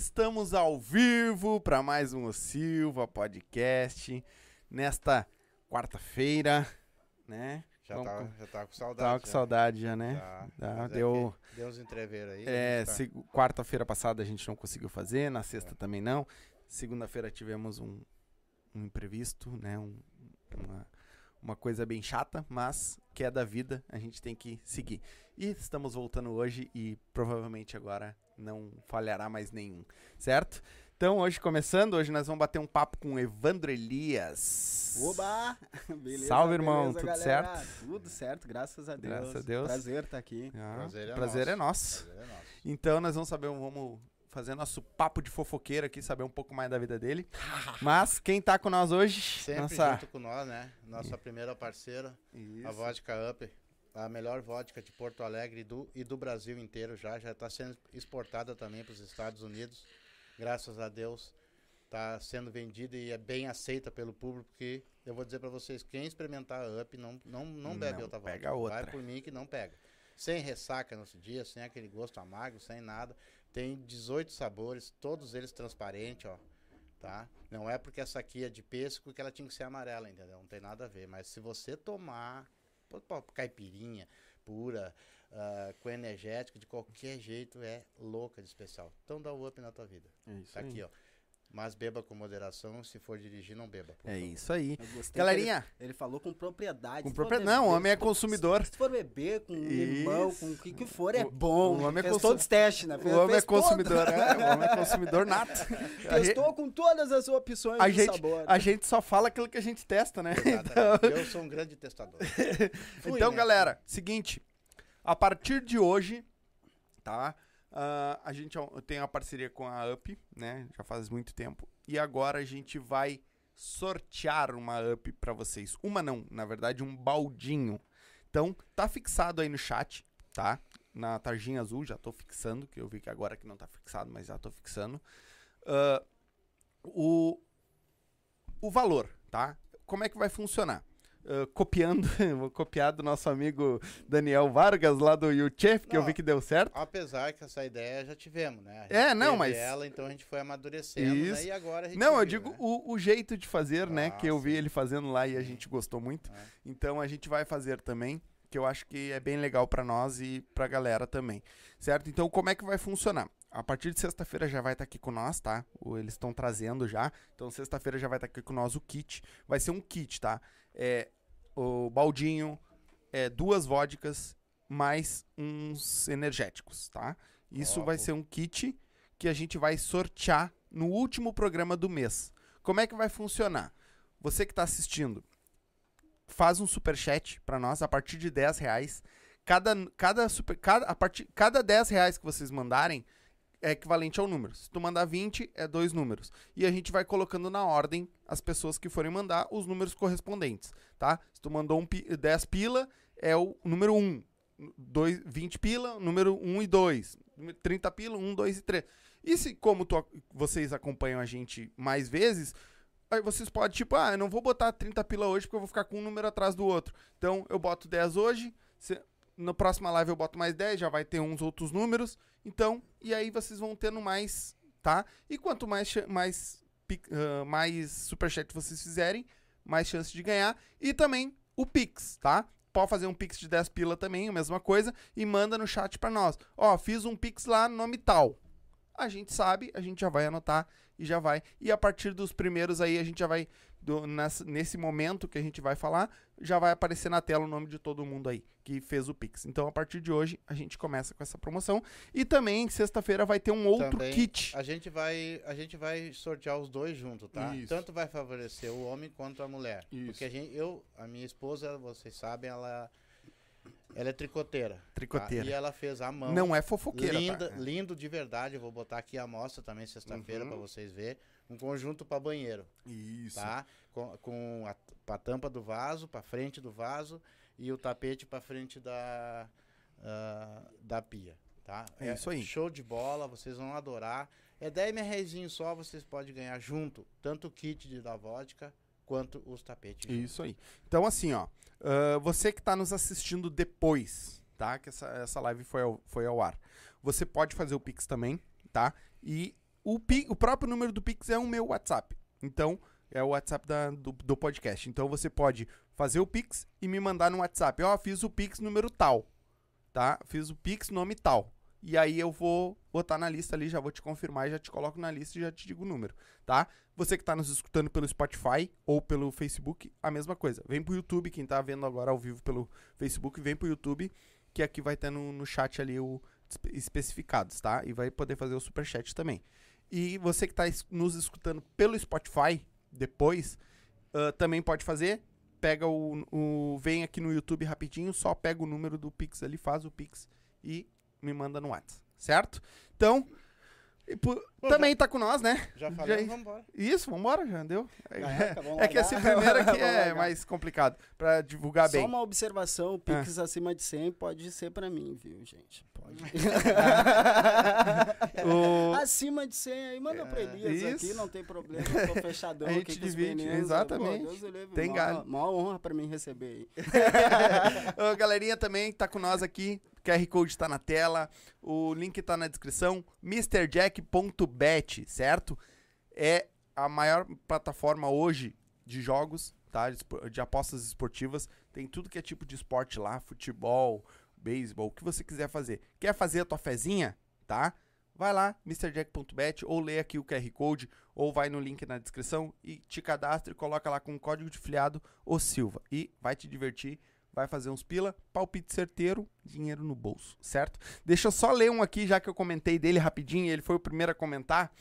Estamos ao vivo para mais um O Silva Podcast nesta quarta-feira, né? Já, Vamos tá, já tá com saudade. Tava com já. saudade já, né? Já. Tá, Mas é deu- Deu uns entrever aí. É, tá- quarta-feira passada a gente não conseguiu fazer, na sexta também não. Segunda-feira tivemos um, um imprevisto, né? Um- uma, uma coisa bem chata, mas que é da vida, a gente tem que seguir. E estamos voltando hoje e provavelmente agora não falhará mais nenhum, certo? Então, hoje começando, hoje nós vamos bater um papo com o Evandro Elias. Oba! Beleza, Salve, irmão, beleza, tudo galera? certo? Tudo certo, graças a Deus. Graças a Deus. Prazer estar aqui. Ah, Prazer é prazer é nosso. nosso. Prazer é nosso. Então nós vamos saber, vamos fazer nosso papo de fofoqueiro aqui, saber um pouco mais da vida dele. Mas quem tá com nós hoje? Sempre nossa... junto com nós, né? Nossa primeira parceira, Isso. a Vodka Up. A melhor vodka de Porto Alegre e do, e do Brasil inteiro já. Já está sendo exportada também para os Estados Unidos. Graças a Deus. Está sendo vendida e é bem aceita pelo público. Porque eu vou dizer para vocês: quem experimentar a Up não, não, não bebe Não outra pega vodka. outra. Vai por mim que não pega. Sem ressaca no dia, sem aquele gosto amargo, sem nada. Tem 18 sabores, todos eles transparentes, ó. Tá? Não é porque essa aqui é de pêssego que ela tinha que ser amarela, entendeu? Não tem nada a ver. Mas se você tomar caipirinha pura, ah, com energético, de qualquer jeito, é louca de especial. Então dá o up na tua vida. É isso Tá aí. aqui, ó. Mas beba com moderação, se for dirigir, não beba. É favor. isso aí. Eu gostei Galerinha, Ele, ele falou com propriedade. Com propriedade- não, o homem é consumidor. Se for beber com limão, com o que, que for, é O- bom. o homem é Fez consu- todos os testes, né? o homem é consumidor, é, o homem é consumidor nato. Gente, Testou com todas as opções a de gente, sabor. a gente só fala aquilo que a gente testa, né? Exatamente. Eu sou um grande testador. Fui, então, né? galera, seguinte, a partir de hoje, tá? Ah, a gente ó, tem uma parceria com a UP, né? Já faz muito tempo. E agora a gente vai sortear uma UP pra vocês. Uma não, na verdade, um baldinho. Então, tá fixado aí no chat, tá? Na tarjinha azul, já tô fixando, que eu vi que agora que não tá fixado, mas já tô fixando. Ah, o, o valor, tá? Como é que vai funcionar? Ah, copiando, vou copiar do nosso amigo Daniel Vargas lá do YouChef, que eu Não. vi que deu certo. Apesar que essa ideia já tivemos, né? A gente É, não, mas- ela, então a gente foi amadurecendo, Isso. né? E agora a gente Não, eu viu, digo né? o, o jeito de fazer, né? Ah, Que eu vi ele fazendo lá e a gente gostou muito. É. Então a gente vai fazer também, que eu acho que é bem legal pra nós e pra galera também. Certo? Então como é que vai funcionar? A partir de sexta-feira já vai estar aqui com nós, tá? Eles estão trazendo já. Então sexta-feira já vai estar aqui com nós o kit. Vai ser um kit, tá? É o baldinho, é duas vodkas mais uns energéticos, tá? Isso vai pô. ser um kit que a gente vai sortear no último programa do mês. Como é que vai funcionar? Você que está assistindo, faz um superchat para nós a partir de 10 reais. Cada, cada, super, cada, a partir, cada 10 reais que vocês mandarem é equivalente ao número. Se tu mandar 20, é dois números. E a gente vai colocando na ordem as pessoas que forem mandar os números correspondentes, tá? Se tu mandou um pi- 10 pila, é o número 1. Dois, 20 pila, número 1 e 2. 30 pila, 1, 2 e 3. E se, como tu- vocês acompanham a gente mais vezes, aí vocês podem, tipo, ah, eu não vou botar 30 pila hoje porque eu vou ficar com um número atrás do outro. Então, eu boto 10 hoje, na próxima live eu boto mais 10, já vai ter uns outros números. Então, e aí vocês vão tendo mais, tá? E quanto mais, mais, ah, mais superchat vocês fizerem, mais chance de ganhar. E também o Pix, tá? Pode fazer um Pix de 10 pila também, a mesma coisa, e manda no chat pra nós. Ó, fiz um Pix lá, nome tal. A gente sabe, a gente já vai anotar e já vai. E a partir dos primeiros aí, a gente já vai, do- nesse momento que a gente vai falar, já vai aparecer na tela o nome de todo mundo aí que fez o Pix. Então, a partir de hoje, a gente começa com essa promoção. E também, sexta-feira, vai ter um outro Também kit. A gente vai, a gente vai sortear os dois juntos, tá? Isso. Tanto vai favorecer o homem quanto a mulher. Isso. Porque a gente, eu, a minha esposa, vocês sabem, ela ela é tricoteira. tá? Tricoteira. E ela fez à mão. Não é fofoqueira, Linda, tá? lindo de verdade. Eu vou botar aqui a amostra também sexta-feira Uhum. pra vocês verem. Um conjunto pra banheiro, Isso. tá? Com, com a, a tampa do vaso, pra frente do vaso e o tapete pra frente da ah, da pia, tá? É isso aí. Show de bola, vocês vão adorar. É 10 reais só, vocês podem ganhar junto, tanto o kit de da vodka quanto os tapetes. Isso aí. Então, assim, ó. ah, você que tá nos assistindo depois, tá? Que essa, essa live foi ao, foi ao ar. Você pode fazer o Pix também, tá? E o, Pi- o próprio número do Pix é o meu WhatsApp. Então, é o WhatsApp da- do, do podcast. Então, você pode fazer o Pix e me mandar no WhatsApp. Ó, fiz o Pix número tal, tá? Fiz o Pix nome tal. E aí eu vou botar na lista ali, já vou te confirmar, já te coloco na lista e já te digo o número, tá? Você que tá nos escutando pelo Spotify ou pelo Facebook, a mesma coisa. Vem pro YouTube, quem tá vendo agora ao vivo pelo Facebook, vem pro YouTube, que aqui vai ter no, no chat ali o espe- especificados, tá? E vai poder fazer o superchat também. E você que tá es- nos escutando pelo Spotify depois, ah, também pode fazer. Pega o, o. Vem aqui no YouTube rapidinho, só pega o número do Pix ali, faz o Pix e me manda no WhatsApp, certo? Então, por- Bom, também tá com nós, né? Já Já- falei, vamos embora. Isso, vambora, já deu. Caraca, vamos É que esse primeiro aqui é mais complicado pra divulgar Só bem. uma observação, o Pix Ah. acima de 100 pode ser pra mim, viu, gente? Pode. O- acima de 100 aí, manda pra Elias aqui, Isso. não tem problema, eu tô fechadão A gente aqui divide, meninos. exatamente. Pô, livre, Tem mó- galho. Mó honra pra mim receber aí. Ô, galerinha também tá com nós aqui. O QR Code tá na tela. O link tá na descrição. MrJack.bet, certo? É a maior plataforma hoje de jogos, tá? De apostas esportivas. Tem tudo que é tipo de esporte lá: futebol, beisebol, o que você quiser fazer. Quer fazer a tua fezinha? Tá? Vai lá, MrJack.bet, ou lê aqui o QR Code, ou vai no link na descrição e te cadastra e coloca lá com o código de filiado o Silva. E vai te divertir vai fazer uns pila, palpite certeiro, dinheiro no bolso, certo? Deixa eu só ler um aqui, já que eu comentei dele rapidinho, ele foi o primeiro a comentar.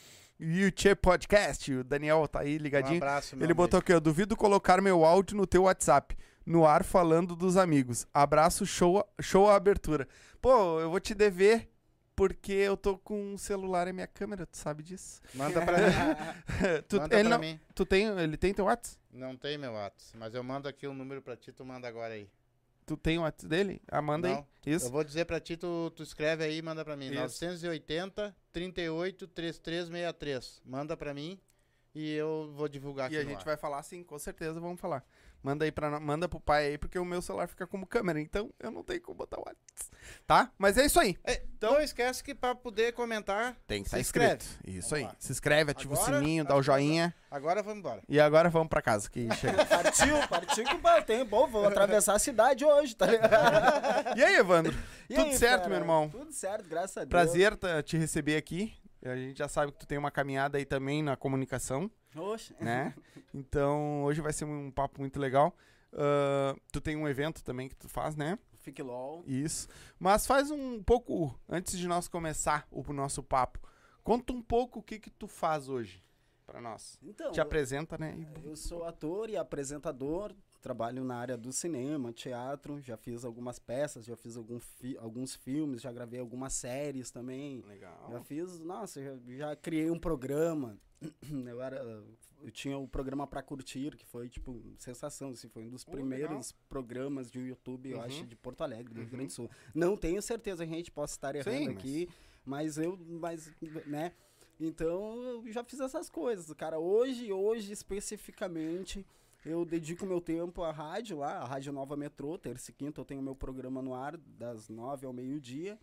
YouTube Podcast, o Daniel tá aí Um ligadinho. abraço, meu ele botou aqui, ó, duvido colocar meu áudio no teu WhatsApp, no ar falando dos amigos. Abraço, show, show a abertura. Pô, eu vou te dever porque eu tô com um celular e minha câmera, tu sabe disso? Manda pra mim. tu, Manda ele pra não, mim. tu tem, ele tem teu WhatsApp? Não tem meu WhatsApp, mas eu mando aqui o número pra ti, tu manda agora aí. Tu tem o WhatsApp dele? Ah, manda aí. Não, Isso. Eu vou dizer pra ti, tu, tu escreve aí e manda pra mim. Isso. 980 38 3363. Manda pra mim e eu vou divulgar E aqui a no gente ar. vai falar sim, com certeza vamos falar. Manda aí para manda pro pai aí, porque o meu celular fica como câmera, então eu não tenho como botar o WhatsApp. Tá? Mas é isso aí. É, então não esquece que pra poder comentar, Tem que Se tá inscreve. Isso Vamos aí. lá. Se inscreve, ativa Agora, o sininho, dá o joinha. agora vamos embora. E agora vamos pra casa, que chega. Partiu, partiu que o tem bom, vou atravessar a cidade hoje, tá ligado? e aí, Evandro? E Tudo aí, certo, cara? meu irmão? Tudo certo, graças a Deus. Prazer tá- te receber aqui. A gente já sabe que tu tem uma caminhada aí também na comunicação, Oxe. né? Então, hoje vai ser um papo muito legal. Ah, tu tem um evento também que tu faz, né? Fique LOL. Isso. Mas faz um pouco, antes de nós começar o nosso papo, conta um pouco o que que tu faz hoje pra nós. Então, Te apresenta, né? E- eu sou ator e apresentador, trabalho na área do cinema, teatro, já fiz algumas peças, já fiz algum fi- alguns filmes, já gravei algumas séries também. Já Legal. fiz, nossa, já, já criei um programa. Eu era eu tinha o programa pra curtir, que foi tipo sensação, assim, foi um dos Oh, primeiros programas de YouTube, eu Uhum. acho, de Porto Alegre, do Rio Grande do Sul. Não tenho certeza, a gente possa estar errando Sim, mas- aqui, mas eu, mas, né? Então, eu já fiz essas coisas, cara. Hoje, hoje especificamente, eu dedico meu tempo à rádio lá, a Rádio Nova Metrô, terça e quinta eu tenho meu programa no ar, das nove ao meio-dia.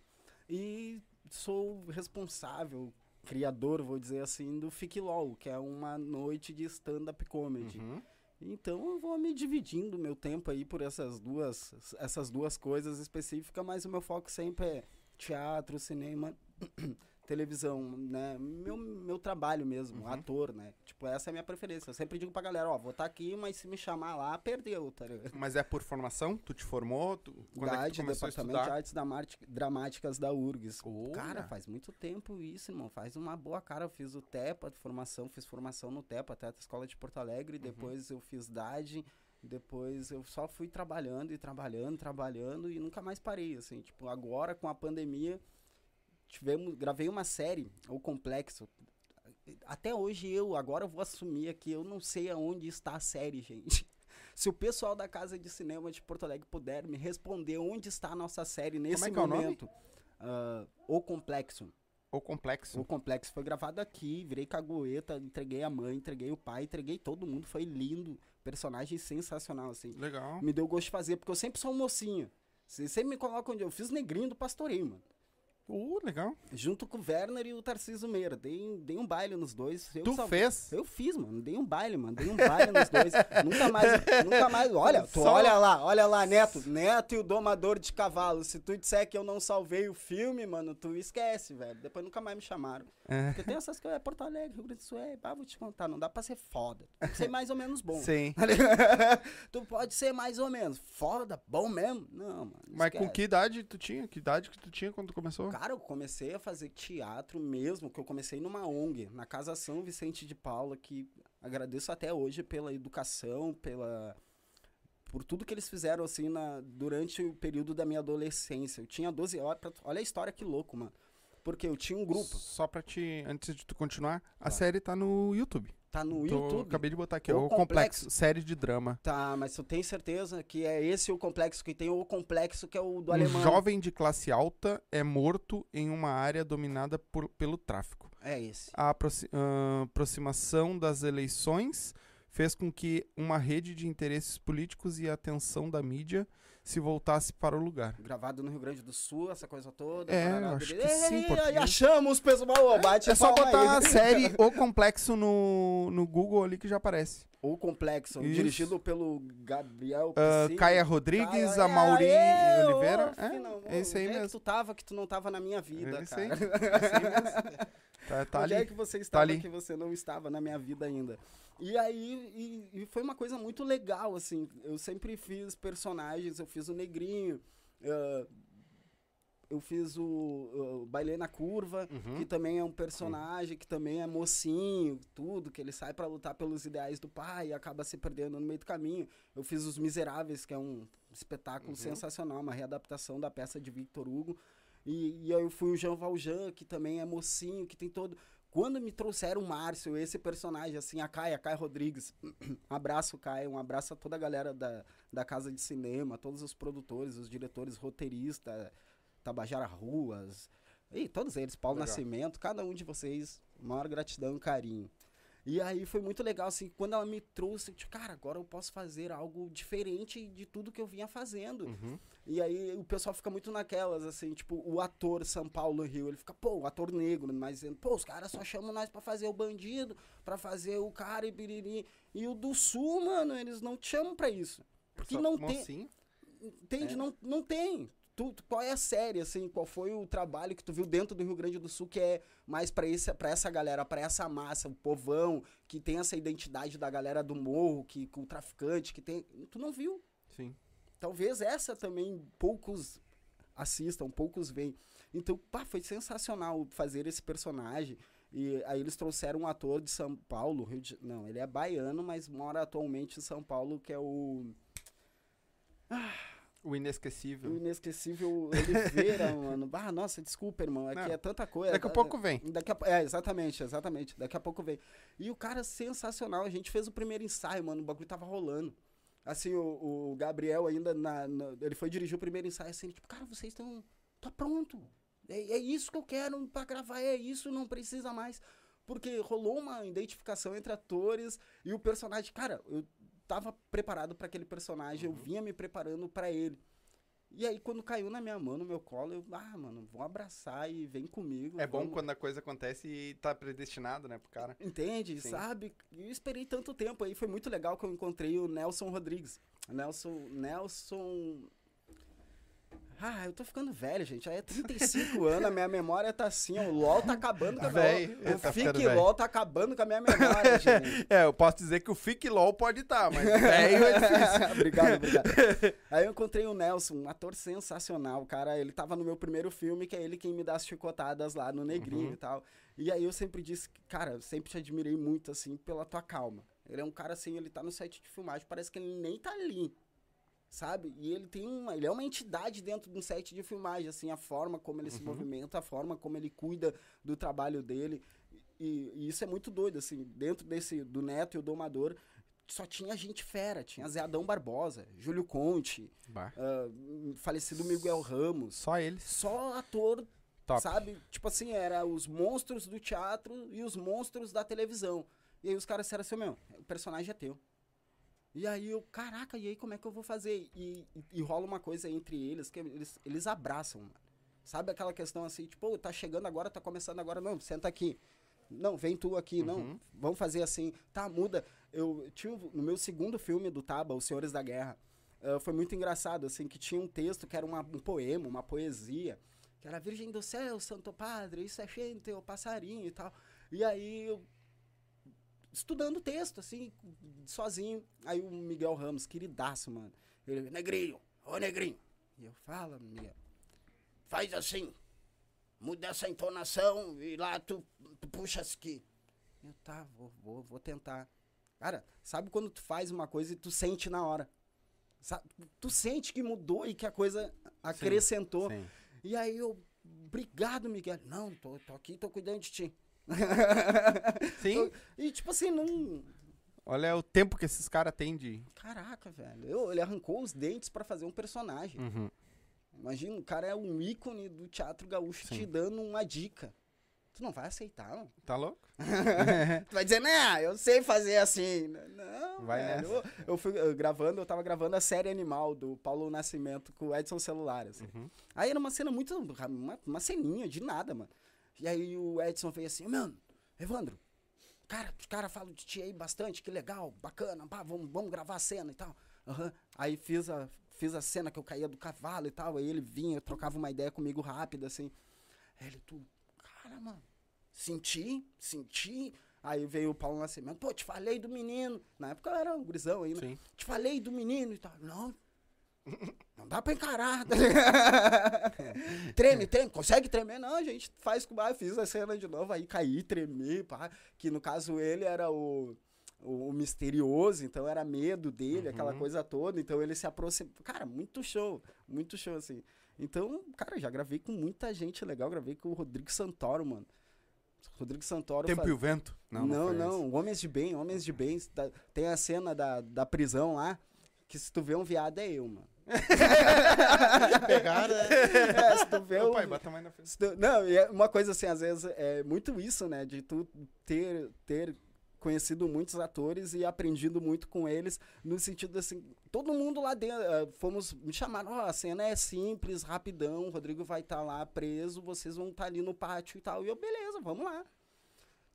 E sou responsável, criador, vou dizer assim, do Fique LOL, que é uma noite de stand-up comedy. Uhum. Então eu vou me dividindo meu tempo aí por essas duas, essas duas coisas específicas, mas o meu foco sempre é teatro, cinema, televisão, né? Meu, meu trabalho mesmo, Uhum. ator, né? Tipo, essa é a minha preferência. Eu sempre digo pra galera, ó, vou estar aqui, mas se me chamar lá, perdeu, tá ligado? Mas é por formação? Tu te formou? Tu, quando é que tu começou a Departamento de? Artes Dramáticas da URGS. Olha. Cara, faz muito tempo isso, irmão. Faz uma boa cara. Eu fiz o TEPA de formação, fiz formação no TEPA, até a Escola de Porto Uhum. Alegre. Depois eu fiz DAD. Depois eu só fui trabalhando e trabalhando, trabalhando e nunca mais parei, assim. Tipo, agora com a pandemia, tivemos, gravei uma série, O Complexo. Até hoje eu, agora eu vou assumir aqui, eu não sei aonde está a série, gente. Se o pessoal da Casa de Cinema de Porto Alegre puder me responder onde está a nossa série nesse é que é o momento. ah, o Complexo. Ou complexo? O Complexo foi gravado aqui, virei cagueta, entreguei a mãe, entreguei o pai, entreguei todo mundo, foi lindo. Personagem sensacional, assim. Legal. Me deu gosto de fazer, porque eu sempre sou um mocinho. Você sempre me coloca onde eu fiz negrinho do pastorinho, mano. Uh, legal. Junto com o Werner e o Tarcísio Meira. Dei, dei um baile nos dois. Eu tu fez? Eu fiz, mano. Dei um baile, mano. Dei um baile nos dois. nunca mais, nunca mais. Olha, tu Só- olha lá, olha lá, Neto. Neto e o domador de cavalo. Se tu disser que eu não salvei o filme, mano, tu esquece, velho. Depois nunca mais me chamaram. É. Porque tem essas coisas, é Porto Alegre, Rio Grande do Sul, é, ah, vou te contar, não dá pra ser foda. Tem que ser mais ou menos bom. Sim. tu pode ser mais ou menos. Foda, bom mesmo? Não, mano. Mas com esquece. que idade tu tinha? Que idade que tu tinha quando tu começou? Cara, eu comecei a fazer teatro mesmo, que eu comecei numa ONG, na Casa São Vicente de Paula, que agradeço até hoje pela educação, pela por tudo que eles fizeram assim na, durante o período da minha adolescência. Eu tinha 12 olha, pra- olha a história que louco, mano. Porque eu tinha um grupo, Só pra te. Antes de tu continuar, a série tá no YouTube. Tá no Tô- YouTube. Acabei de botar aqui, O o complexo. Complexo. Série de drama. Tá, mas eu tenho certeza que é esse o complexo que tem o complexo que é o do um alemão. jovem de classe alta é morto em uma área dominada por- pelo tráfico. É esse. A aproxi- ah, aproximação das eleições fez com que uma rede de interesses políticos e a atenção da mídia se voltasse para o lugar. Gravado no Rio Grande do Sul, essa coisa toda. É, parará, acho que sim, achamos, pessoal. Bate É só palma botar aí. a série O Complexo no, no Google ali que já aparece. O Complexo, Isso. dirigido pelo Gabriel Piscina. Caia Rodrigues, Caia- a Mauri Aê, ô, Oliveira. final, É, é esse aí onde é que mesmo. tu tava que tu não tava na minha vida, É esse cara? aí, é esse aí mesmo. Tá, tá Onde ali. é que você estava ali. que você não estava na minha vida ainda? E aí, e, e foi uma coisa muito legal, assim. Eu sempre fiz personagens, eu fiz o Negrinho, ah, eu fiz o, o Bailê na Curva, Uhum. que também é um personagem, que também é mocinho, tudo, que ele sai pra lutar pelos ideais do pai e acaba se perdendo no meio do caminho. Eu fiz Os Miseráveis, que é um espetáculo Uhum. sensacional, uma readaptação da peça de Victor Hugo. E, e aí eu fui o Jean Valjean, que também é mocinho, que tem todo... Quando me trouxeram o Márcio, esse personagem, assim, a Caia, a Caia Rodrigues, abraço, Caia, um abraço a toda a galera da, da Casa de Cinema, todos os produtores, os diretores, roteiristas, Tabajara Ruas, e todos eles, Paulo Legal. Nascimento, cada um de vocês, maior gratidão e carinho. E aí foi muito legal, assim, quando ela me trouxe, tipo, cara, agora eu posso fazer algo diferente de tudo que eu vinha fazendo. Uhum. E aí o pessoal fica muito naquelas, assim, tipo, o ator São Paulo Rio, ele fica, pô, o ator negro, mas dizendo, pô, os caras só chamam nós pra fazer o bandido, pra fazer o cara e biriri. E o do Sul, mano, eles não te chamam pra isso. Porque não tem. assim? Entende? É. Não, não tem. Tu, qual é a série, assim? Qual foi o trabalho que tu viu dentro do Rio Grande do Sul que é mais pra essa galera, pra essa massa, o povão, que tem essa identidade da galera do morro, que, com o traficante, que tem. Tu não viu. Sim. Talvez essa também poucos assistam, poucos veem. Então, pá, foi sensacional fazer esse personagem. E aí eles trouxeram um ator de São Paulo, Rio de... não, ele é baiano, mas mora atualmente em São Paulo, que é o O inesquecível. o inesquecível Oliveira, mano. Ah, nossa, desculpa, irmão. É Não. que é tanta coisa. Daqui a pouco vem. Daqui a, é, exatamente, exatamente. Daqui a pouco vem. E o cara sensacional. A gente fez o primeiro ensaio, mano. O bagulho tava rolando. Assim, o, o Gabriel ainda, na, na- ele foi dirigir o primeiro ensaio, assim, tipo, cara, vocês estão, tá pronto. É, é isso que eu quero pra gravar, é isso, não precisa mais. Porque rolou uma identificação entre atores e o personagem. Cara, eu tava preparado pra aquele personagem, Uhum. eu vinha me preparando pra ele. E aí, quando caiu na minha mão, no meu colo, eu, ah, mano, vou abraçar e vem comigo. É bom vamos- quando a coisa acontece e tá predestinado, né, pro cara. Entende? Sim. Sabe? Eu esperei tanto tempo aí. Foi muito legal que eu encontrei o Nelson Rodrigues. Nelson. Nelson. Ah, eu tô ficando velho, gente. Aí é 35 anos, a minha memória tá assim. O LOL tá acabando com a minha memória. O tá velho. LOL tá acabando com a minha memória, gente. É, eu posso dizer que o Fique LOL pode estar, mas velho é difícil. obrigado, obrigado. Aí eu encontrei o Nelson, um ator sensacional, cara. Ele tava no meu primeiro filme, que é ele quem me dá as chicotadas lá no Negrinho Uhum. e tal. E aí eu sempre disse, cara, eu sempre te admirei muito, assim, pela tua calma. Ele é um cara assim, ele tá no set de filmagem, parece que ele nem tá ali. Sabe? E ele tem uma. Ele é uma entidade dentro de um set de filmagem, assim, a forma como ele se Uhum. movimenta, a forma como ele cuida do trabalho dele. E, e isso é muito doido, assim, dentro desse, do Neto e o Domador, só tinha gente fera, tinha Zé Adão Barbosa, Júlio Conte, ah, falecido Miguel Ramos. Só eles. Só ator, Top. sabe? Tipo assim, era os monstros do teatro e os monstros da televisão. E aí os caras disseram assim, meu, o personagem é teu. E aí eu, caraca, e aí como é que eu vou fazer? E, e, e rola uma coisa entre eles, que eles, eles abraçam, mano. Sabe aquela questão assim, tipo, "Ô, tá chegando agora, tá começando agora, não, senta aqui. Não, vem tu aqui, Uhum. não, vamos fazer assim. Tá, muda. Eu tinha, no meu segundo filme do Taba, Os Senhores da Guerra, eh, foi muito engraçado, assim, que tinha um texto que era uma- um poema, uma poesia, que era Virgem do Céu, Santo Padre, isso é gente, o passarinho e tal. E aí eu estudando o texto, assim, sozinho. Aí o Miguel Ramos, queridaço, mano. Ele, negrinho, ô negrinho. E eu, fala, Miguel. Faz assim. Muda essa entonação e lá tu, tu puxa aqui. Eu, tá, vou, vou, vou tentar. Cara, sabe quando tu faz uma coisa e tu sente na hora? Sabe? Tu sente que mudou e que a coisa acrescentou. Sim. E aí eu, obrigado, Miguel. Não, tô, tô aqui, tô cuidando de ti. Sim. E tipo assim, não. Olha o tempo que esses caras têm de. Caraca, velho. Eu- ele arrancou os dentes pra fazer um personagem. Uhum. Imagina, o cara é um ícone do teatro gaúcho te Sim. dando uma dica. Tu não vai aceitar, não. Tá louco? Tu vai dizer, né, eu sei fazer assim. Não, Vai velho. nessa. Eu, eu fui eu, gravando, eu tava gravando a série Animal do Paulo Nascimento com o Edson Celular, assim. Uhum. Aí era uma cena muito. Uma, uma ceninha de nada, mano. E aí o Edson veio assim, mano, Evandro, cara, os caras falam de ti aí bastante, que legal, bacana, pá, vamos, vamos gravar a cena e tal. Aham. Aí fiz a, fiz a cena que eu caía do cavalo e tal, aí ele vinha, trocava uma ideia comigo rápida, assim. Aí ele, tu, cara, mano, senti, senti. Aí veio o Paulo Nascimento, pô, te falei do menino. Na época eu era um grisão ainda. Sim. Te falei do menino e tal. Não. Não dá pra encarar. treme, treme. Consegue tremer? Não, a gente faz com ah, Fiz a cena de novo, aí caí, tremi, pá. Que no caso ele era o, o, o misterioso, então era medo dele, aquela Uhum. coisa toda. Então ele se aproxima. Cara, muito show. Muito show, assim. Então, cara, já gravei com muita gente legal. Gravei com o Rodrigo Santoro, mano. Rodrigo Santoro. Tempo faz- e o vento? não, foi não, Homens de Bem, Homens de Bem. Tá- Tem a cena da, da prisão lá, que se tu vê um viado é eu, mano. Pegaram, né? É, se tu vê um, pai, bota mais na frente. tu- não, e é uma coisa assim, às vezes é muito isso, né? De tu ter, ter conhecido muitos atores e aprendido muito com eles, no sentido assim, todo mundo lá dentro, eh, fomos, me chamaram, ó, a cena é simples, rapidão, o Rodrigo vai estar lá preso, vocês vão estar ali no pátio e tal. E eu, beleza, vamos lá.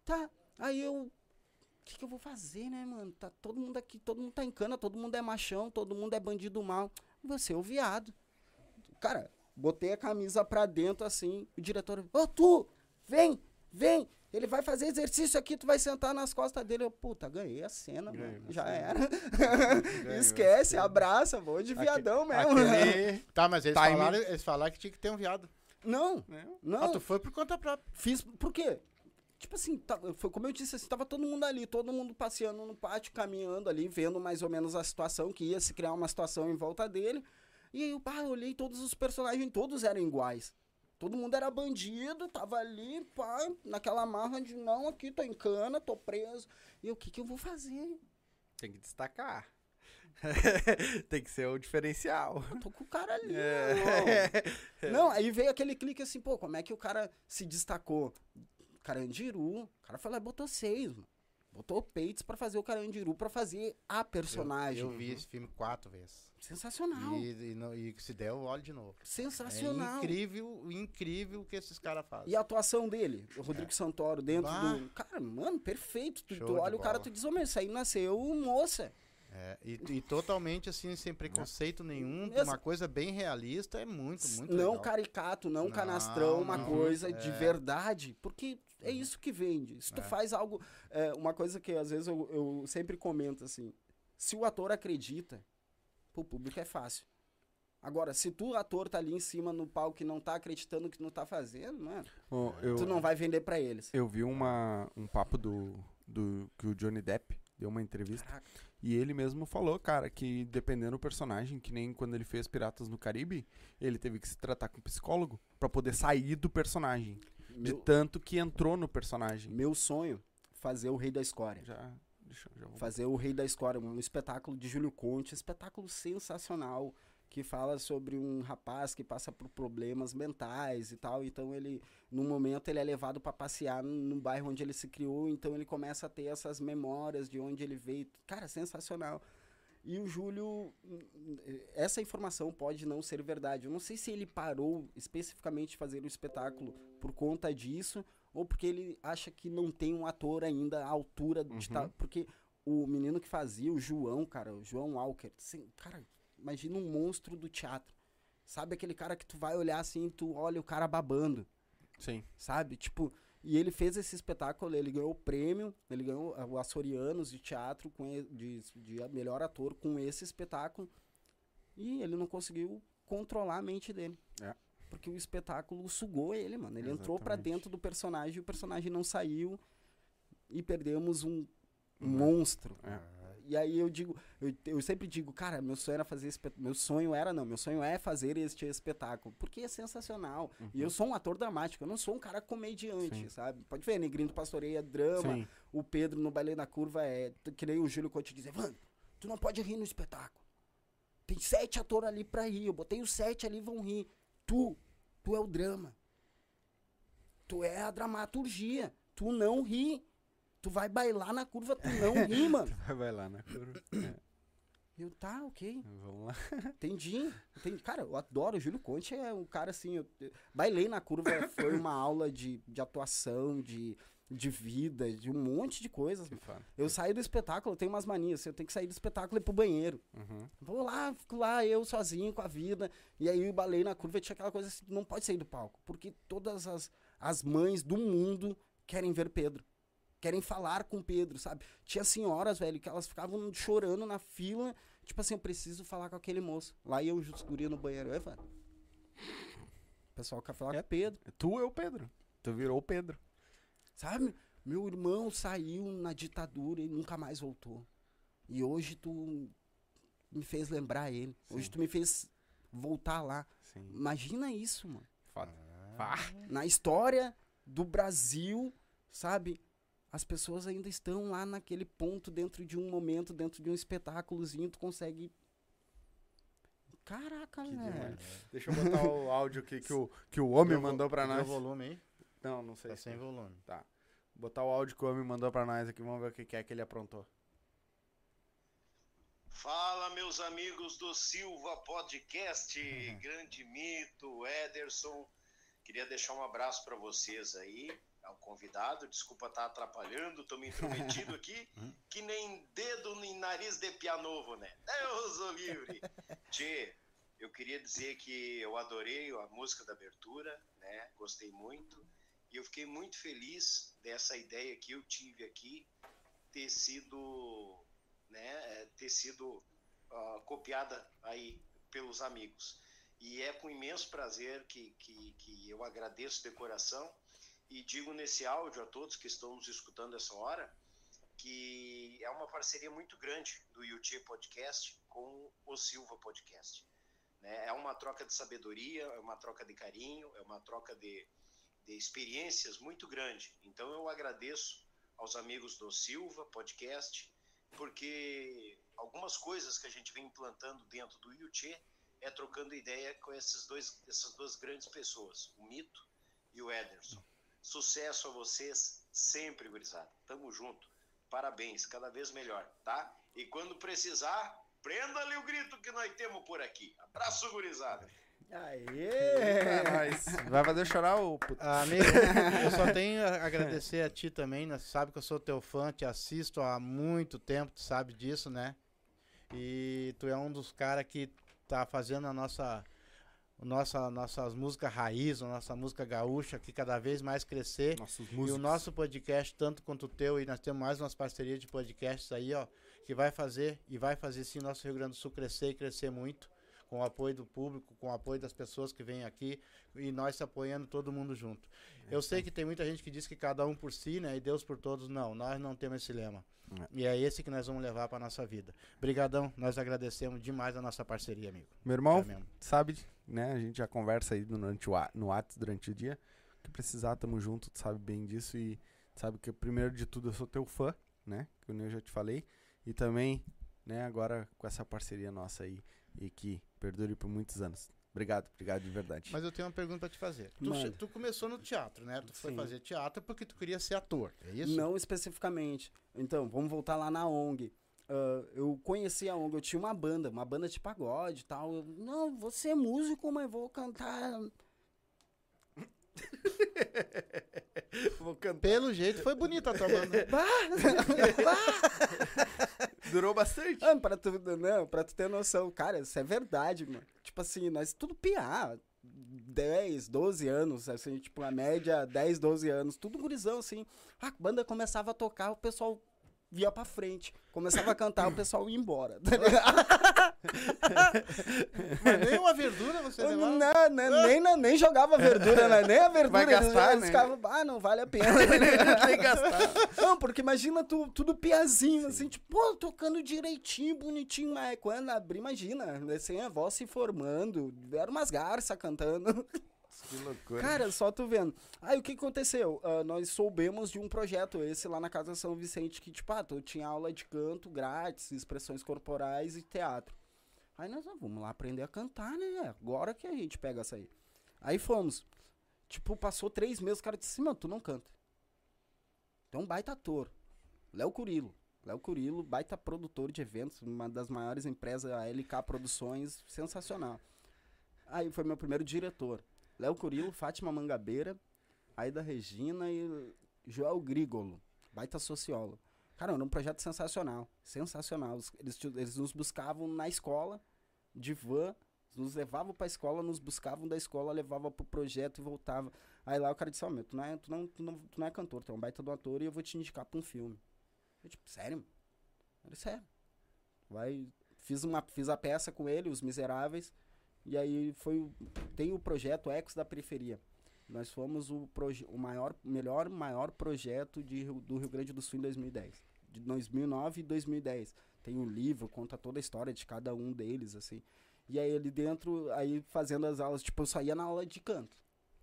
Tá, aí eu, o que, que eu vou fazer, né, mano? Tá todo mundo aqui, todo mundo tá em cana, todo mundo é machão, todo mundo é bandido mal. Você é o viado. Cara, botei a camisa pra dentro assim, o diretor, ô tu, vem, vem. Ele vai fazer exercício aqui, tu vai sentar nas costas dele. Eu, puta, ganhei a cena, Ganhou mano. Já era. Esquece, abraça, vou de viadão mesmo. Aquele... Tá, mas eles Time. falaram, eles falaram que tinha que ter um viado. Não, né? não. Ah, tu foi por conta própria. Fiz, por quê? Tipo assim, tá- foi como eu disse, assim, tava todo mundo ali, todo mundo passeando no pátio, caminhando ali, vendo mais ou menos a situação, que ia se criar uma situação em volta dele. E aí, eu, pá, eu olhei todos os personagens, todos eram iguais. Todo mundo era bandido, tava ali, pá, naquela marra de não, aqui tô em cana, tô preso. E o que que eu vou fazer? Tem que destacar. Tem que ser o diferencial. Eu tô com o cara ali, É. não. Não, aí veio aquele clique assim, pô, como é que o cara se destacou? Carandiru, o cara foi lá e botou seis, mano. Botou peitos pra fazer o Carandiru, pra fazer a personagem. Eu, eu vi esse filme quatro vezes. Sensacional. E, e, não- e se der, eu olho de novo. Sensacional. É incrível, incrível o que esses caras fazem. E a atuação dele, o Rodrigo Santoro, dentro Bah. do. Cara, mano, perfeito. Tu, tu de olha o cara, tu diz, ô meu, isso aí nasceu moça. É, e, e totalmente assim, sem preconceito nenhum, Essa- uma coisa bem realista, é muito, muito não legal. caricato, não, Não, canastrão, uma não. coisa de É. verdade. Porque é isso que vende. Se tu É. faz algo. é, uma coisa que às vezes eu, eu sempre comento assim: se o ator acredita, pro público é fácil. Agora, se tu, ator, tá ali em cima no palco e não tá acreditando que não tá fazendo, mano, Ô, eu, tu não vai vender pra eles. eu vi uma, um papo do, do que o Johnny Depp deu uma entrevista. Caraca. E ele mesmo falou, cara, que dependendo do personagem, que nem quando ele fez Piratas no Caribe, ele teve que se tratar com um psicólogo pra poder sair do personagem. De Meu, tanto que entrou no personagem. meu sonho, fazer o Rei da Escória. Já, deixa, já vou Fazer o Rei da Escória, um espetáculo de Júlio Conte, um espetáculo sensacional, que fala sobre um rapaz que passa por problemas mentais e tal. Então ele, no momento, ele é levado para passear no, no bairro onde ele se criou, então ele começa a ter essas memórias de onde ele veio. Cara, sensacional. E o Júlio, hum, essa informação pode não ser verdade. Eu não sei se ele parou especificamente de fazer o espetáculo por conta disso ou porque ele acha que não tem um ator ainda à altura de Uhum. tá, porque o menino que fazia, o João, cara, o João Walker, assim, cara, imagina um monstro do teatro. Sabe aquele cara que tu vai olhar assim, tu olha o cara babando Sim. sabe? Tipo, e ele fez esse espetáculo, ele ganhou o prêmio, ele ganhou o Açorianos de teatro com de, de melhor ator com esse espetáculo. E ele não conseguiu controlar a mente dele. É. Porque o espetáculo sugou ele, mano. Ele entrou pra Exatamente. dentro do personagem e o personagem não saiu e perdemos um Uhum. monstro. É. E aí eu digo, eu, eu sempre digo, cara, meu sonho era fazer espe- meu sonho era não, meu sonho é fazer este espetáculo, porque é sensacional. E eu sou um ator dramático, eu não sou um cara comediante, Sim. sabe? Pode ver, Negrinho do Pastoreia é drama, Sim. o Pedro no Balé na Curva é, que nem o Júlio Conte diz, Evandro, tu não pode rir no espetáculo. Tem sete atores ali pra rir, eu botei os sete ali vão rir. Tu, tu é o drama. Tu é a dramaturgia. Tu não ri. Tu vai bailar na curva, tu não ri, mano. Vai lá na curva. É, Eu, tá, ok. Vamos lá. Entendi. entendi. Cara, eu adoro. O Júlio Conte é um cara assim. Eu, eu- bailei na curva foi uma aula de, de atuação, de, de vida, de um monte de coisas. Eu saí do espetáculo, eu tenho umas manias. Eu tenho que sair do espetáculo e ir pro banheiro. Uhum. Vou lá, fico lá, eu sozinho com a vida. E aí eu balei na curva e tinha aquela coisa assim: não pode sair do palco. Porque todas as, as mães do mundo querem ver Pedro. Querem falar com Pedro, sabe? Tinha senhoras, velho, que elas ficavam chorando na fila. Tipo assim, eu preciso falar com aquele moço. Lá ia eu os guri no banheiro. Eu, falei, o pessoal quer falar com o Pedro. Tu é o Pedro. Tu virou o Pedro. Sabe? Meu irmão saiu na ditadura e nunca mais voltou. E hoje tu me fez lembrar ele. Hoje Sim. tu me fez voltar lá. Sim. Imagina isso, mano. Foda. Vá. Na história do Brasil, sabe? As pessoas ainda estão lá naquele ponto dentro de um momento, dentro de um espetáculozinho, tu consegue. Caraca, Que velho. demais. Deixa eu botar o áudio aqui que o, que o homem Deu mandou pra deu nós. volume aí? Não, não sei. Tá se sem volume. Tá. Botar o áudio que o homem mandou pra nós aqui. Vamos ver o que que é que ele aprontou. Fala, meus amigos do Silva Podcast, grande mito, Ederson. Queria deixar um abraço para vocês aí, ao convidado. Desculpa estar atrapalhando, tô me intrometido aqui, que nem dedo nem nariz de pianovo, né? Deus o livre. Tchê, eu queria dizer que eu adorei a música da abertura, né? Gostei muito. E eu fiquei muito feliz dessa ideia que eu tive aqui ter sido né, é, ter sido ah, copiada aí pelos amigos. E é com imenso prazer que, que, que eu agradeço de coração e digo nesse áudio a todos que estão nos escutando essa hora que é uma parceria muito grande do YouTube Podcast com o Silva Podcast. Né? É uma troca de sabedoria, é uma troca de carinho, é uma troca de, de experiências muito grande. Então eu agradeço aos amigos do Silva Podcast, porque algumas coisas que a gente vem implantando dentro do Yuchê é trocando ideia com esses dois, essas duas grandes pessoas, o Mito e o Ederson. Sucesso a vocês sempre, gurizada. Tamo junto. Parabéns, cada vez melhor, tá? E quando precisar, prenda ali o grito que nós temos por aqui. Abraço, gurizada. Aê! Vai fazer chorar o puto. Ah, Amigo, eu só tenho a agradecer a ti também, né? Sabe que eu sou teu fã, te assisto há muito tempo, tu sabe disso, né? E tu é um dos caras que tá fazendo a nossa, nossa, nossas músicas raiz, a nossa música gaúcha aqui cada vez mais crescer. E o nosso podcast, tanto quanto o teu, e nós temos mais umas parcerias de podcasts aí, ó, que vai fazer e vai fazer sim o nosso Rio Grande do Sul crescer e crescer muito, com o apoio do público, com o apoio das pessoas que vêm aqui e nós se apoiando todo mundo junto. Eu sei que tem muita gente que diz que cada um por si, né, e Deus por todos. Não, nós não temos esse lema. É. E é esse que nós vamos levar para nossa vida. Brigadão, nós agradecemos demais a nossa parceria, amigo. Meu irmão, É sabe, né? A gente já conversa aí durante o, no Whats durante o dia. O que precisar, tamo junto, tu sabe bem disso. E sabe que, primeiro de tudo, eu sou teu fã, né? Que eu já te falei. E também, né, agora com essa parceria nossa aí. E que perdure por muitos anos. Obrigado, obrigado de verdade. Mas eu tenho uma pergunta pra te fazer. Tu, tu começou no teatro, né? Tu foi Sim. fazer teatro porque tu queria ser ator, é isso? Não especificamente. Então, vamos voltar lá na ONG. ah, eu conhecia a ONG, eu tinha uma banda, uma banda de pagode e tal. Eu, não, você é músico, mas vou cantar. Vou cantar. Pelo jeito foi bonita a tua banda. Durou bastante. Ah, pra tu, não, pra tu ter noção, cara, isso é verdade, mano. Tipo assim, nós tudo piá. 10, 12 anos, assim, tipo, a média 10, 12 anos, tudo gurizão, assim. A banda começava a tocar, o pessoal via pra frente. Começava a cantar, o pessoal ia embora. tá? Mas nem uma verdura você levava. não, não, nem, na- nem jogava verdura, né? nem a verdura. Vai gastar, eles né? ficavam, ah, não vale a pena. Nem gastar. Não, porque imagina tu, tudo piazinho, assim, tipo, pô, tocando direitinho, bonitinho, mas quando abrir, imagina, sem a voz se formando, eram umas garças cantando. Que loucura. Cara, só tu vendo. Aí o que aconteceu? Ah, nós soubemos de um projeto esse lá na Casa São Vicente que, tipo, ah, tu tinha aula de canto grátis, expressões corporais e teatro. Aí nós, ah, vamos lá aprender a cantar, né? Agora que a gente pega essa aí. Aí fomos. Tipo, passou três meses, o cara disse assim, mano, tu não canta. Tu é um baita ator. Léo Curilo. Léo Curilo, baita produtor de eventos, uma das maiores empresas, a LK Produções, sensacional. Aí foi meu primeiro diretor. Léo Curilo, Fátima Mangabeira, Aida Regina e Joel Grigolo, baita sociólogo. Cara, era um projeto sensacional, sensacional. Eles, eles nos buscavam na escola, de van, nos levavam pra escola, nos buscavam da escola, levavam pro projeto e voltava. Aí lá o cara disse, ó, meu, tu não, é, tu, não, tu, não, tu não é cantor, tu é um baita do ator e eu vou te indicar pra um filme. Eu, tipo, sério? Falei, sério. Vai, fiz, uma, fiz a peça com ele, Os Miseráveis, e aí foi o- tem o projeto Ecos da Periferia. Nós fomos o, o maior, melhor, maior projeto de, Rio- do Rio Grande do Sul em 2010. De 2009 e 2010. Tem um livro, conta toda a história de cada um deles, assim. E aí ele dentro, aí fazendo as aulas, tipo, eu só ia na aula de canto.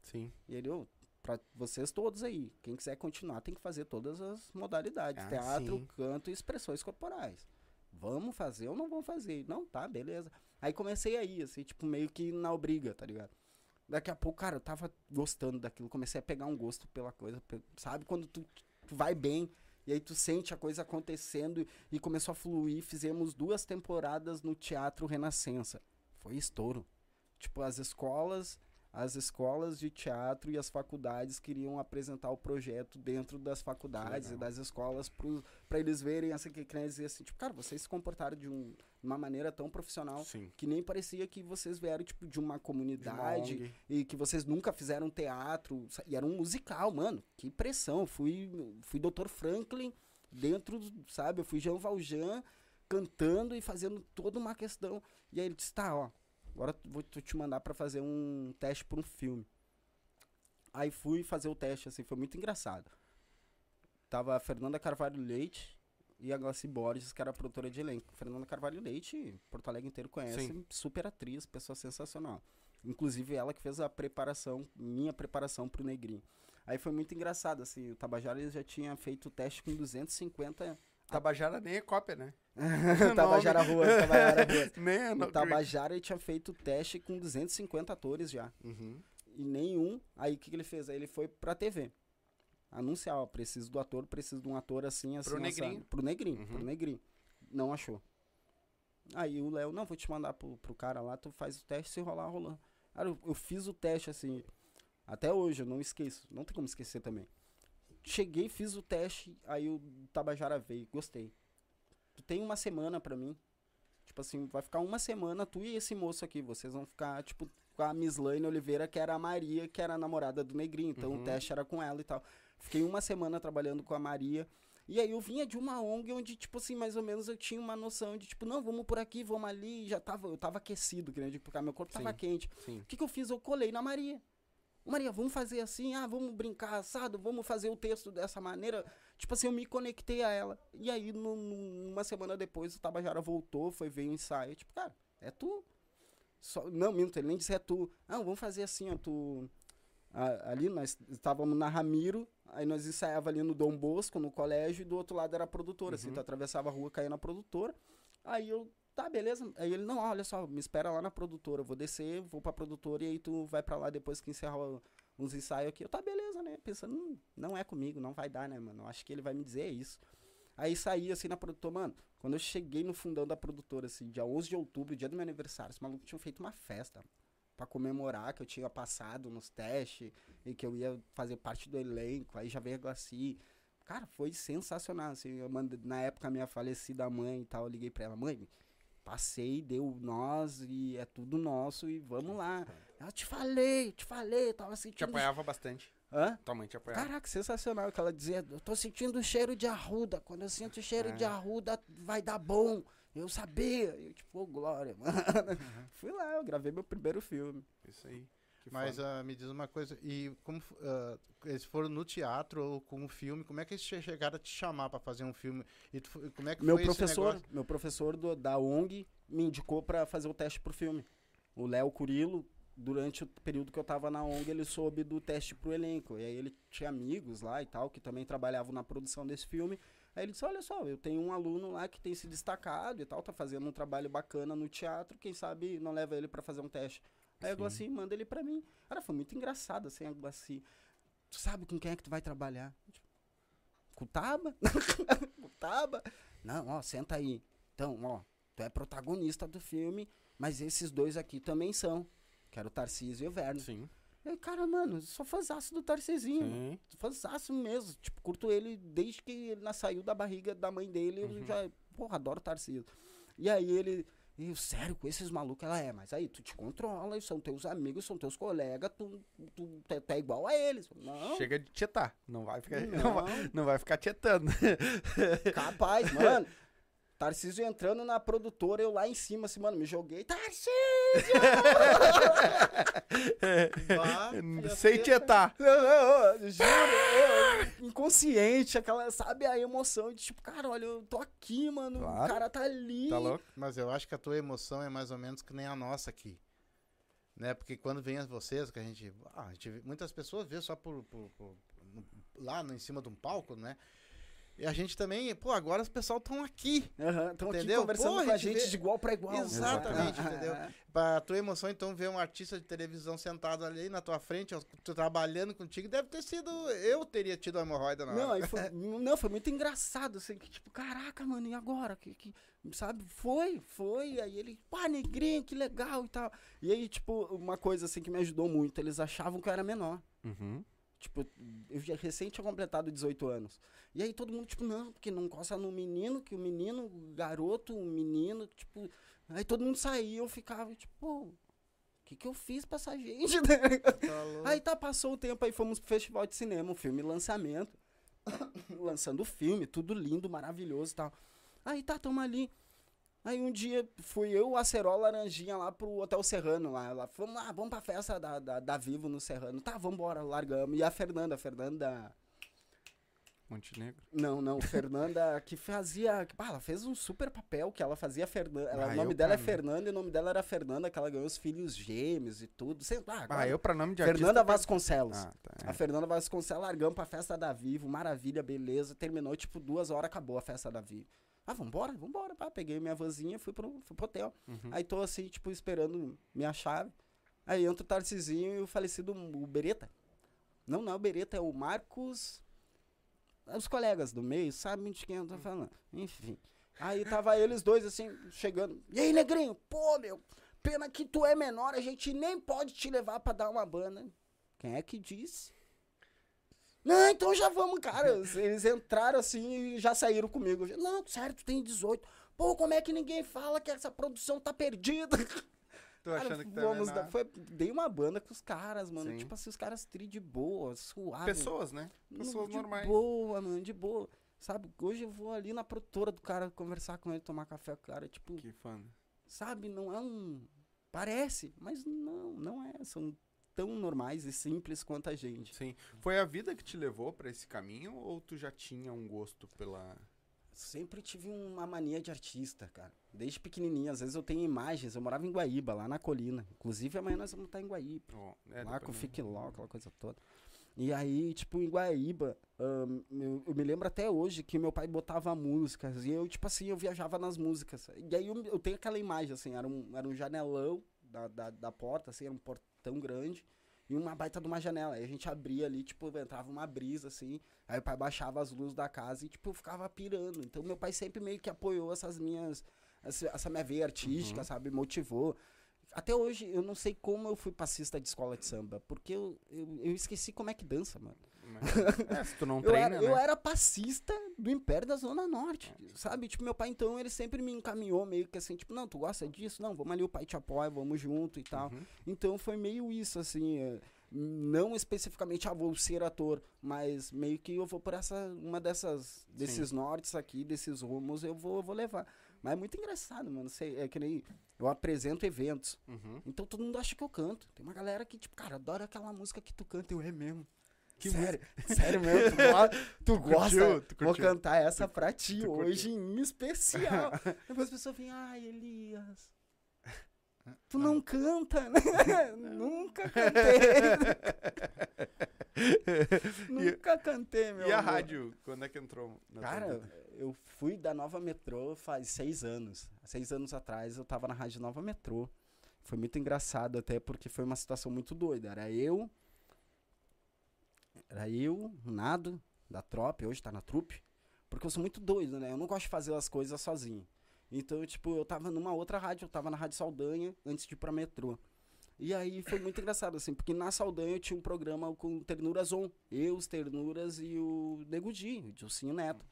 Sim. E ele, ô, pra vocês todos aí, quem quiser continuar tem que fazer todas as modalidades. Ah, teatro, sim. canto e expressões corporais. Vamos fazer ou não vamos fazer? Não, tá, beleza. Aí comecei aí, assim, tipo, meio que na obriga, tá ligado? Daqui a pouco, cara, eu tava gostando daquilo, comecei a pegar um gosto pela coisa, sabe? Quando tu, tu vai bem, e aí tu sente a coisa acontecendo e começou a fluir. Fizemos duas temporadas no Teatro Renascença. Foi estouro. Tipo, as escolas, as escolas de teatro e as faculdades queriam apresentar o projeto dentro das faculdades e das escolas para eles verem essa que querem dizer assim, tipo, cara, vocês se comportaram de, um, uma maneira tão profissional Sim. que nem parecia que vocês vieram tipo de uma De uma comunidade e que vocês nunca fizeram teatro e era um musical, mano. Que pressão. Fui fui Dr. Franklin dentro, sabe? Eu fui Jean Valjean cantando e fazendo toda uma questão. E aí ele disse: "Tá, ó, agora vou te mandar pra fazer um teste pra um filme". Aí fui fazer o teste assim, foi muito engraçado. Tava a Fernanda Carvalho Leite e a Glaci Borges, que era a produtora de elenco. Fernanda Carvalho Leite, Porto Alegre inteiro conhece, Sim. super atriz, pessoa sensacional. Inclusive ela que fez a preparação, minha preparação pro Negrinho. Aí foi muito engraçado, assim, o Tabajara já tinha feito o teste com 250... Tabajara nem é cópia, né? Tabajara Rua, Tabajara Rua. O Tabajara ele tinha feito teste com 250 atores já. Uhum. E nenhum. Aí o que, que ele fez? Aí ele foi pra TV. Anunciar, ó, preciso do ator, preciso de um ator assim, assim. Pro assado. negrinho. Pro negrinho, Uhum. pro negrinho. Não achou. Aí o Léo, não, vou te mandar pro, pro cara lá, tu faz o teste, se rolar, rolando. Cara, eu, eu fiz o teste assim. Até hoje, eu não esqueço. Não tem como esquecer também. Cheguei, fiz o teste, aí o Tabajara veio, gostei. Tu tem uma semana pra mim. Tipo assim, vai ficar uma semana, tu e esse moço aqui. Vocês vão ficar, tipo, com a Miss Lane Oliveira, que era a Maria, que era a namorada do Negrinho. Então Uhum. o teste era com ela e tal. Fiquei uma semana trabalhando com a Maria. E aí eu vinha de uma ONG onde, tipo assim, mais ou menos eu tinha uma noção de, tipo, não, vamos por aqui, vamos ali. Já tava, eu tava aquecido, que nem eu digo, porque meu corpo tava Sim. quente. Sim. O que, que eu fiz? Eu colei na Maria. Maria, vamos fazer assim, ah, vamos brincar assado, vamos fazer o texto dessa maneira. Tipo assim, eu me conectei a ela. E aí, no- no- uma semana depois, o Tabajara voltou, foi ver o ensaio. Tipo, cara, é tu. Só, não, minto, ele nem disse é tu. Ah, vamos fazer assim, ó, tu. a- ali nós estávamos na Ramiro, aí nós ensaiava ali no Dom Bosco, no colégio, e do outro lado era a produtora, assim, Uhum. tu atravessava a rua, caía na produtora. Aí eu, tá, beleza. Aí ele, não, olha só, me espera lá na produtora, eu vou descer, vou pra produtora e aí tu vai pra lá depois que encerrar uns ensaios aqui. Eu, tá, beleza, né? Pensando, hum, não é comigo, não vai dar, né, mano? Acho que ele vai me dizer isso. Aí saí assim na produtora, mano. Quando eu cheguei no fundão da produtora, assim, dia 11 de outubro, dia do meu aniversário, os malucos tinham feito uma festa pra comemorar que eu tinha passado nos testes e que eu ia fazer parte do elenco. Aí já veio a Glaci. Cara, foi sensacional, assim. Eu mandei, na época, minha falecida mãe e tal, eu liguei pra ela, mãe, passei, deu nós e é tudo nosso e vamos lá. Ela, te falei, te falei, eu tava Te sentindo... apoiava bastante. Hã? Tua mãe te apoiava. Caraca, sensacional que ela dizia, eu tô sentindo o cheiro de arruda, quando eu sinto o cheiro É. de arruda vai dar bom. Eu sabia, eu tipo, ô glória, mano. Fui lá, eu gravei meu primeiro filme. Isso aí. Que Mas ah, me diz uma coisa, e como ah, eles foram no teatro ou com um filme, como é que eles che- chegaram a te chamar pra fazer um filme? E tu como é que Meu foi professor, meu professor do- da ONG me indicou pra fazer o teste pro filme. O Léo Curilo, durante o período que eu tava na ONG, ele soube do teste pro elenco. E aí ele tinha amigos lá e tal, que também trabalhavam na produção desse filme. Aí ele disse, olha só, eu tenho um aluno lá que tem se destacado e tal, tá fazendo um trabalho bacana no teatro, quem sabe não leva ele pra fazer um teste. Aí a Sim. Glaci manda ele pra mim. Cara, foi muito engraçado assim, a Glaci. Tu sabe com quem é que tu vai trabalhar? Tipo, Com o Taba? com Taba? Não, ó, senta aí. Então, ó, tu é protagonista do filme, mas esses dois aqui também são. Que era o Tarcísio e o Verno. Sim. Eu, cara, mano, sou fãzaço do Tarcisinho. Sim. Fãzaço mesmo. Tipo, curto ele desde que ele saiu da barriga da mãe dele. Eu Uhum. já, porra, adoro o Tarcísio. E aí ele. Eu, sério, com esses malucos, ela é, mas aí tu te controla, são teus amigos, são teus colegas, tu, tu, tu, tu é igual a eles. Não, Chega de tietar. Não vai ficar, não. não, vai, não vai ficar tietando. capaz, mano. Tarcísio entrando na produtora, eu lá em cima, assim, mano, me joguei. Tarcísio! Bah, Sem tietar. Eu, eu, juro, eu, inconsciente, aquela, sabe, a emoção de tipo, cara, olha, eu tô aqui, mano, Claro. o cara tá ali. Tá louco? Mas eu acho que a tua emoção é mais ou menos que nem a nossa aqui. Né? Porque quando vem vocês, que a gente. ah, a gente muitas pessoas vê só por, por- por- lá em cima de um palco, né? E a gente também, pô, agora os pessoal estão aqui. Estão aqui Entendeu? conversando Pô, com a gente gente vê- de igual pra igual. Exatamente, entendeu? Pra tua emoção, então, ver um artista de televisão sentado ali na tua frente, ó, tu trabalhando contigo, deve ter sido. Eu teria tido a hemorroida na Não, foi, não, foi muito engraçado, assim, que tipo, caraca, mano, e agora? Que, que, sabe, foi, foi, aí ele, pá, negrinho, que legal e tal. E aí, tipo, uma coisa, assim, que me ajudou muito, eles achavam que eu era menor. Uhum. Tipo, eu já recém tinha completado 18 anos. E aí todo mundo, tipo, não, porque não encosta no menino, que o menino, o garoto, o menino, tipo. Aí todo mundo saía, eu ficava, tipo, pô, o que, que eu fiz pra essa gente? Tá aí tá, passou o tempo, aí fomos pro festival de cinema, um filme lançamento. lançando o filme, tudo lindo, maravilhoso e tal. Aí tá, tamo ali. Aí um dia fui eu, a Acerola Laranjinha lá pro Hotel Serrano lá. Ela, vamos lá, vamos pra festa da, da, da Vivo no Serrano. Tá, vambora, largamos. E a Fernanda, a Fernanda. Montenegro. Não, não, Fernanda que fazia. que, pá, ela fez um super papel que ela fazia Fernanda. ela- Ah, o nome dela é. Fernanda e o nome dela era Fernanda, que ela ganhou os filhos gêmeos e tudo. Sei lá, Ah, agora- eu pra nome de Fernanda artista... Vasconcelos. Ah, tá. A Fernanda Vasconcelos largamos pra festa da Vivo, maravilha, beleza. Terminou, tipo, duas horas, acabou a festa da Vivo. Ah, vambora, vambora, pá. Peguei minha vanzinha, fui pro, fui pro hotel. Uhum. Aí tô assim, tipo, esperando minha chave. Aí entra o Tarcisinho e o falecido o Bereta. Não, não é o Bereta, é o Marcos. Os colegas do meio sabem de quem eu tô falando. Enfim. Aí tava eles dois assim, chegando. E aí, negrinho? Pô, meu, pena que tu é menor, a gente nem pode te levar pra dar uma banda. Quem é que disse? Não, então já vamos, cara. Eles entraram assim e já saíram comigo. Não, sério, tu tem 18. Pô, como é que ninguém fala que essa produção tá perdida? Tô Cara, achando que tá vamos dar- foi, dei uma banda com os caras, mano. Sim. Tipo assim, os caras tri de boa, suave. Pessoas, né? Pessoas de normais. boa, mano, de boa. Sabe, hoje eu vou ali na produtora do cara conversar com ele, tomar café com o cara, tipo, Que fã. sabe, não é um. Parece, mas não, não é. São tão normais e simples quanto a gente. Sim. Foi a vida que te levou pra esse caminho ou tu já tinha um gosto pela... Sempre tive uma mania de artista, cara. Desde pequenininho, às vezes eu tenho imagens. Eu morava em Guaíba, lá na colina. Inclusive amanhã nós vamos estar em Guaíba. Ó, é, lá com o Fique aquela coisa toda. E aí, tipo, em Guaíba, eu, eu me lembro até hoje que meu pai botava músicas e eu, tipo assim, eu viajava nas músicas. E aí eu, eu tenho aquela imagem, assim, era um, era um janelão da, da, da porta, assim, era um portão grande. e uma baita de uma janela. Aí a gente abria ali, tipo, entrava uma brisa, assim. Aí o pai baixava as luzes da casa e, tipo, eu ficava pirando. Então meu pai sempre meio que apoiou essas minhas. Essa, essa minha veia artística, sabe? Motivou. Até hoje, eu não sei como eu fui passista de escola de samba. Porque eu, eu, eu esqueci como é que dança, mano. É, se tu não Eu treina, era, né? eu era passista do Império da Zona Norte, sabe? Tipo, meu pai, então, ele sempre me encaminhou meio que assim, tipo, não, tu gosta disso? Não, vamos ali, o pai te apoia, vamos junto e tal. Uhum. Então, foi meio isso, assim, é, não especificamente, ah, vou ser ator, mas meio que eu vou por essa, uma dessas, desses nortes aqui, desses rumos, eu vou, eu vou levar. Mas é muito engraçado, mano, sei, é que nem, eu apresento eventos, Uhum. então todo mundo acha que eu canto. Tem uma galera que, tipo, cara, adora aquela música que tu canta, eu é mesmo. Que sério, sério mesmo, tu, tu gosta, curtiu, tu vou curtiu. cantar essa pra ti tu hoje em especial. Depois as pessoas vêm, ai, Elias, tu não canta, né? Nunca cantei. Nunca cantei, meu E a amor. rádio, quando é que entrou? tua Cara, vida? eu fui da Nova Metrô faz seis anos. Seis anos atrás eu tava na Rádio Nova Metrô. Foi muito engraçado até porque foi uma situação muito doida. Era eu, era eu, o Nado, da Trop, hoje tá na Trupe. Porque eu sou muito doido, né? Eu não gosto de fazer as coisas sozinho. Então, tipo, eu tava numa outra rádio, eu tava na Rádio Saldanha antes de ir pra metrô. E aí foi muito engraçado, assim, porque na Saldanha eu tinha um programa com Ternuras On. Eu, os Ternuras e o Nego Di, o Dilcinho Neto.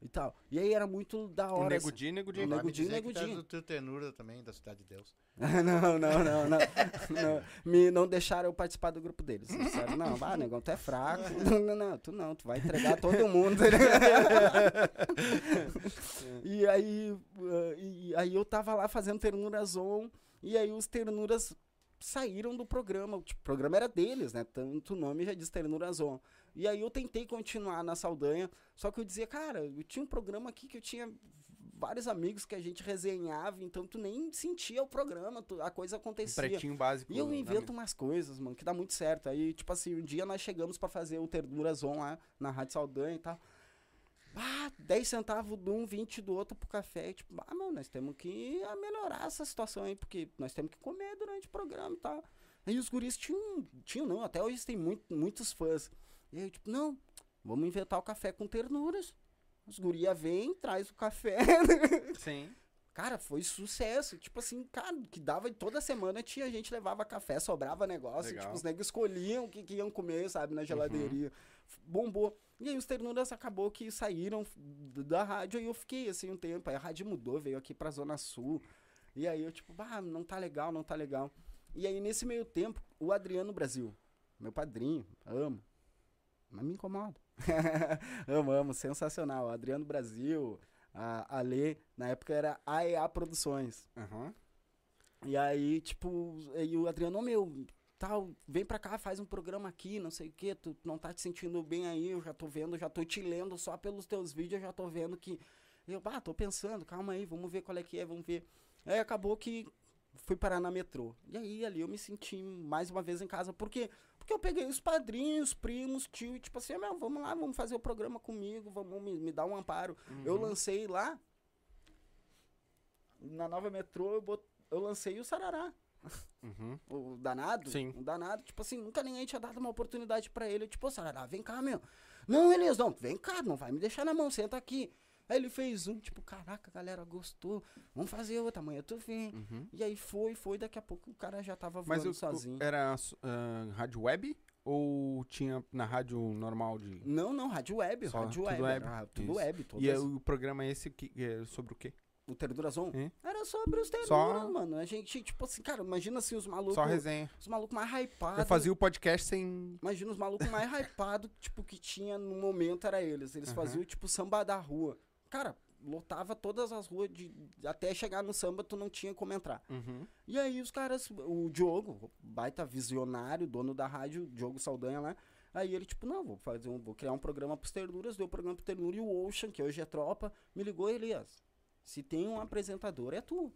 E tal. E aí era muito da O hora. Assim. O Nego me Di, dizer Nego que tá do ternura também, da Cidade de Deus. não, não, não, não, não. Me não deixaram eu participar do grupo deles. Disseram, não, vá, negão, tu é fraco. Não, não, não, tu não, tu vai entregar todo mundo. e aí, uh, e aí eu tava lá fazendo ternuras on, e aí os ternuras saíram do programa. Tipo, o programa era deles, né? Tanto o nome já diz ternuras on. E aí eu tentei continuar na Saldanha, só que eu dizia, cara, eu tinha um programa aqui que eu tinha vários amigos que a gente resenhava, então tu nem sentia o programa, tu- a coisa Um acontecia. pretinho básico. E eu invento umas coisas, mano, que dá muito certo. Aí, tipo assim, um dia nós chegamos pra fazer o Ternuras On lá na Rádio Saldanha e tal. Ah, 10 centavos de um, 20 do outro pro café. E, tipo, ah, mano, nós temos que melhorar essa situação aí, porque nós temos que comer durante o programa e tal. Aí os guris tinham, tinham não, até hoje tem muito, muitos fãs. E aí, eu, tipo, não, vamos inventar o café com ternuras. Os guria vêm, traz o café. Sim. Cara, foi sucesso. Tipo assim, cara, que dava toda semana tinha gente levava café, sobrava negócio. Legal. Tipo, os negros escolhiam o que, que iam comer, sabe, na geladeirinha. Bombou. E aí os ternuras acabou que saíram da rádio e eu fiquei assim um tempo. Aí a rádio mudou, veio aqui pra Zona Sul. E aí eu, tipo, bah, não tá legal, não tá legal. E aí nesse meio tempo, o Adriano Brasil, meu padrinho, amo. Mas me incomoda. amo, amo, sensacional. Adriano Brasil, a Alê, na época era AEA Produções. Aham. E aí, tipo, aí o Adriano, "Ô, meu, tal, vem pra cá, faz um programa aqui, não sei o que, tu não tá te sentindo bem aí, eu já tô vendo, já tô te lendo só pelos teus vídeos, eu já tô vendo que. Eu, ah, tô pensando, calma aí, vamos ver qual é que é, vamos ver. Aí acabou que fui parar na metrô. E aí ali eu me senti mais uma vez em casa. Por quê? Porque eu peguei os padrinhos, primos, tio, e tipo assim, meu, vamos lá, vamos fazer o programa comigo, vamos me, me dar um amparo. Eu lancei lá, na nova metrô, eu, bot, eu lancei o Sarará. Uhum. O danado? Sim. O danado, tipo assim, nunca ninguém tinha dado uma oportunidade pra ele. Eu, tipo, "Ô, Sarará, vem cá, meu. Não, Elias, não, vem cá, não vai me deixar na mão, senta aqui. Aí ele fez um, tipo, caraca, a galera gostou. Vamos fazer outra, amanhã tu vem. Uhum. E aí foi, foi, daqui a pouco o cara já tava Mas voando o, sozinho. o- era ah, rádio web ou tinha na rádio normal de. Não, não, rádio web, Só rádio web. web, era tudo isso. web. Todas, E é o programa esse que, é sobre o quê? O Terdurazon É? era sobre os ternuras, Só- mano. A gente, tipo assim, cara, imagina assim, os malucos. Só resenha. Os malucos mais hypados. Eu fazia o podcast sem. Imagina os malucos mais hypados, tipo, que tinha no momento era eles. Eles Aham. faziam, tipo, samba da rua. Cara, lotava todas as ruas de. Até chegar no samba, tu não tinha como entrar. Uhum. E aí os caras, o Diogo, baita visionário, dono da rádio, Diogo Saldanha lá. Aí ele, tipo, não, vou fazer um, vou criar um programa pros ternuras, deu o programa pro ternura e o Ocean, que hoje é tropa, me ligou, Elias. Se tem um apresentador, é tu.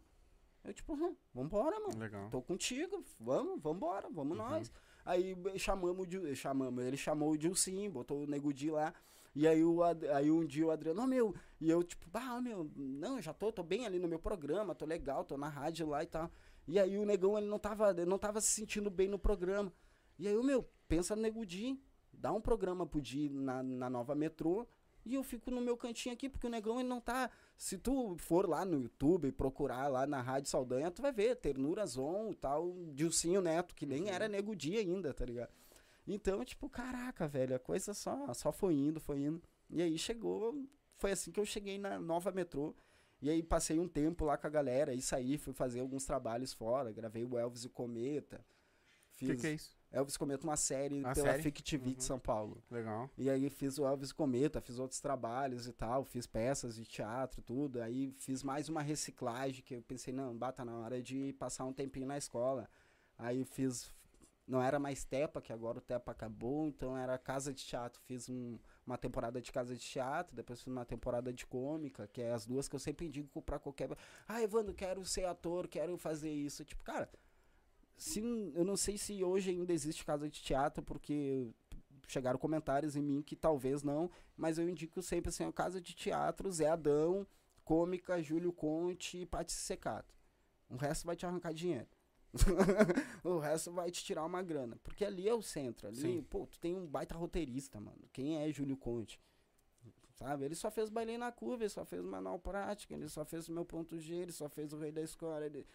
Eu, tipo, hum, vambora, mano. Legal. Tô contigo, vamos, vambora, vamos Uhum. nós. Aí chamamos, chamamos, ele chamou o Dilcim, botou o Nego Di lá. E aí, o, aí um dia o Adriano, "Ô, meu, e eu tipo, bah, meu, não, já tô, tô bem ali no meu programa, tô legal, tô na rádio lá e tal. E aí o negão, ele não tava, ele não tava se sentindo bem no programa. E aí, o meu, pensa no Nego Di, dá um programa pro Di na, na nova metrô, e eu fico no meu cantinho aqui, porque o negão ele não tá. Se tu for lá no YouTube e procurar lá na Rádio Saldanha, tu vai ver Ternura Zon e tal, Dilcinho Neto, que nem era Nego Di ainda, tá ligado? Então, tipo, caraca, velho, a coisa só, só foi indo, foi indo. E aí chegou, foi assim que eu cheguei na nova metrô. E aí passei um tempo lá com a galera, e saí, fui fazer alguns trabalhos fora, gravei o Elvis e o Cometa. O Fiz que, que é isso? Elvis Cometa, uma série Uma pela série? Uhum. de São Paulo. Legal. E aí fiz o Elvis e Cometa, fiz outros trabalhos e tal, fiz peças de teatro, tudo. Aí fiz mais uma reciclagem, que eu pensei, não, bata na hora de passar um tempinho na escola. Aí fiz, não era mais Tepa, que agora o Tepa acabou, então era casa de teatro. Fiz um- uma temporada de casa de teatro, depois fiz uma temporada de cômica, que é as duas que eu sempre indico pra qualquer. Ah, Evandro, quero ser ator, quero fazer isso. Tipo, cara, se, eu não sei se hoje ainda existe casa de teatro, porque chegaram comentários em mim que talvez não, mas eu indico sempre assim, a casa de teatro, Zé Adão, cômica, Júlio Conte e Pati Secato. O resto vai te arrancar dinheiro. o resto vai te tirar uma grana. Porque ali é o centro. Ali, Sim. pô, tu tem um baita roteirista, mano. Quem é Júlio Conte? Sabe? Ele só fez baile na curva, ele só fez manual prática, ele só fez o meu ponto G, ele só fez o Rei da Escola, ele,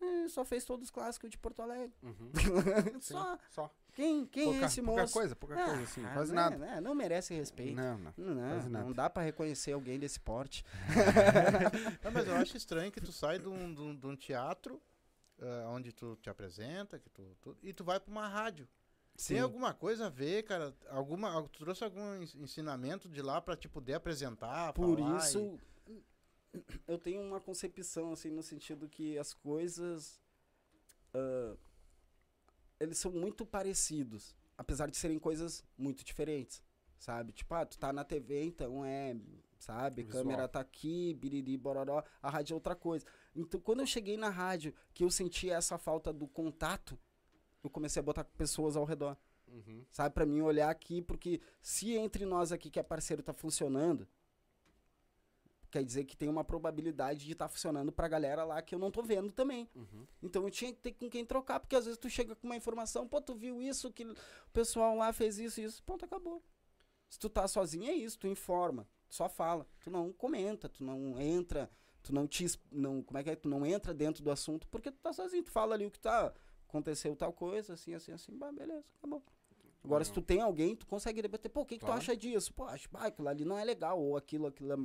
ele só fez todos os clássicos de Porto Alegre. Uhum. só. Só. Quem, quem pouca, é esse pouca moço? coisa, pouca Ah, coisa, assim. Quase né, nada. né, Não merece respeito. Não, não. Não, quase não, nada. dá pra reconhecer alguém desse porte. Não, mas eu acho estranho que tu sai de um, de um- de um teatro ah, onde tu te apresenta que tu, tu- e tu vai pra uma rádio. Tem alguma coisa a ver, cara? Alguma, tu trouxe algum ens- ensinamento de lá pra te poder apresentar? Por falar isso, eu tenho uma concepção, assim, no sentido que as coisas. ah, eles são muito parecidos, apesar de serem coisas muito diferentes, sabe? Tipo, ah, tu tá na TV, então é. Sabe? Visual. Câmera tá aqui, biriri, bororó, a rádio é outra coisa. Então, quando eu cheguei na rádio, que eu senti essa falta do contato, eu comecei a botar pessoas ao redor. Uhum. Sabe, pra mim olhar aqui, porque se entre nós aqui que é parceiro tá funcionando, quer dizer que tem uma probabilidade de estar funcionando pra galera lá que eu não tô vendo também. Uhum. Então eu tinha que ter com quem trocar, porque às vezes tu chega com uma informação, pô, tu viu isso, que o pessoal lá fez isso e isso, ponto, acabou. Se tu tá sozinho, é isso, tu informa, tu só fala, tu não comenta, tu não entra, tu não te, não, como é que é, tu não entra dentro do assunto, porque tu tá sozinho, tu fala ali o que tá, aconteceu tal coisa, assim, assim, assim, bah, beleza, acabou. Agora, se tu tem alguém, tu consegue debater, pô, o que, que tu acha disso? Pô, acho, bah, aquilo ali não é legal, ou aquilo, aquilo é...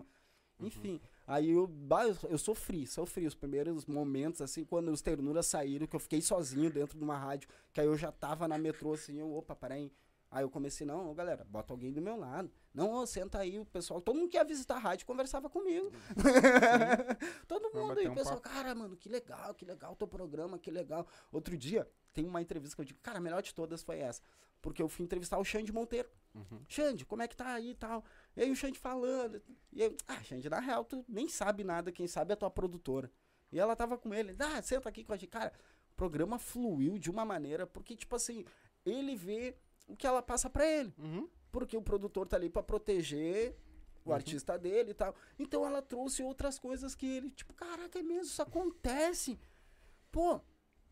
Enfim, aí eu, bah, eu, eu sofri, sofri os primeiros momentos, assim, quando os ternuras saíram, que eu fiquei sozinho dentro de uma rádio, que aí eu já tava na metrô, assim, eu, opa, peraí. Aí eu comecei, não, ô, galera, bota alguém do meu lado. Não, ô, senta aí, o pessoal, todo mundo que ia visitar a rádio conversava comigo. todo mundo, e o um pessoal, cara, mano, que legal, que legal o teu programa, que legal. Outro dia, tem uma entrevista que eu digo, cara, a melhor de todas foi essa. Porque eu fui entrevistar o Xande Monteiro. Uhum. Xande, como é que tá aí e tal? E aí o Xande falando. E eu, ah, Xande, na real, tu nem sabe nada, quem sabe é a tua produtora. E ela tava com ele, ah, senta aqui com a gente. Cara, o programa fluiu de uma maneira, porque, tipo assim, ele vê o que ela passa pra ele. Uhum. Porque o produtor tá ali pra proteger o artista dele e tal. Então ela trouxe outras coisas que ele, tipo, caraca, é mesmo, isso acontece. Pô,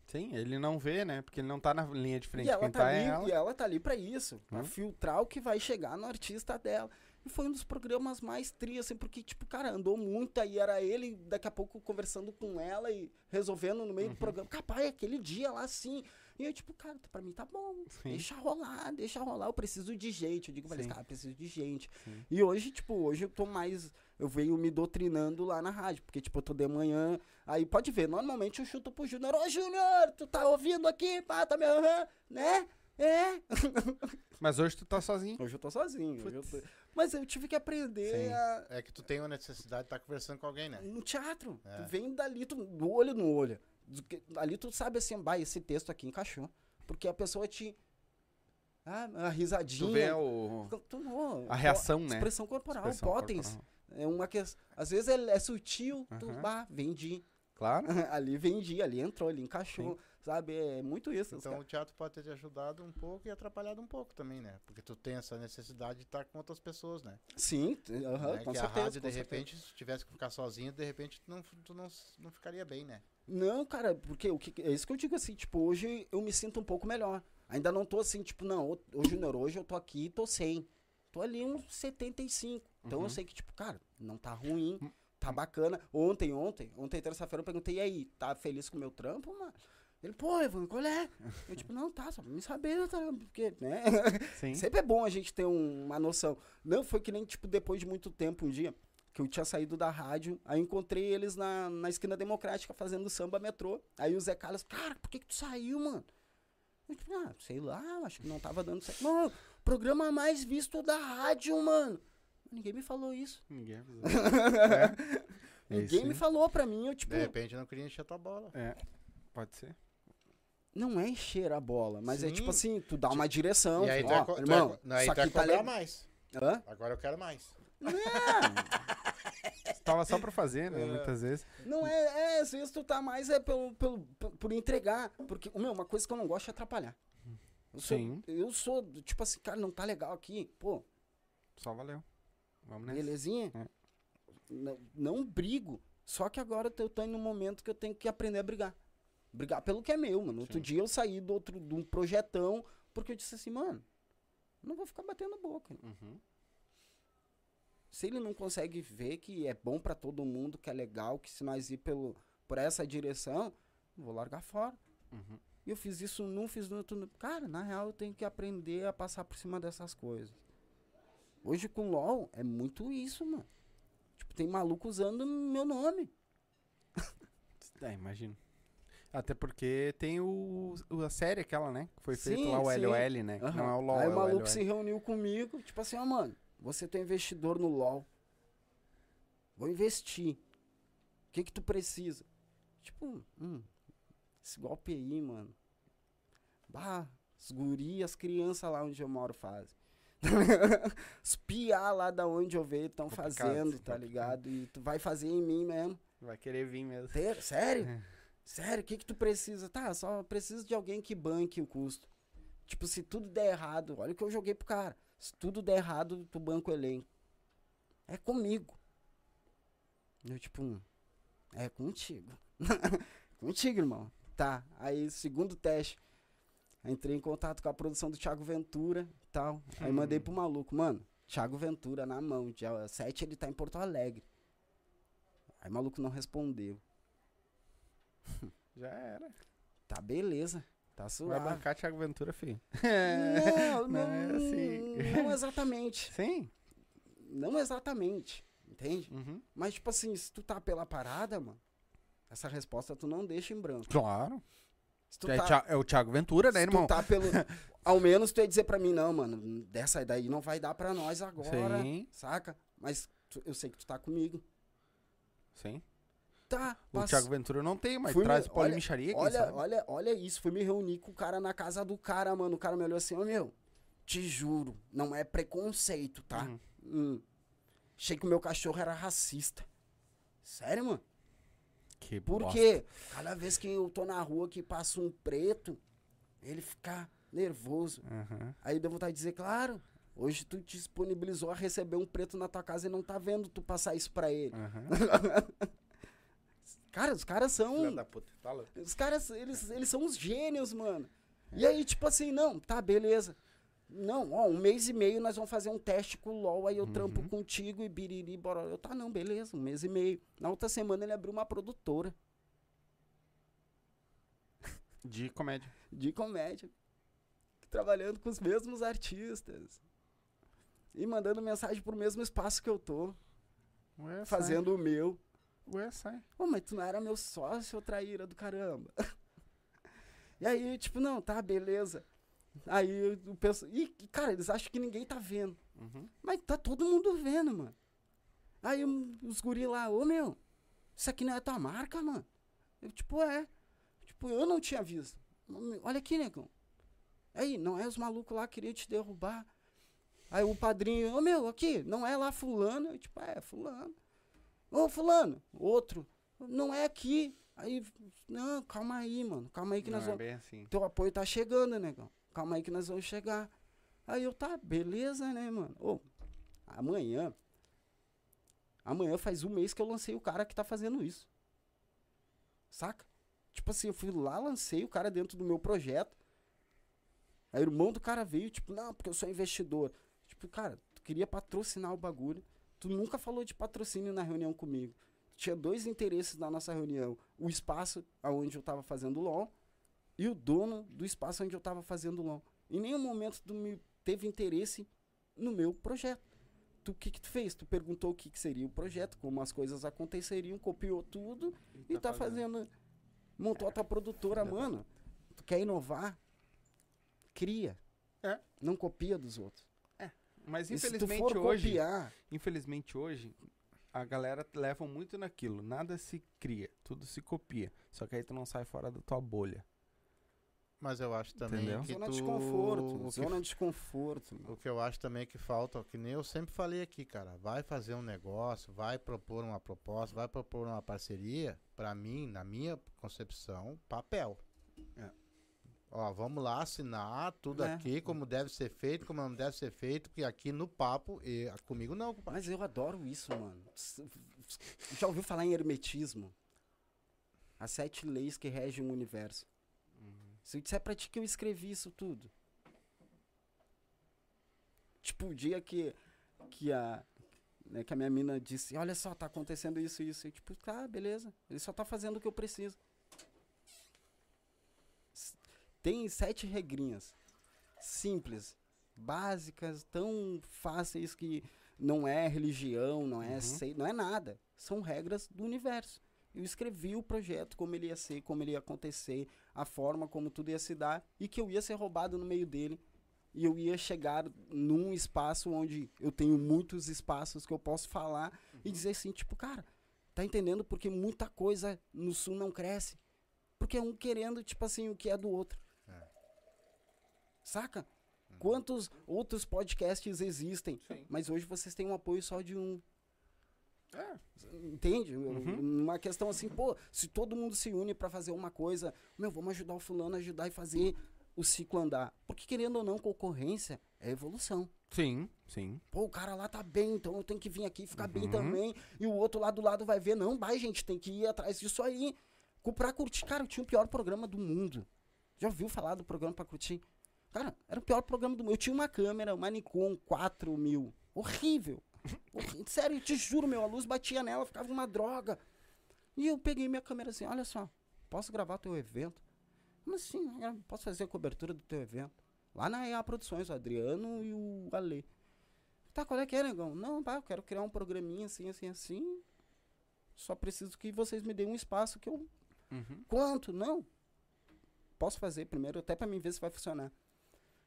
Sim, ele não vê, né? Porque ele não tá na linha de frente. e ela, Quem tá tá ali, é ela. e ela tá ali pra isso, pra Hum. filtrar o que vai chegar no artista dela. E foi um dos programas mais tri, assim, porque, tipo, cara, andou muito, aí era ele, daqui a pouco, conversando com ela e resolvendo no Uhum. meio do programa. Capaz, aquele dia lá, assim. E eu, tipo, cara, pra mim tá bom. Sim. Deixa rolar, deixa rolar. Eu preciso de gente. Eu digo pra eles, cara, eu preciso de gente. Sim. E hoje, tipo, hoje eu tô mais. Eu venho me doutrinando lá na rádio. Porque, tipo, eu tô de manhã. Aí pode ver, normalmente eu chuto pro Júnior. Ô, Júnior, tu tá ouvindo aqui? Pá, tá me né? É. Mas hoje tu tá sozinho. Hoje eu tô sozinho. eu tô- Mas eu tive que aprender a- É que tu tem uma necessidade de estar conversando com alguém, né? no teatro. É. Tu vem dali, tu, do olho no olho. Ali tu sabe assim, bah, esse texto aqui encaixou. Porque a pessoa te. Ah, a risadinha. Tu vê o... Tu a reação, né? Expressão corporal, Expressão potens. corporal. É uma que às vezes é, é sutil, tu Aham. bah, vendi. Claro. ali vendi, ali entrou, ali encaixou, sabe? É muito isso. Então o teatro pode ter te ajudado um pouco e atrapalhado um pouco também, né? Porque tu tem essa necessidade de estar com outras pessoas, né? Sim, Né? com que a certeza. rádio, com de certeza. repente, se tivesse que ficar sozinho, de repente tu não, tu não, não ficaria bem, né? Não, cara, porque o que, é isso que eu digo assim, tipo, hoje eu me sinto um pouco melhor. Ainda não tô assim, tipo, não, ô Júnior, hoje eu tô aqui e tô 100. Tô ali uns 75. Então Uhum. eu sei que, tipo, cara, não tá ruim, tá bacana. Ontem, ontem, ontem, terça-feira, eu perguntei, e aí, tá feliz com o meu trampo, mano? Ele, pô, Ivan, qual é? Eu, tipo, não, tá, só pra me saber, tá, porque, né? Sim. Sempre é bom a gente ter um- uma noção. Não, foi que nem, tipo, depois de muito tempo, um dia, que eu tinha saído da rádio, aí encontrei eles na, na esquina democrática fazendo samba metrô. Aí o Zé Carlos, cara, por que que tu saiu, mano? Eu, tipo, ah, sei lá, acho que não tava dando certo. Mano, programa mais visto da rádio, mano. Ninguém me falou isso. Ninguém avisou. é. É Ninguém isso me aí. falou pra mim, eu, tipo, De repente eu não queria encher tua bola. É. Pode ser. Não é encher a bola, mas é Sim. tipo assim, tu dá uma direção. e aí tu, tu ó, tu irmão, vai co- aí isso tu vai aqui tá mais. Hã? Agora eu quero mais. Tava só pra fazer, né? Muitas vezes. Não é, é, às vezes tu tá mais é pelo, pelo, por, entregar. Porque, meu, uma coisa que eu não gosto é atrapalhar. Eu sou, Sim. Eu sou, tipo assim, cara, não tá legal aqui. Pô, Só valeu. Vamos nessa. belezinha? É. Não, não brigo. Só que agora eu tô no momento que eu tenho que aprender a brigar. Brigar pelo que é meu, mano. Outro Sim. dia eu saí do outro, de um projetão, porque eu disse assim, mano, não vou ficar batendo boca. Uhum. se ele não consegue ver que é bom pra todo mundo, que é legal, que se nós ir pelo, por essa direção, vou largar fora. Uhum. E eu fiz isso num, fiz no outro. Cara, na real eu tenho que aprender a passar por cima dessas coisas. Hoje com LOL é muito isso, mano. Tipo, tem maluco usando meu nome. É, imagino. Até porque tem o, o- a série aquela, né? Que foi feito Sim, lá o sim. LOL, né? Que Aham. Não é o LOL, Aí é o maluco LOL. se reuniu comigo, tipo assim, ó, mano, você tem investidor no LOL. Vou investir. O que que tu precisa? Tipo, hum, esse golpe aí, mano. Bah, os guri, as crianças lá onde eu moro fazem. os piá lá da onde eu veio estão fazendo, tá ligado? E tu vai fazer em mim mesmo. Vai querer vir mesmo. Sério? Sério? É. Sério, o que que tu precisa? Tá, só preciso de alguém que banque o custo. Tipo, se tudo der errado, olha o que eu joguei pro cara. Se tudo der errado, tu banca o elenco. É comigo. Eu, tipo, hum, é contigo. contigo, irmão. Tá, aí segundo teste. Entrei em contato com a produção do Thiago Ventura e tal. Aí Hum. mandei pro maluco, mano, Thiago Ventura na mão. Dia 7 ele tá em Porto Alegre. Aí o maluco não respondeu. Já era. Tá beleza. Tá Vai suave. bancar Thiago Ventura, filho. Não, Não não, é assim. não exatamente. Sim. Não exatamente. Entende? Uhum. Mas, tipo assim, se tu tá pela parada, mano, essa resposta tu não deixa em branco. Claro. É, tá, é o Thiago Ventura, né, se irmão? tu tá pelo. Ao menos tu ia dizer pra mim, não, mano, dessa daí não vai dar pra nós agora. Sim. Saca? Mas tu- eu sei que tu tá comigo. Sim. Tá, O pass- Thiago Ventura não tem, mas Fui traz me- quem Olha, sabe? olha, olha isso. Fui me reunir com o cara na casa do cara, mano. O cara me olhou assim, ô meu, te juro, não é preconceito, tá? Uhum. Hum. Achei que o meu cachorro era racista. Sério, mano? Que Por bosta. Cada vez que eu tô na rua que passa um preto, ele fica nervoso. Aham. Aí deu vontade de dizer, claro, hoje tu te disponibilizou a receber um preto na tua casa e não tá vendo tu passar isso pra ele. Aham. Cara, os caras são. Filha da puta. Fala. Os caras, eles, eles são os gênios, mano. E aí, tipo assim, não, tá, beleza. Não, ó, um mês e meio nós vamos fazer um teste com o LOL, aí eu trampo contigo e biriri, bora. Eu, tá, não, beleza, um mês e meio. Na outra semana ele abriu uma produtora De comédia. de comédia, trabalhando com os mesmos artistas. E mandando mensagem pro mesmo espaço que eu tô, Ué, fazendo o meu. Ué, sai. Ô, mas tu não era meu sócio, traíra do caramba. e aí, tipo, não, tá, beleza. Aí o pessoal. E, cara, eles acham que ninguém tá vendo. Uhum. Mas tá todo mundo vendo, mano. Aí os guri lá, ô meu, isso aqui não é tua marca, mano. Eu, tipo, é. Tipo, eu não tinha visto. Olha aqui, negão. Aí, não é os malucos lá que queriam te derrubar. Aí o padrinho, ô meu, aqui, não é lá fulano. Eu, tipo, é, fulano. Ô, fulano, outro, não é aqui. Aí, não, calma aí, mano. Calma aí que Não nós é vamos. assim. Teu apoio tá chegando, negão. Calma aí que nós vamos chegar. Aí eu, tá, beleza, né, mano? Ô, amanhã. Amanhã faz um mês que eu lancei o cara que tá fazendo isso. Saca? Tipo assim, eu fui lá, lancei o cara dentro do meu projeto. Aí o irmão do cara veio, tipo, não, porque eu sou investidor. Tipo, cara, tu queria patrocinar o bagulho. Tu nunca falou de patrocínio na reunião comigo. Tinha dois interesses na nossa reunião. O espaço onde eu tava fazendo LOL e o dono do espaço onde eu tava fazendo LOL. Em nenhum momento tu me teve interesse no meu projeto. Tu, o que que tu fez? Tu perguntou o que, que seria o projeto, como as coisas aconteceriam, copiou tudo e tá, fazendo. Montou a tua produtora, mano. Tu quer inovar? Cria. É. Não copia dos outros. Mas E se tu infelizmente for hoje, copiar, infelizmente hoje, a galera leva muito naquilo. Nada se cria, tudo se copia. Só que aí tu não sai fora da tua bolha. Mas eu acho também Entendeu? que zona tu... de conforto. o que Zona de conforto. mano. O que eu acho também que falta, que nem eu sempre falei aqui, cara, vai fazer um negócio, vai propor uma proposta, vai propor uma parceria, pra mim, na minha concepção, papel. Ó, vamos lá assinar tudo É. aqui, como deve ser feito, como não deve ser feito, porque aqui no papo, e, comigo não, compadre. Mas eu adoro isso, mano. Já ouviu falar em hermetismo? As sete leis que regem o universo. Se eu disser pra ti que eu escrevi isso tudo. Tipo, o dia que, que, a, né, que a minha mina disse, olha só, tá acontecendo isso e isso. E tipo, tá, beleza. Ele só tá fazendo o que eu preciso. Tem sete regrinhas. Simples. Básicas, tão fáceis que não é religião, não é Uhum. sei, não é nada. São regras do universo. Eu escrevi o projeto, como ele ia ser, como ele ia acontecer, a forma como tudo ia se dar, e que eu ia ser roubado no meio dele. E eu ia chegar num espaço onde eu tenho muitos espaços que eu posso falar e dizer assim, tipo, cara, tá entendendo? Porque muita coisa no sul não cresce. Porque é um querendo, tipo assim, o que é do outro. Saca? Quantos outros podcasts existem? Sim. Mas hoje vocês têm um apoio só de um. É. Entende? Uhum. Uma questão assim, pô, se todo mundo se une pra fazer uma coisa, meu, vamos ajudar o fulano a ajudar e fazer o ciclo andar. Porque querendo ou não, concorrência é evolução. Sim, sim. Pô, o cara lá tá bem, então eu tenho que vir aqui e ficar bem Uhum. também. E o outro lá do lado vai ver, não, vai, gente, tem que ir atrás disso aí. Pra curtir. Cara, eu tinha o pior programa do mundo. Já ouviu falar do programa pra curtir? Cara, era o pior programa do mundo. Eu tinha uma câmera, uma Nikon 4000. Horrível. Horri- Sério, eu te juro, meu, a luz batia nela, ficava uma droga. E eu peguei minha câmera assim, olha só, posso gravar teu evento? Mas sim, posso fazer a cobertura do teu evento. Lá na EA Produções, o Adriano e o Ale. Tá, qual é que é, negão? Não, pá, eu quero criar um programinha assim, assim, assim. Só preciso que vocês me deem um espaço que eu. Uhum. Quanto? Não. Posso fazer primeiro, até pra mim ver se vai funcionar.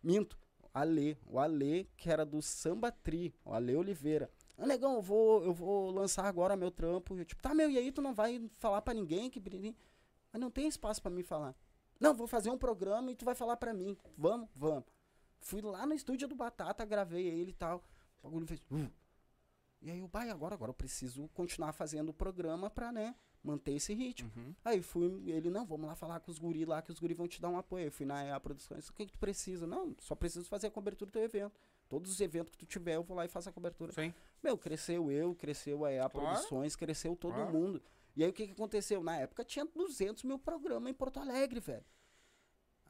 Minto. Ale, o Ale, que era do Samba Tri, o Ale Oliveira. Ah, negão, eu vou, eu vou lançar agora meu trampo. Eu, tipo, tá, meu, e aí tu não vai falar pra ninguém que. Mas não tem espaço pra mim falar. Não, vou fazer um programa e tu vai falar pra mim. Vamos, vamos. Fui lá no estúdio do Batata, gravei ele e tal. O bagulho fez. "Uh". E aí o pai, agora, agora eu preciso continuar fazendo o programa pra, né, manter esse ritmo. Uhum. Aí fui, ele, não, vamos lá falar com os guris lá, que os guris vão te dar um apoio. Eu fui na EA Produções, o que, que tu precisa? Não, só preciso fazer a cobertura do teu evento. Todos os eventos que tu tiver, eu vou lá e faço a cobertura. Sim. Meu, cresceu eu, cresceu a EA Claro. Produções, cresceu todo Claro. mundo. E aí o que, que aconteceu? Na época tinha 200 mil programas em Porto Alegre, velho.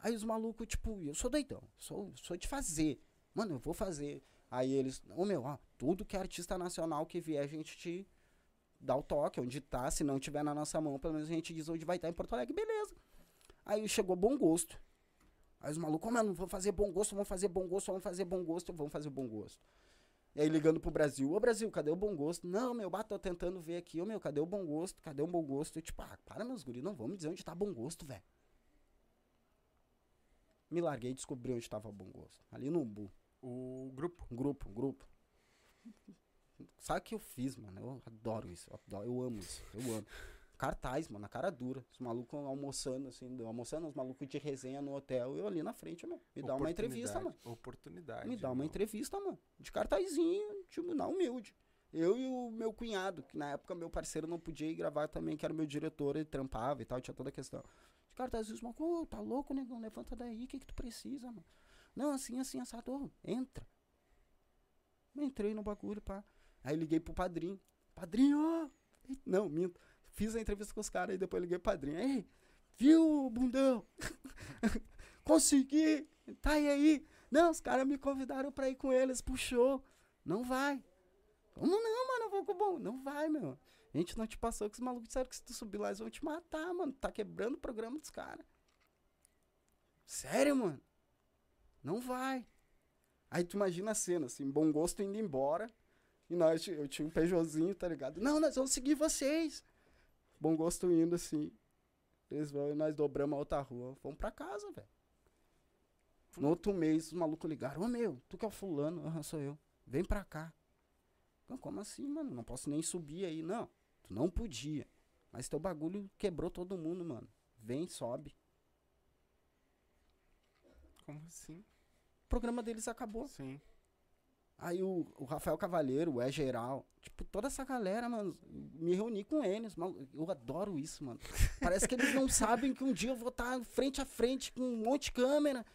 Aí os malucos, tipo, eu sou doidão, sou, sou de fazer. Mano, eu vou fazer. Aí eles, ô meu, ó, tudo que é artista nacional que vier, a gente te dá o toque, onde tá, se não tiver na nossa mão, pelo menos a gente diz onde vai estar em Porto Alegre, beleza. Aí chegou bom gosto. Aí os malucos, mano, vamos fazer bom gosto, vamos fazer bom gosto, vamos fazer bom gosto, vamos fazer bom gosto. E aí ligando pro Brasil, ô Brasil, cadê o bom gosto? Não, meu, bato, tô tentando ver aqui, ô meu, cadê o bom gosto? Cadê o bom gosto? Eu, tipo, ah, para meus guris, não vamos dizer onde tá bom gosto, velho. Me larguei e descobri onde tava o bom gosto. Ali no Umbu. O grupo. Grupo, grupo. Sabe o que eu fiz, mano? Eu adoro isso. Eu, adoro, eu amo isso. Eu amo. Cartaz, mano, na cara dura. Os malucos almoçando, assim, almoçando, os malucos de resenha no hotel. Eu ali na frente, mano. Me dá uma entrevista, mano. Oportunidade-. Me dá uma irmão. entrevista, mano. De cartazinho, tipo, na humilde. Eu e o meu cunhado, que na época meu parceiro não podia ir gravar também, que era meu diretor, ele trampava e tal, tinha toda a questão. De cartazinho, os malucos, ô, tá louco, negão? Levanta daí, o que que tu precisa, mano? Não, assim, assim, assado, ô, entra. Entrei no bagulho, pá. Aí liguei pro padrinho. Padrinho. Não, minto. Fiz a entrevista com os caras e depois liguei pro padrinho. Ei, viu, bundão? consegui, tá aí aí. Não, os caras me convidaram pra ir com eles pro show. Não vai. Como não, mano? Eu vou com o bom. Não vai, meu. A gente não te passou que os malucos disseram que se tu subir lá eles vão te matar, mano. Tá quebrando o programa dos caras. Sério, mano? Não vai. Aí tu imagina a cena, assim, bom gosto indo embora. E nós, eu tinha um Peugeotzinho, tá ligado? Não, nós vamos seguir vocês. Bom gosto indo, assim. Eles vão e nós dobramos a outra rua. Vamos pra casa, velho. No outro mês, os malucos ligaram. Ô, meu, tu que é o fulano? Aham, sou eu. Vem pra cá. Não, como assim, mano? Não posso nem subir aí. Não, tu não podia. Mas teu bagulho quebrou todo mundo, mano. Vem, sobe. Como assim? O programa deles acabou. Sim. Aí o, o Rafael Cavaleiro, o É Geral, tipo, toda essa galera, mano, me reuni com eles. malu- Eu adoro isso, mano. Parece que eles não sabem que um dia eu vou estar frente a frente com um monte de câmera.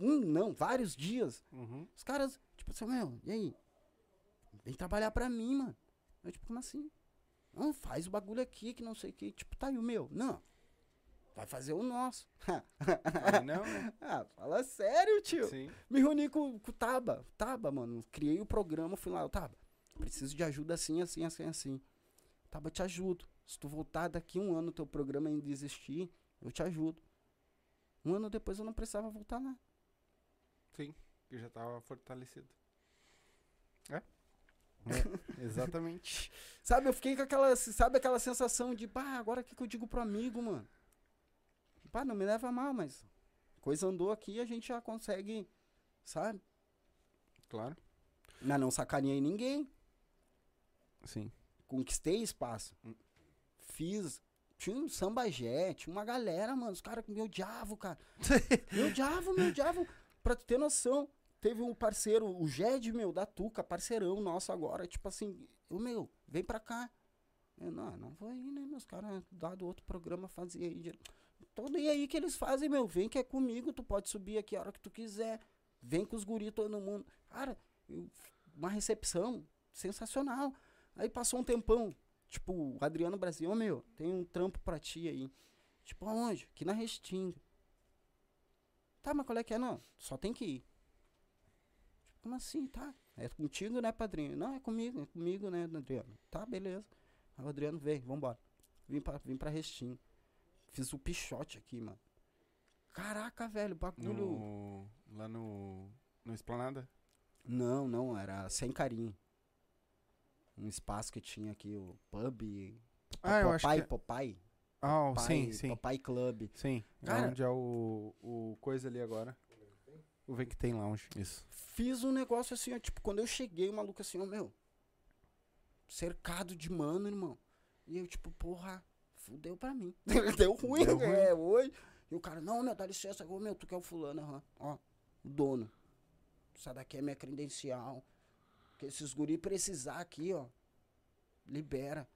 Um, não, vários dias. Uhum. Os caras, tipo assim, meu, e aí? Vem trabalhar pra mim, mano. Eu, tipo, como assim? Não, faz o bagulho aqui, que não sei o que. Tipo, tá aí o meu. Não. Vai fazer o nosso. Aí não, né? ah, fala sério, tio. Sim. Me reuni com, com o Taba. Taba, mano. Criei o programa, fui lá, Taba. Preciso de ajuda assim, assim, assim, assim. Taba, te ajudo. Se tu voltar daqui um ano, teu programa ainda existir, eu te ajudo. Um ano depois eu não precisava voltar lá. Sim. Que já tava fortalecido. É? É, exatamente. Sabe, eu fiquei com aquela, sabe aquela sensação de, pá, agora o que, que eu digo pro amigo, mano? Pá, não me leva mal, mas coisa andou aqui a gente já consegue, sabe? Claro. Mas não sacaneei ninguém. Sim. Conquistei espaço. Hum. Fiz. Tinha um sambajé, tinha uma galera, mano. Os caras me odiavam, cara. me odiavam, me odiavam. Pra tu ter noção, teve um parceiro, o Jed, meu, da Tuca, parceirão nosso agora. Tipo assim, o meu, vem pra cá. Eu, não, não vou ir, né? Meus caras, dado outro programa, fazia aí. Todo e aí que eles fazem, meu, vem que é comigo, tu pode subir aqui a hora que tu quiser. Vem com os guris todo mundo. Cara, eu- uma recepção sensacional. Aí passou um tempão. Tipo, o Adriano Brasil, ô meu, tem um trampo pra ti aí. Tipo, aonde? Aqui na Restinga. Tá, mas qual é que é? Não, só tem que ir. Tipo, como assim? Tá. É contigo, né, padrinho? Não, é comigo, é comigo, né, Adriano? Tá, beleza. Aí o Adriano vem, vambora. Vim pra, vim pra Restinga. Fiz o pichote aqui, mano. Caraca, velho, bagulho. No, lá no. No Esplanada? Não, não, era sem carinho. Um espaço que tinha aqui, o pub. Ah, eu acho Popeye, que. Popeye. Ah, Popeye, sim, sim. Popeye Club. Sim. É Cara- onde é o, o coisa ali agora. O Vem que tem lounge. Isso. Fiz um negócio assim, ó, tipo, quando eu cheguei, o maluco assim, ó, meu. Cercado de mano, irmão. E eu, tipo, porra, fudeu pra mim. Deu ruim, Deu ruim. é, hoje. E o cara, não, meu, dá licença, ô, meu, tu que é o fulano, aham. Ó, o dono. Essa daqui é minha credencial. Que esses guri precisar aqui, ó. Libera.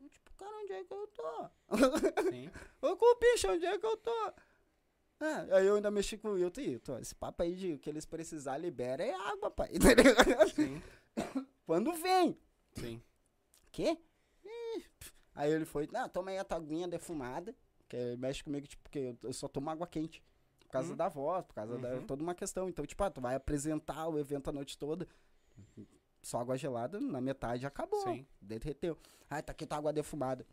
Eu, tipo, cara, onde é que eu tô? Sim. Ô, Cupicha, onde é que eu tô? Ah, aí eu ainda mexi com o Wilton e Wilton, esse papo aí de o que eles precisar libera é água, pai. Sim. Quando vem? Sim. Quê? Aí ele foi, não, toma aí a tua aguinha defumada, que ele mexe comigo, tipo, porque eu, eu só tomo água quente. Por causa Uhum. da voz, por causa da Uhum. toda uma questão. Então, tipo, ah, tu vai apresentar o evento a noite toda, só água gelada, na metade acabou. Sim. Derreteu. Ah, tá aqui tua água defumada.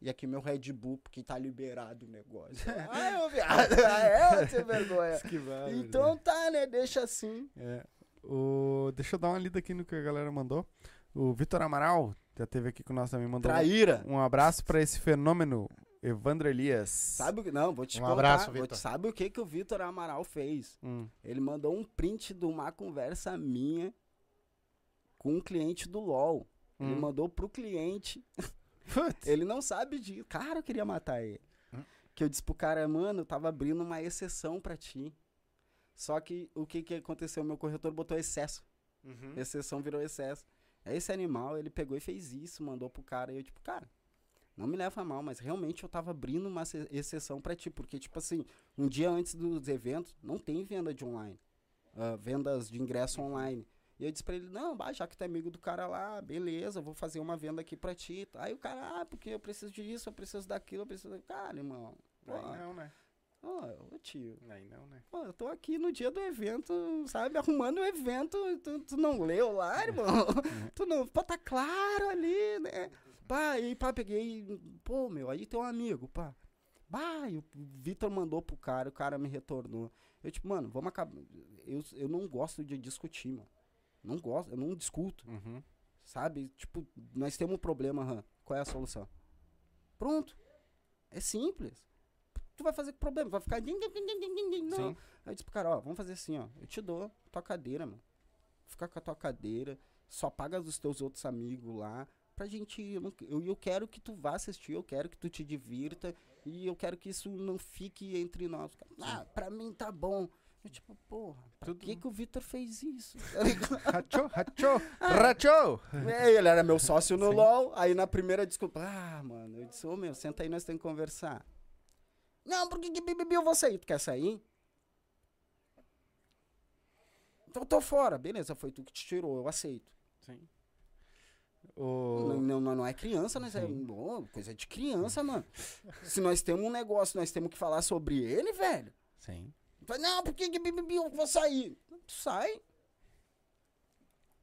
E aqui meu Red Bull, porque tá liberado o negócio. ah, eu viado. Ah, é, sem vergonha. Esquivar. Então tá, né? Deixa assim. É. O... Deixa eu dar uma lida aqui no que a galera mandou. O Vitor Amaral já teve aqui com nós também. Mandou Traíra. um abraço pra esse fenômeno, Evandro Elias. Sabe o que? Não, vou te Um contar. abraço, vou Vitor. te- sabe o que, que o Vitor Amaral fez? Hum. Ele mandou um print de uma conversa minha com um cliente do LOL. Ele Hum. mandou pro cliente. Putz. Ele não sabe disso. Cara, eu queria matar ele. Hum? Que eu disse pro cara, mano, eu tava abrindo uma exceção pra ti. Só que o que que aconteceu? Meu corretor botou excesso. Uhum. Exceção virou excesso. Esse animal, ele pegou e fez isso, mandou pro cara. E eu, tipo, cara, não me leva mal, mas realmente eu tava abrindo uma ex- exceção pra ti. Porque, tipo assim, um dia antes dos eventos, não tem venda de online. ah, vendas de ingresso online. E eu disse pra ele, não, bah, já que tu é amigo do cara lá, beleza, eu vou fazer uma venda aqui pra ti. Aí o cara, ah, porque eu preciso disso, eu preciso daquilo, eu preciso... Cara, irmão, pô, não, né? Ó, ô tio, Aí não, né? pô, eu tô aqui no dia do evento, sabe, arrumando o evento, tu, tu não leu lá, irmão? tu não, pô, tá claro ali, né? Pá, e pá, peguei, pô, meu, aí tem um amigo, pá. Bah, e o Vitor mandou pro cara, o cara me retornou. Eu, tipo, mano, vamos acabar. Eu, eu não gosto de discutir, mano. Não gosto, eu não discuto, Uhum. sabe? Tipo, nós temos um problema, Han. Qual é a solução? Pronto. É simples. Tu vai fazer com problema, vai ficar. Não. Sim. Aí eu disse pro cara, ó, vamos fazer assim, ó. Eu te dou tua cadeira, mano. Fica com a tua cadeira, só paga dos teus outros amigos lá. Pra gente. Eu, eu, eu quero que tu vá assistir, eu quero que tu te divirta. E eu quero que isso não fique entre nós. Ah, pra mim tá bom. Eu, tipo, porra, pra Tudo- que, que o Vitor fez isso? Rachou, rachou, rachou! É, ele era meu sócio no LOL. Aí na primeira desculpa, ah, mano, eu disse, ô meu, senta aí, nós temos que conversar. Não, porque que bibibi eu vou sair? Tu quer sair? Então eu tô fora. Beleza, foi tu que te tirou, eu aceito. Sim. Não, O... não, não, não é criança, nós é Ô, coisa de criança, mano. Se nós temos um negócio, nós temos que falar sobre ele, velho. Sim. Não, porque que bibibi eu vou sair? Tu sai.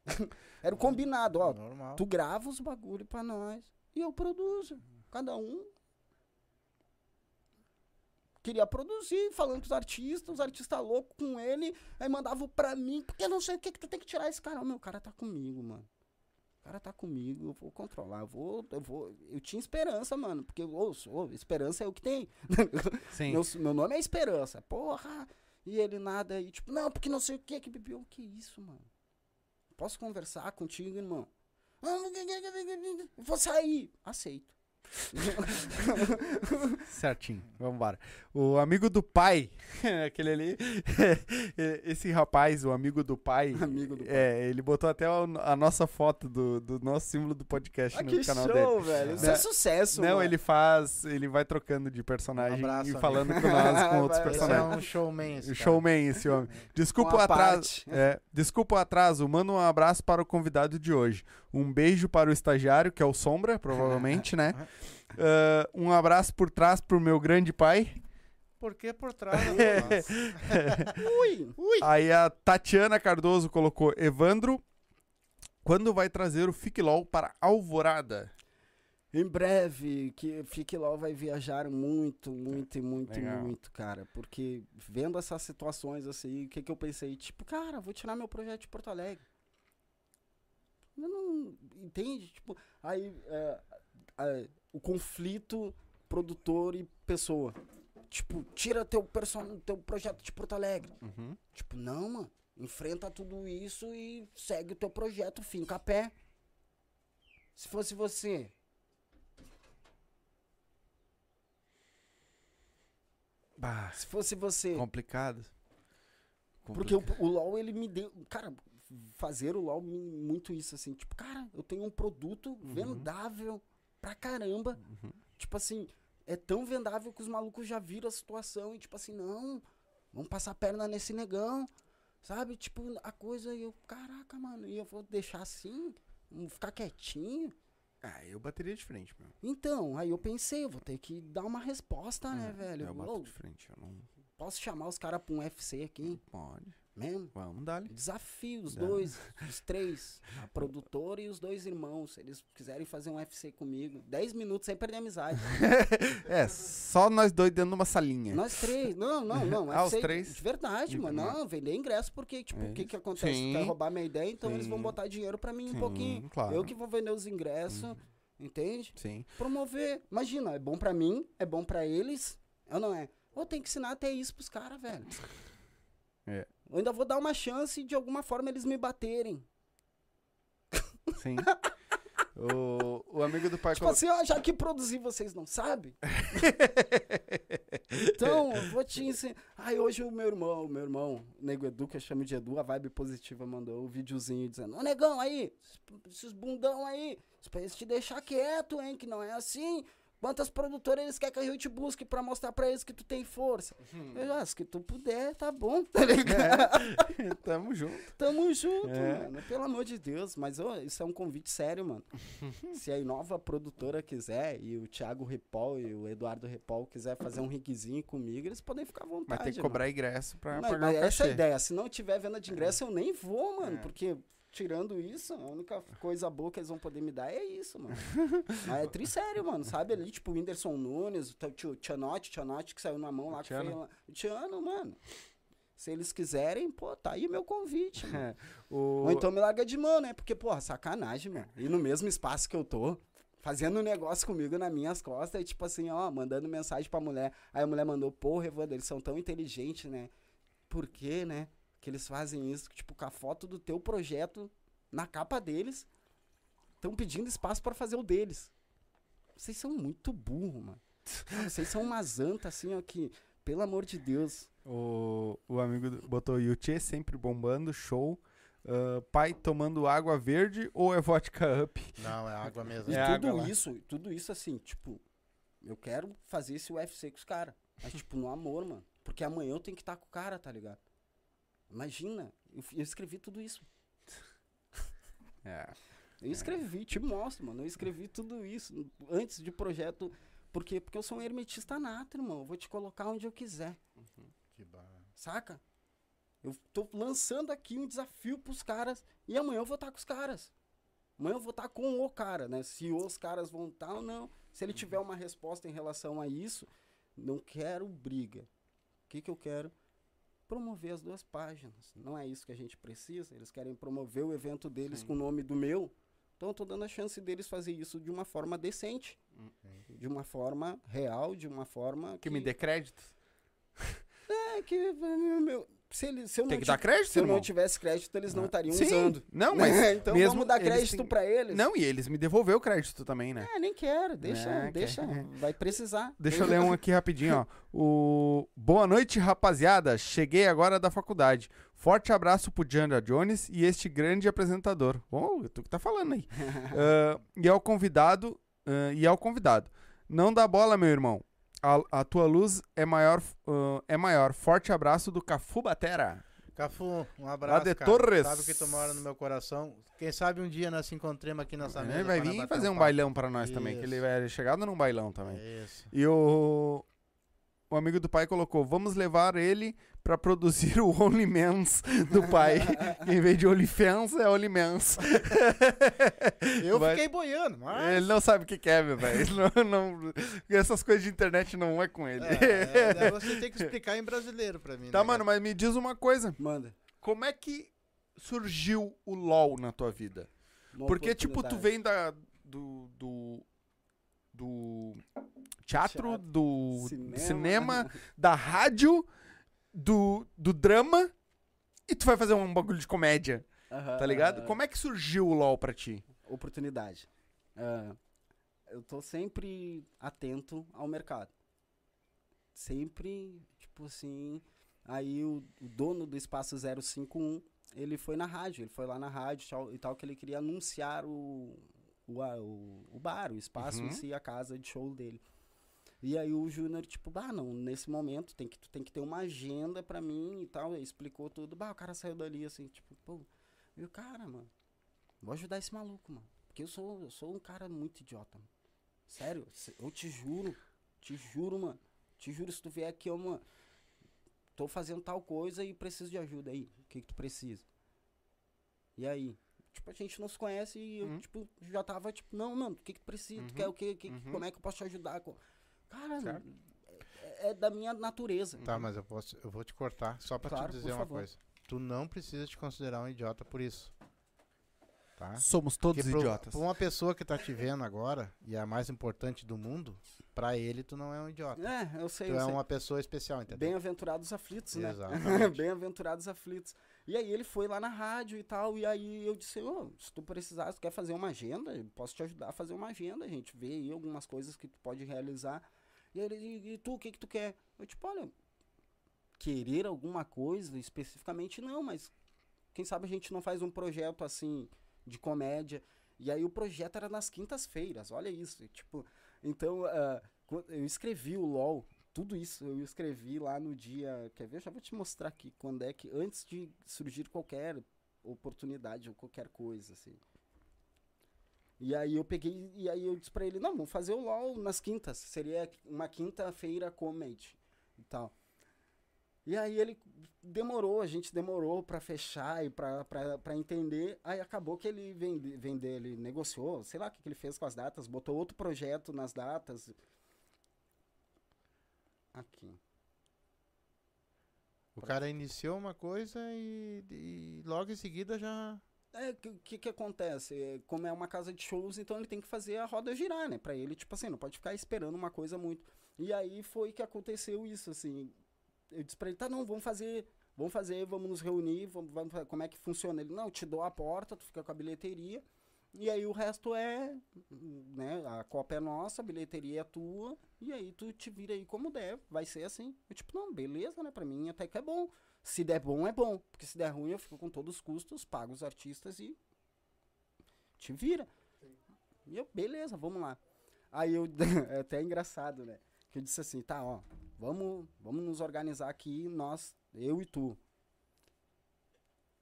Era o combinado, ó. Normal. Tu grava os bagulho pra nós e eu produzo. Cada um queria produzir, falando com os artistas, os artistas loucos com ele, aí mandavam pra mim, porque eu não sei o que que tu tem que tirar esse cara. Meu, o cara tá comigo, mano. O cara tá comigo, eu vou controlar, eu vou, eu vou. Eu tinha esperança, mano, porque ô, ô, esperança é o que tem. Sim. Meu, meu nome é Esperança. Porra! E ele nada aí, tipo, não, porque não sei o que que bebeu. Que isso, mano? Posso conversar contigo, irmão? "Ah, Vou sair. Aceito. Certinho, vamos embora. O amigo do pai, aquele ali, esse rapaz, o amigo do pai, Amigo do pai. é, ele botou até a, nossa foto do, do nosso símbolo do podcast Ah, no que canal show, dele. velho. Isso Né? é sucesso, Não, mano. ele faz, ele vai trocando de personagem Um abraço, e amigo. falando com nós, com outros Esse personagens. é um showman. esse cara. showman esse homem. Desculpa Com o atraso. É, desculpa o atraso. Manda um abraço para o convidado de hoje. Um beijo para o estagiário, que é o Sombra, provavelmente, né? Ah, um abraço por trás pro meu grande pai. Por que por trás? Nossa. Ui. Aí a Tatiana Cardoso colocou: Evandro, quando vai trazer o Fique LOL para Alvorada? Em breve, que Fique LOL vai viajar muito, muito e muito, Legal. muito, cara. Porque vendo essas situações assim, o que, que eu pensei? Tipo, cara, vou tirar meu projeto de Porto Alegre. Eu não. Entende? Tipo, aí é, o conflito produtor e pessoa. Tipo, tira teu, person... teu projeto de Porto Alegre. Uhum. Tipo, não, mano. Enfrenta tudo isso e segue o teu projeto, finca a pé. Se fosse você, Bah, se fosse você. complicado. Porque o, o LoL, ele me deu. Cara, fazer o LoL muito isso, assim. Tipo, cara, eu tenho um produto vendável pra caramba. Tipo assim, é tão vendável que os malucos já viram a situação e, tipo assim, não, vamos passar a perna nesse negão. Sabe? Tipo, a coisa, eu, caraca, mano, e eu vou deixar assim? Vou ficar quietinho? Ah, eu bateria de frente, meu. Então, aí eu pensei, eu vou ter que dar uma resposta, né, velho? Eu bato de frente. Eu não. posso chamar os caras pra um UFC aqui, Pode. Mesmo? Vamos dar ali. Desafio os Dá. dois, os três, a produtora e os dois irmãos. Se eles quiserem fazer um UFC comigo, 10 minutos sem perder a amizade. É, só nós dois dentro de uma salinha. Nós três. Não, não, não. Ah, os três? De verdade, De mano. Não, vender ingresso porque, tipo, É o que que acontece? Sim. Quer roubar minha ideia, então eles vão Sim. botar dinheiro pra mim Sim, um pouquinho. claro. Eu que vou vender os ingressos, entende? Sim. Promover. Imagina, é bom pra mim, é bom pra eles, é ou não é? Ou tem que ensinar até isso pros caras, velho. É. Eu ainda vou dar uma chance de alguma forma eles me baterem. Sim. o, o amigo do pai Tipo assim, ó, já que produzir vocês não sabem. então, eu vou te ensinar. Aí hoje o meu irmão, meu irmão, o Nego Edu, que eu chamo de Edu, a vibe positiva, mandou um videozinho dizendo, ô negão aí, esses bundão aí, pra eles te deixar quieto, hein, que não é assim. Quantas produtoras eles querem que eu te busque pra mostrar pra eles que tu tem força? Hum. Eu, ah, se que tu puder, tá bom, tá ligado? É, tamo junto. Tamo junto, É. mano. Pelo amor de Deus. Mas ô, isso é um convite sério, mano. Se a nova produtora quiser e o Thiago Repol e o Eduardo Repol quiser fazer um riquezinho comigo, eles podem ficar à vontade. Mas tem que mano. cobrar ingresso pra Mas, pagar mas o essa é a ideia. Se não tiver venda de ingresso, eu nem vou, mano. É. Porque, tirando isso, a única coisa boa que eles vão poder me dar é isso, mano. mas é trissério, mano. Sabe ali, tipo, o Whindersson Nunes, o Tianote, Tianote que saiu na mão lá. que Tiano. foi lá. O Tiano, mano. Se eles quiserem, pô, tá aí o meu convite. É, o... Ou então me larga de mão, né? Porque, porra, sacanagem, mano. E no mesmo espaço que eu tô, fazendo um negócio comigo nas minhas costas, e tipo assim, ó, mandando mensagem pra mulher. Aí a mulher mandou, porra, Evandro, eles são tão inteligentes, né? Por quê, né? Que eles fazem isso, tipo, com a foto do teu projeto na capa deles, estão pedindo espaço pra fazer o deles. Vocês são muito burro, mano. Vocês são uma zanta, assim, ó, que, pelo amor de Deus. O, o amigo botou Yuchê sempre bombando, show. Ah, pai tomando água verde ou é vodka up? Não, é água mesmo. E É tudo lá. isso, tudo isso assim, tipo, eu quero fazer esse UFC com os caras. Mas, tipo, no amor, mano. Porque amanhã eu tenho que estar com o cara, tá ligado? Imagina, eu, eu escrevi tudo isso. É. Eu escrevi, te mostro, mano. Eu escrevi tudo isso antes de projeto. Por quê? Porque eu sou um hermetista nato, irmão. Eu vou te colocar onde eu quiser, Que ba- saca? Eu tô lançando aqui um desafio pros caras e amanhã eu vou estar com os caras. Amanhã eu vou estar com o cara, né? Se os caras vão estar ou não. Se ele tiver uma resposta em relação a isso, não quero briga. O que, que eu quero? Promover as duas páginas. Não é isso que a gente precisa. Eles querem promover o evento deles Sim. com o nome do meu. Então eu tô dando a chance deles fazer isso de uma forma decente. De uma forma real, de uma forma Que me dê crédito? É que meu, se, ele, se eu Tem não que dar ti- crédito, se eu não tivesse crédito, eles não Ah, estariam usando. Não, mas então mesmo vamos dar crédito têm- pra eles. Não, e eles me devolveu o crédito também, né? É, nem quero, deixa, É, deixa, quer- vai precisar. Deixa eu ler um aqui rapidinho, ó. O Boa noite, rapaziada. Cheguei agora da faculdade. Forte abraço pro Jandra Jones e este grande apresentador. Bom, tu que tá falando aí. Ah, e ao convidado, ah, e ao convidado. Não dá bola, meu irmão. A, a tua luz é maior, ah, é maior. Forte abraço do Cafu Batera. Cafu, um abraço. de cara. Torres. Sabe que tu mora no meu coração. Quem sabe um dia nós se encontremos aqui nessa mesa. Ele vai vir fazer um papo. bailão pra nós também, que Isso. ele vai chegado num bailão também. É Isso. E o, o amigo do pai colocou: vamos levar ele pra produzir o OnlyMans do pai. em vez de OnlyFans, é OnlyMans. Eu Vai- fiquei boiando, mas. Ele não sabe o que que é, meu velho. Não, não- essas coisas de internet não é com ele. É, é, você tem que explicar em brasileiro pra mim. tá, né, mano, mas me diz uma coisa: Manda. como é que surgiu o LOL na tua vida? uma Porque, tipo, tu vem da. do. do, do teatro, Teatro, do Cinema. cinema, da rádio, do, do drama, e tu vai fazer um bagulho de comédia, tá ligado? Como é que surgiu o LOL pra ti? Oportunidade. Ah, eu tô sempre atento ao mercado. Sempre, tipo assim. Aí o, o dono do espaço 051, ele foi na rádio, ele foi lá na rádio tal, e tal que ele queria anunciar o, o, o, o bar, o espaço Uhum. em si, a casa de show dele. E aí o Júnior, tipo, bah, não, nesse momento tem que, tu tem que ter uma agenda pra mim e tal. Ele explicou tudo. Bah, o cara saiu dali assim, tipo, pô, viu, cara, mano, vou ajudar esse maluco, mano. Porque eu sou, eu sou um cara muito idiota, mano. Sério, eu te juro, te juro, mano. Te juro, se tu vier aqui, eu, mano, tô fazendo tal coisa e preciso de ajuda aí. O que que tu precisa? E aí? Tipo, a gente não se conhece e eu, Uhum. tipo, já tava, tipo, não, mano, o que que tu precisa? Tu Uhum. quer o quê? Que, Uhum. Como é que eu posso te ajudar? Cara, Certo. é, é da minha natureza. Tá, mas eu, posso, eu vou te cortar só pra Claro, te dizer uma favor. coisa. Tu não precisa te considerar um idiota por isso. Tá? Somos todos Porque idiotas. Pra uma pessoa que tá te vendo agora, e é a mais importante do mundo, pra ele tu não é um idiota. É, eu sei, Tu eu é sei. uma pessoa especial, entendeu? Bem-aventurados aflitos, né? Exatamente. Bem-aventurados aflitos. E aí ele foi lá na rádio e tal, e aí eu disse, ô, se tu precisar, se tu quer fazer uma agenda, posso te ajudar a fazer uma agenda, a gente vê aí algumas coisas que tu pode realizar. E ele, e, tu, o que que tu quer? Eu tipo, olha, querer alguma coisa especificamente não, mas quem sabe a gente não faz um projeto assim de comédia. E aí o projeto era nas quintas-feiras, olha isso. tipo, Então, quan- eu escrevi o LOL, tudo isso eu escrevi lá no dia. Quer ver? Já vou te mostrar aqui quando é que. Antes de surgir qualquer oportunidade ou qualquer coisa, assim. E aí eu peguei, e aí eu disse pra ele, não, vamos fazer o LOL nas quintas. Seria uma quinta-feira comedy e tal. E aí ele demorou, a gente demorou pra fechar e pra entender. Aí acabou que ele vende, vende, ele negociou, sei lá o que, que ele fez com as datas, botou outro projeto nas datas. Aqui. O cara iniciou uma coisa e, e logo em seguida já. É, o que, que que acontece? É, Como é uma casa de shows, então ele tem que fazer a roda girar, né? Pra ele, tipo assim, não pode ficar esperando uma coisa muito. E aí foi que aconteceu isso, assim. Eu disse pra ele, tá, não, vamos fazer, vamos fazer, vamos nos reunir, vamos, vamos como é que funciona? Ele, não, eu te dou a porta, tu fica com a bilheteria, e aí o resto é, né, a copa é nossa, a bilheteria é tua, e aí tu te vira aí como der, vai ser assim. Eu, tipo, não, beleza, né, pra mim até que é bom. Se der bom, é bom, porque se der ruim, eu fico com todos os custos, pago os artistas e te vira. E eu, beleza, vamos lá. Aí eu, é até engraçado, né? Que eu disse assim, tá, ó, vamos, vamos nos organizar aqui, nós, eu e tu.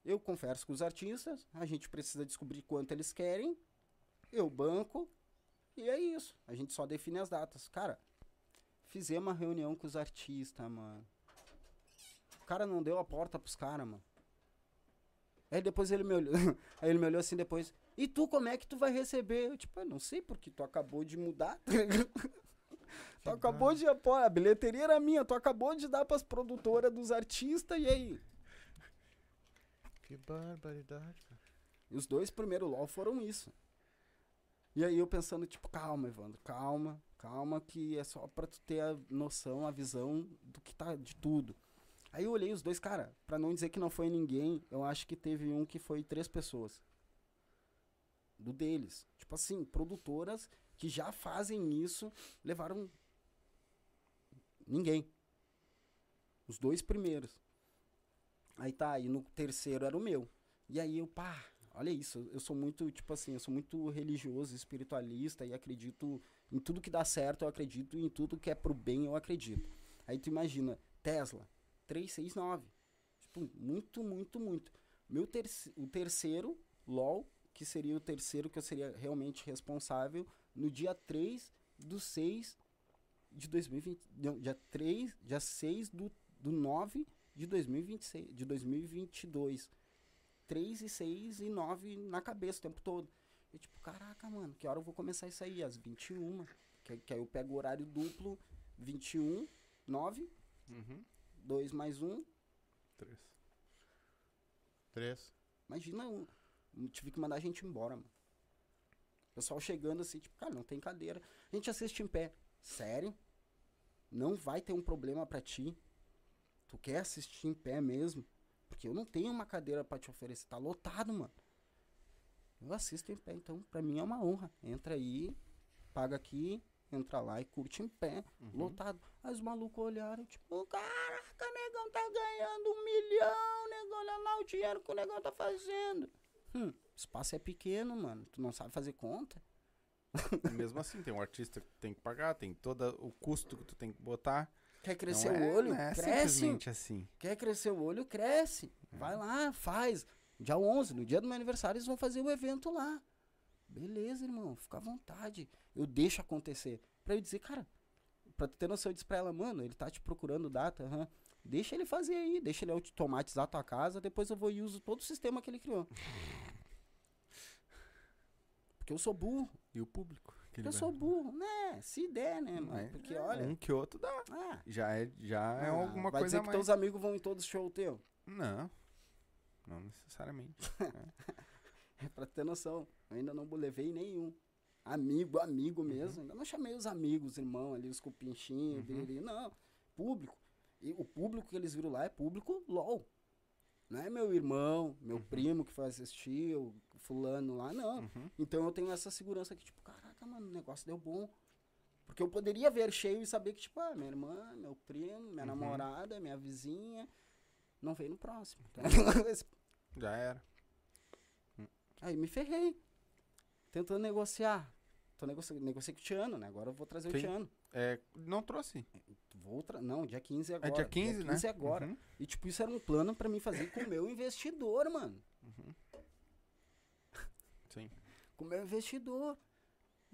Eu converso com os artistas, a gente precisa descobrir quanto eles querem, eu banco, e é isso. A gente só define as datas. Cara, fizemos uma reunião com os artistas, mano. O cara não deu a porta pros caras, mano. Aí depois ele me olhou, aí ele me olhou assim depois, e tu como é que tu vai receber? Eu, tipo, eu não sei, porque tu acabou de mudar. tá tu acabou de, pô, a bilheteria era minha, tu acabou de dar pras produtoras dos artistas, e aí? Que barbaridade, cara. E os dois primeiros LOL foram isso. E aí eu pensando, tipo, calma, Evandro, calma, calma, que é só pra tu ter a noção, a visão do que tá de tudo. Aí eu olhei os dois, cara, pra não dizer que não foi ninguém, eu acho que teve um que foi três pessoas. Do deles. Tipo assim, produtoras que já fazem isso, levaram ninguém. Os dois primeiros. Aí tá, e no terceiro era o meu. E aí eu, pá, olha isso, eu sou muito, tipo assim, eu sou muito religioso, espiritualista e acredito em tudo que dá certo, eu acredito, e em tudo que é pro bem, eu acredito. Aí tu imagina, Tesla, 369. Tipo, muito, muito, muito. Meu terci o terceiro, LOL, que seria o terceiro que eu seria realmente responsável, no dia 3 do 6 de 2020. Não, dia 3, dia 6 do, do 9 de 2026, de 2022. 3 e 6 e 9 na cabeça o tempo todo. Eu tipo, caraca, mano, que hora eu vou começar isso aí? Às 21. Que, que aí eu pego o horário duplo, 21, 9, Uhum. 2 mais 1. Três. Três. Imagina, eu, eu tive que mandar a gente embora, mano. Pessoal chegando assim, tipo, cara, não tem cadeira. A gente assiste em pé. Sério? Não vai ter um problema pra ti? Tu quer assistir em pé mesmo? Porque eu não tenho uma cadeira pra te oferecer. Tá lotado, mano. Eu assisto em pé, então pra mim é uma honra. Entra aí, paga aqui, entra lá e curte em pé, lotado. Aí os malucos olharam, tipo, caraca, negão tá ganhando um milhão, negão, olha lá o dinheiro que o negão tá fazendo. Hum, espaço é pequeno, mano. Tu não sabe fazer conta? Mesmo assim, tem um artista que tem que pagar, tem todo o custo que tu tem que botar. Quer crescer não é, o olho? É cresce. assim. Quer crescer o olho? Cresce. Vai lá, faz. Dia 11, no dia do meu aniversário, eles vão fazer o evento lá. Beleza, irmão, fica à vontade. Eu deixo acontecer. Pra eu dizer, cara, pra tu ter noção, eu disse pra ela, mano, ele tá te procurando data, aham. Deixa ele fazer aí, deixa ele automatizar a tua casa, depois eu vou e uso todo o sistema que ele criou. Porque eu sou burro. E o público? Que Eu vai- sou burro, né? Se der, né, mano? Porque é, olha. Um que outro dá. Ah, Já é, já é ah, alguma vai coisa dizer que mais. teus amigos vão em todos os shows teu. Não. Não necessariamente. É pra ter noção. Eu ainda não levei nenhum. Amigo, amigo mesmo. Ainda não chamei os amigos, irmão ali, os cupinchinhos, Uhum. não. Público. E o público que eles viram lá é público LOL. Não é meu irmão, meu primo que foi assistir, o fulano lá, não. Uhum. Então eu tenho essa segurança aqui, tipo, caraca, mano, o negócio deu bom. Porque eu poderia ver cheio e saber que, tipo, ah, minha irmã, meu primo, minha Uhum. namorada, minha vizinha, não veio no próximo. tá? Já era. Aí me ferrei. Tentando negociar. tô negociando, negociei com o Tiano, né? Agora eu vou trazer Sim. o Tiano. É, não trouxe. Vou tra... Não, dia 15 agora. É dia 15, né? 15 agora. Uhum. E, tipo, isso era um plano pra mim fazer com o meu investidor, mano. Sim. Com o meu investidor.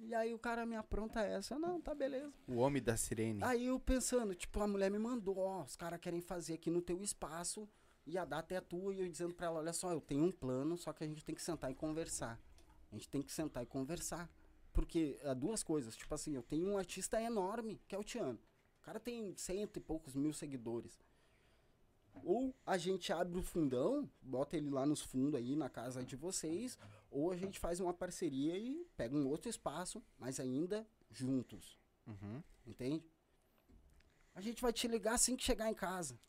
E aí o cara me apronta essa. Eu, Não, tá beleza. O homem da sirene. Aí eu pensando, tipo, a mulher me mandou, ó, os caras querem fazer aqui no teu espaço e a data é tua. E eu dizendo pra ela, olha só, eu tenho um plano, só que a gente tem que sentar e conversar. A gente tem que sentar e conversar. Porque há duas coisas, tipo assim, eu tenho um artista enorme, que é o Tiano. O cara tem cento e poucos mil seguidores. Ou a gente abre o fundão, bota ele lá nos fundos aí na casa de vocês, ou a gente faz uma parceria e pega um outro espaço, mas ainda juntos. Uhum. Entende? A gente vai te ligar assim que chegar em casa.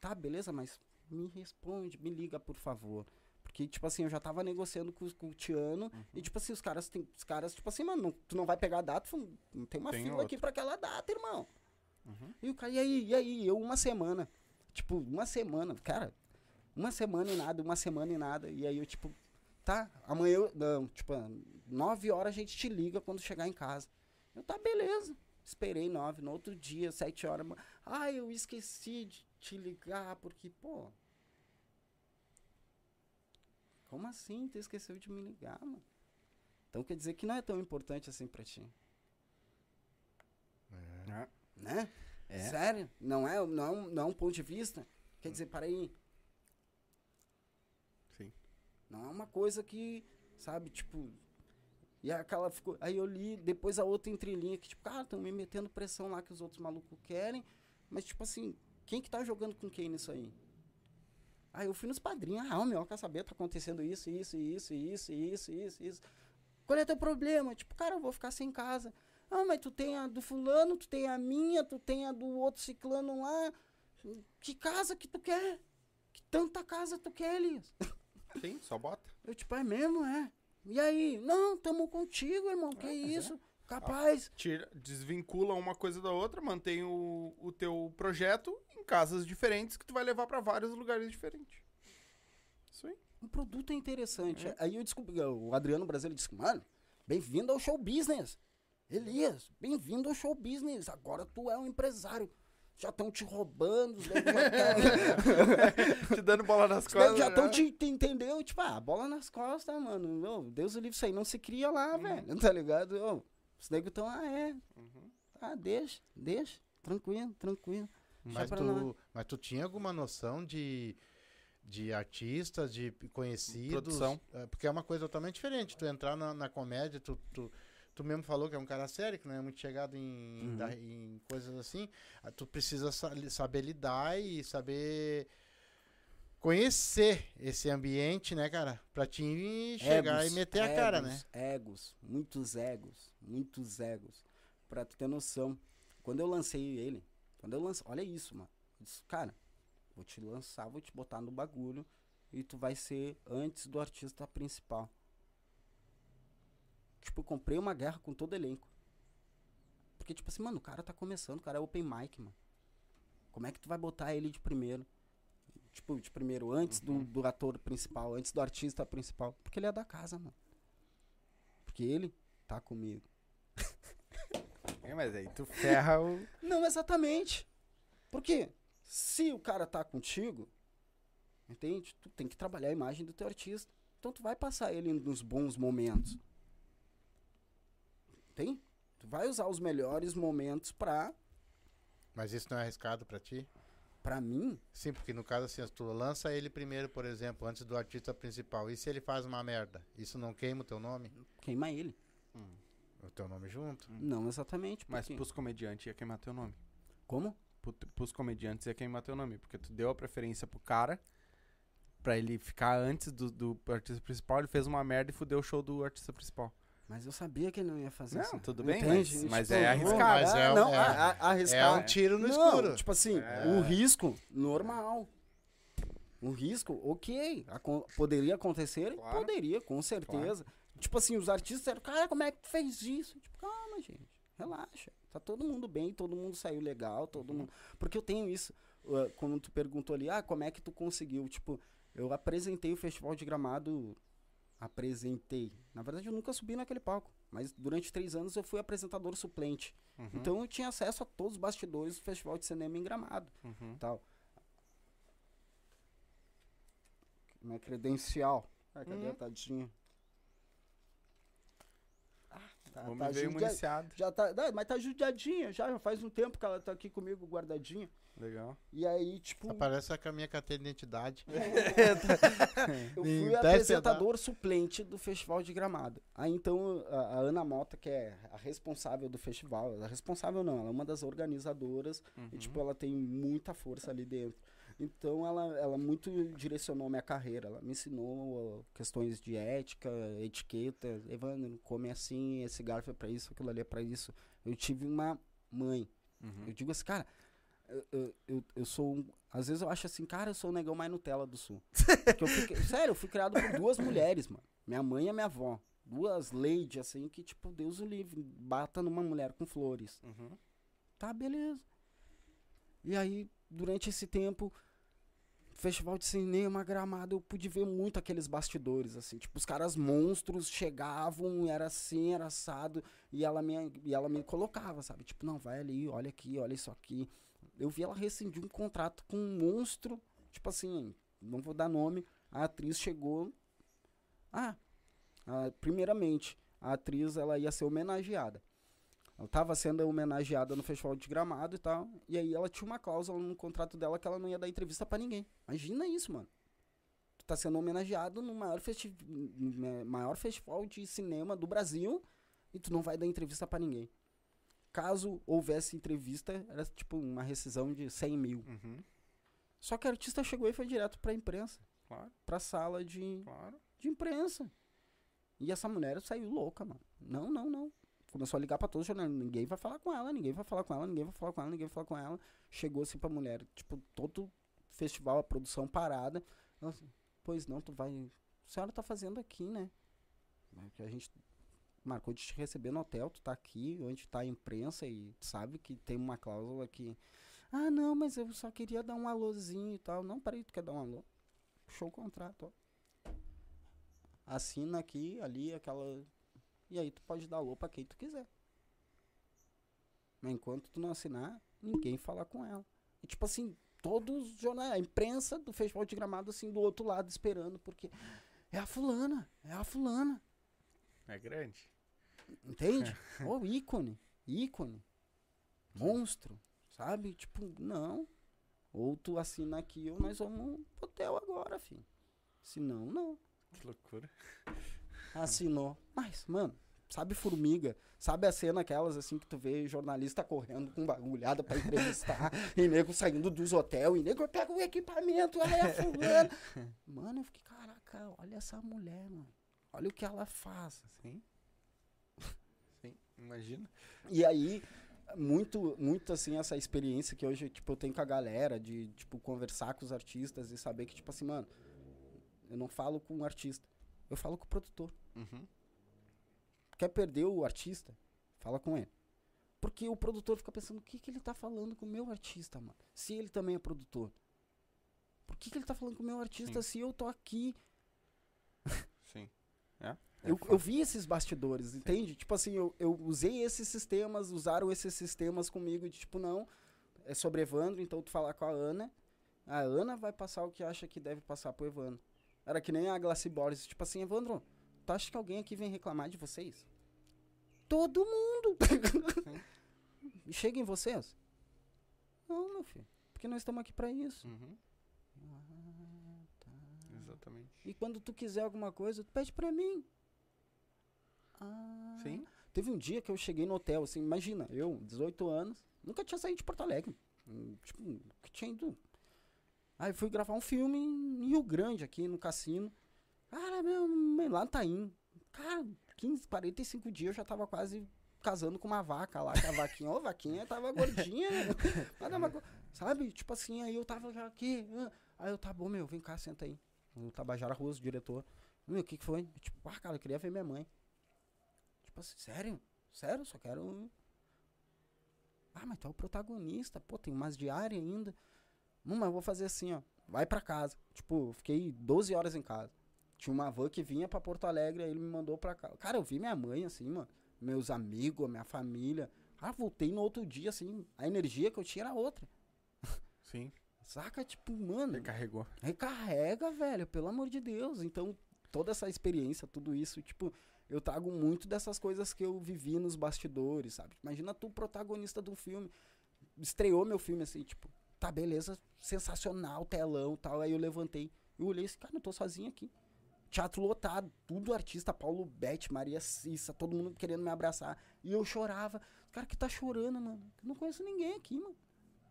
Tá, beleza, mas me responde, me liga, por favor. Porque, tipo assim, eu já tava negociando com, com o Tiano. E, tipo assim, os caras tem. Os caras, tipo assim, mano, não- tu não vai pegar a data, tem uma Tem fila outra. aqui pra aquela data, irmão. Uhum. E o cara, e aí, e aí? Eu uma semana. Tipo, uma semana, cara. Uma semana e nada, uma semana e nada. E aí eu, tipo, tá, amanhã eu. Não, tipo, nove horas a gente te liga quando chegar em casa. Eu, tá, beleza. Esperei nove, no outro dia, sete horas. Ah, eu esqueci de te ligar, porque, pô. Como assim? Tu esqueceu de me ligar, mano? Então quer dizer que não é tão importante assim pra ti. É. Né? É. Sério? Não é, não, é um- não é um ponto de vista? Quer dizer, para aí. Sim. Não é uma coisa que, sabe, tipo. E aquela ficou. Aí eu li depois a outra entrelinha que, tipo, cara, estão me metendo pressão lá que os outros malucos querem. Mas, tipo assim, quem que tá jogando com quem nisso aí? Aí eu fui nos padrinhos. Ah, meu, quer saber? Tá acontecendo isso, isso, isso, isso, isso, isso, isso. Qual é teu problema? Tipo, cara, eu vou ficar sem casa. Ah, mas tu tem a do fulano, tu tem a minha, tu tem a do outro ciclano lá. Que casa que tu quer? Que tanta casa tu quer, Elias? Sim, só bota. Eu, tipo, é mesmo, é? E aí? Não, tamo contigo, irmão. Que isso? Capaz. Tira, desvincula uma coisa da outra, mantém o, o teu projeto em casas diferentes que tu vai levar pra vários lugares diferentes. Isso aí. O produto é interessante. Aí eu descobri, o Adriano Brasileiro disse, mano, bem-vindo ao show business. Elias, bem-vindo ao show business. Agora tu é um empresário. Já estão te roubando, os já Te dando bola nas costas. já estão né? te, te entendeu? Tipo, ah, bola nas costas, mano. Meu, Deus o livre, isso aí não se cria lá, Uhum. velho. Tá ligado? Ô, os negros estão, ah, é. Uhum. Ah, deixa, deixa. Tranquilo, tranquilo. Mas nós. tu, mas tu tinha alguma noção de, de artistas, de conhecidos? Produção. É, Porque é uma coisa totalmente diferente. Tu entrar na, na comédia, tu, tu, tu mesmo falou que é um cara sério, que não é muito chegado em, Uhum. em coisas assim. Ah, Tu precisa sa- saber lidar e saber conhecer esse ambiente, né, cara? Pra te chegar Egos, e meter a cara, né? egos, Egos, muitos egos, muitos egos. Pra tu ter noção. Quando eu lancei ele, quando eu lancei, olha isso, mano. Eu disse, cara, vou te lançar, vou te botar no bagulho e tu vai ser antes do artista principal. Tipo, eu comprei uma guerra com todo elenco. Porque, tipo assim, mano, o cara tá começando, o cara é open mic, mano. Como é que tu vai botar ele de primeiro? Tipo, de primeiro, antes do, do ator principal, antes do artista principal. Porque ele é da casa, mano. Porque ele tá comigo. É, mas aí tu ferra o. Não exatamente. Porque se o cara tá contigo, entende? Tu tem que trabalhar a imagem do teu artista. Então tu vai passar ele nos bons momentos. Tem? Tu vai usar os melhores momentos pra, Mas isso não é arriscado pra ti? pra mim. Sim, porque no caso assim, tu lança ele primeiro, por exemplo, antes do artista principal. E se ele faz uma merda? Isso não queima o teu nome? Queima ele. O teu nome junto? Não exatamente. Mas porque- pros comediantes ia queimar teu nome. Como? Pro- Pros comediantes ia queimar teu nome. Porque tu deu a preferência pro cara pra ele ficar antes do, do artista principal. Ele fez uma merda e fudeu o show do artista principal. Mas eu sabia que ele não ia fazer Não, isso. tudo bem, Entende? mas- mas Tipo, é não, arriscado. Mas é- não, é- a- a- É arriscar. um tiro no não, escuro. Tipo assim, É. o risco, normal. O risco, ok. acon- poderia acontecer? Claro. Poderia, com certeza. Tipo assim, os artistas disseram, cara, como é que tu fez isso? Tipo, calma, gente. Relaxa. Tá todo mundo bem, todo mundo saiu legal, todo Uhum. mundo. Porque eu tenho isso. uh, Quando tu perguntou ali, ah, como é que tu conseguiu? Tipo, eu apresentei o Festival de Gramado. Apresentei. Na verdade, eu nunca subi naquele palco. Mas durante três anos eu fui apresentador suplente. Uhum. Então eu tinha acesso a todos os bastidores do Festival de Cinema em Gramado. Uhum. Tal. Minha credencial. Ah, cadê Hum. a tadinha? Tá, O homem tá veio judia- municiado. já tá, não, mas tá judiadinha já, já faz um tempo que ela tá aqui comigo guardadinha. Legal. E aí, tipo, Aparece com a minha carteira de identidade. eu fui apresentador suplente do Festival de Gramado. Aí então a, a Ana Mota, que é a responsável do festival, ela é responsável não, ela é uma das organizadoras Uhum. e tipo ela tem muita força ali dentro. Então ela, ela muito direcionou minha carreira, ela me ensinou questões de ética, etiqueta, Evandro, come assim, esse garfo é pra isso, aquilo ali é pra isso. Eu tive uma mãe Uhum. eu digo assim, cara, eu, eu, eu, sou. Às vezes eu acho assim, cara, eu sou o negão mais Nutella do sul. Eu fui, sério, eu fui criado por duas mulheres, mano. Minha mãe e minha avó. Duas ladies, assim, que, tipo, Deus o livre, bata numa mulher com flores. Uhum. Tá, beleza. E aí, durante esse tempo, festival de cinema, gramado, eu pude ver muito aqueles bastidores, assim, tipo, os caras monstros chegavam, era assim, era assado, e ela me, e ela me colocava, sabe? Tipo, não, vai ali, olha aqui, olha isso aqui. Eu vi ela rescindir um contrato com um monstro, tipo assim, não vou dar nome, a atriz chegou. Ah, ah, primeiramente, a atriz ela ia ser homenageada. Ela tava sendo homenageada no Festival de Gramado e tal. E aí ela tinha uma cláusula no contrato dela que ela não ia dar entrevista pra ninguém. Imagina isso, mano. Tu tá sendo homenageado no maior, festi no maior festival de cinema do Brasil e tu não vai dar entrevista pra ninguém. Caso houvesse entrevista, era tipo uma rescisão de 100 mil. Uhum. Só que a artista chegou e foi direto pra imprensa. Claro, Pra sala de, claro. de imprensa. E essa mulher saiu louca, mano. Não, não, não. Começou a ligar pra todos os jornalistas. Ninguém vai falar com ela, ninguém vai falar com ela, ninguém vai falar com ela, ninguém vai falar com ela. Chegou assim pra mulher, tipo, todo festival, a produção parada. Ela assim, pois não, tu vai. A senhora tá fazendo aqui, né? É que a gente marcou de te receber no hotel, tu tá aqui, onde tá a imprensa e sabe que tem uma cláusula que. Ah, não, mas eu só queria dar um alôzinho e tal. Não, peraí, tu quer dar um alô? Puxou o contrato, ó assina aqui, ali, aquela. E aí tu pode dar alô pra quem tu quiser. Mas enquanto tu não assinar, ninguém fala com ela. E tipo assim, todos os jornais, a imprensa do Festival de Gramado, assim, do outro lado, esperando, porque é a fulana, é a fulana. É grande. Entende? Ó, ícone, ícone. Monstro, sabe? Tipo, não. Ou tu assina aqui ou nós vamos pro hotel agora, filho. Se não, não. Que loucura. Assinou. Mas, mano, sabe formiga? Sabe a cena aquelas assim que tu vê jornalista correndo com bagulhada pra entrevistar e nego saindo dos hotéis e nego pega o equipamento, ela é fulana. Mano, eu fiquei, caraca, olha essa mulher, mano. Olha o que ela faz. Sim. Sim, imagina. E aí, muito, muito assim, essa experiência que hoje, tipo, eu tenho com a galera de, tipo, conversar com os artistas e saber que, tipo assim, mano, eu não falo com o artista, eu falo com o produtor. Uhum. Quer perder o artista? Fala com ele. Porque o produtor fica pensando, o que, que ele tá falando com o meu artista, mano? Se ele também é produtor. Por que, que ele tá falando com o meu artista se eu tô aqui? Sim. É? É Eu, eu vi esses bastidores, entende? Tipo assim, eu, eu usei esses sistemas, usaram esses sistemas comigo de tipo, não, é sobre Evandro, então tu falar com a Ana, a Ana vai passar o que acha que deve passar pro Evandro. Era que nem a Glacy Boris, tipo assim, Evandro, tu acha que alguém aqui vem reclamar de vocês? Todo mundo! E Chega em vocês? Não, meu filho, porque nós estamos aqui pra isso. Uhum. Ah, tá. Exatamente. E quando tu quiser alguma coisa, tu pede pra mim. Ah. Sim. Teve um dia que eu cheguei no hotel, assim, imagina, eu, 18 anos, nunca tinha saído de Porto Alegre. Hum, Tipo, que tinha ido. Aí fui gravar um filme em Rio Grande, aqui no cassino. Cara, meu, meu, lá no Taim. Cara, 15, 45 dias eu já tava quase casando com uma vaca lá, que a vaquinha, ô, vaquinha tava gordinha, né? Sabe? Tipo assim, aí eu tava já aqui. ah, Aí eu, tá bom, meu, vem cá, senta aí. O Tabajara Russo, diretor. Meu, o que que foi? Eu, tipo, ah, cara, eu queria ver minha mãe. Tipo assim, sério? Sério? Só quero. Ah, mas tu é o protagonista. Pô, tem umas diárias ainda. Não, mas eu vou fazer assim, ó. Vai pra casa. Tipo, fiquei 12 horas em casa. Tinha uma van que vinha pra Porto Alegre, aí ele me mandou pra cá. Cara, eu vi minha mãe, assim, mano. Meus amigos, minha família. Cara, voltei no outro dia, assim. A energia que eu tinha era outra. Sim. Saca? Tipo, mano. Recarregou. Recarrega, velho, pelo amor de Deus. Então, toda essa experiência, tudo isso, tipo, eu trago muito dessas coisas que eu vivi nos bastidores, sabe? Imagina tu, protagonista de um filme. Estreou meu filme assim, tipo, tá, beleza, sensacional, telão tal. Aí eu levantei. Eu olhei esse cara, não tô sozinho aqui. Teatro lotado, tudo artista, Paulo Bete, Maria Cissa, todo mundo querendo me abraçar. E eu chorava. Cara, que tá chorando, mano? Eu não conheço ninguém aqui, mano.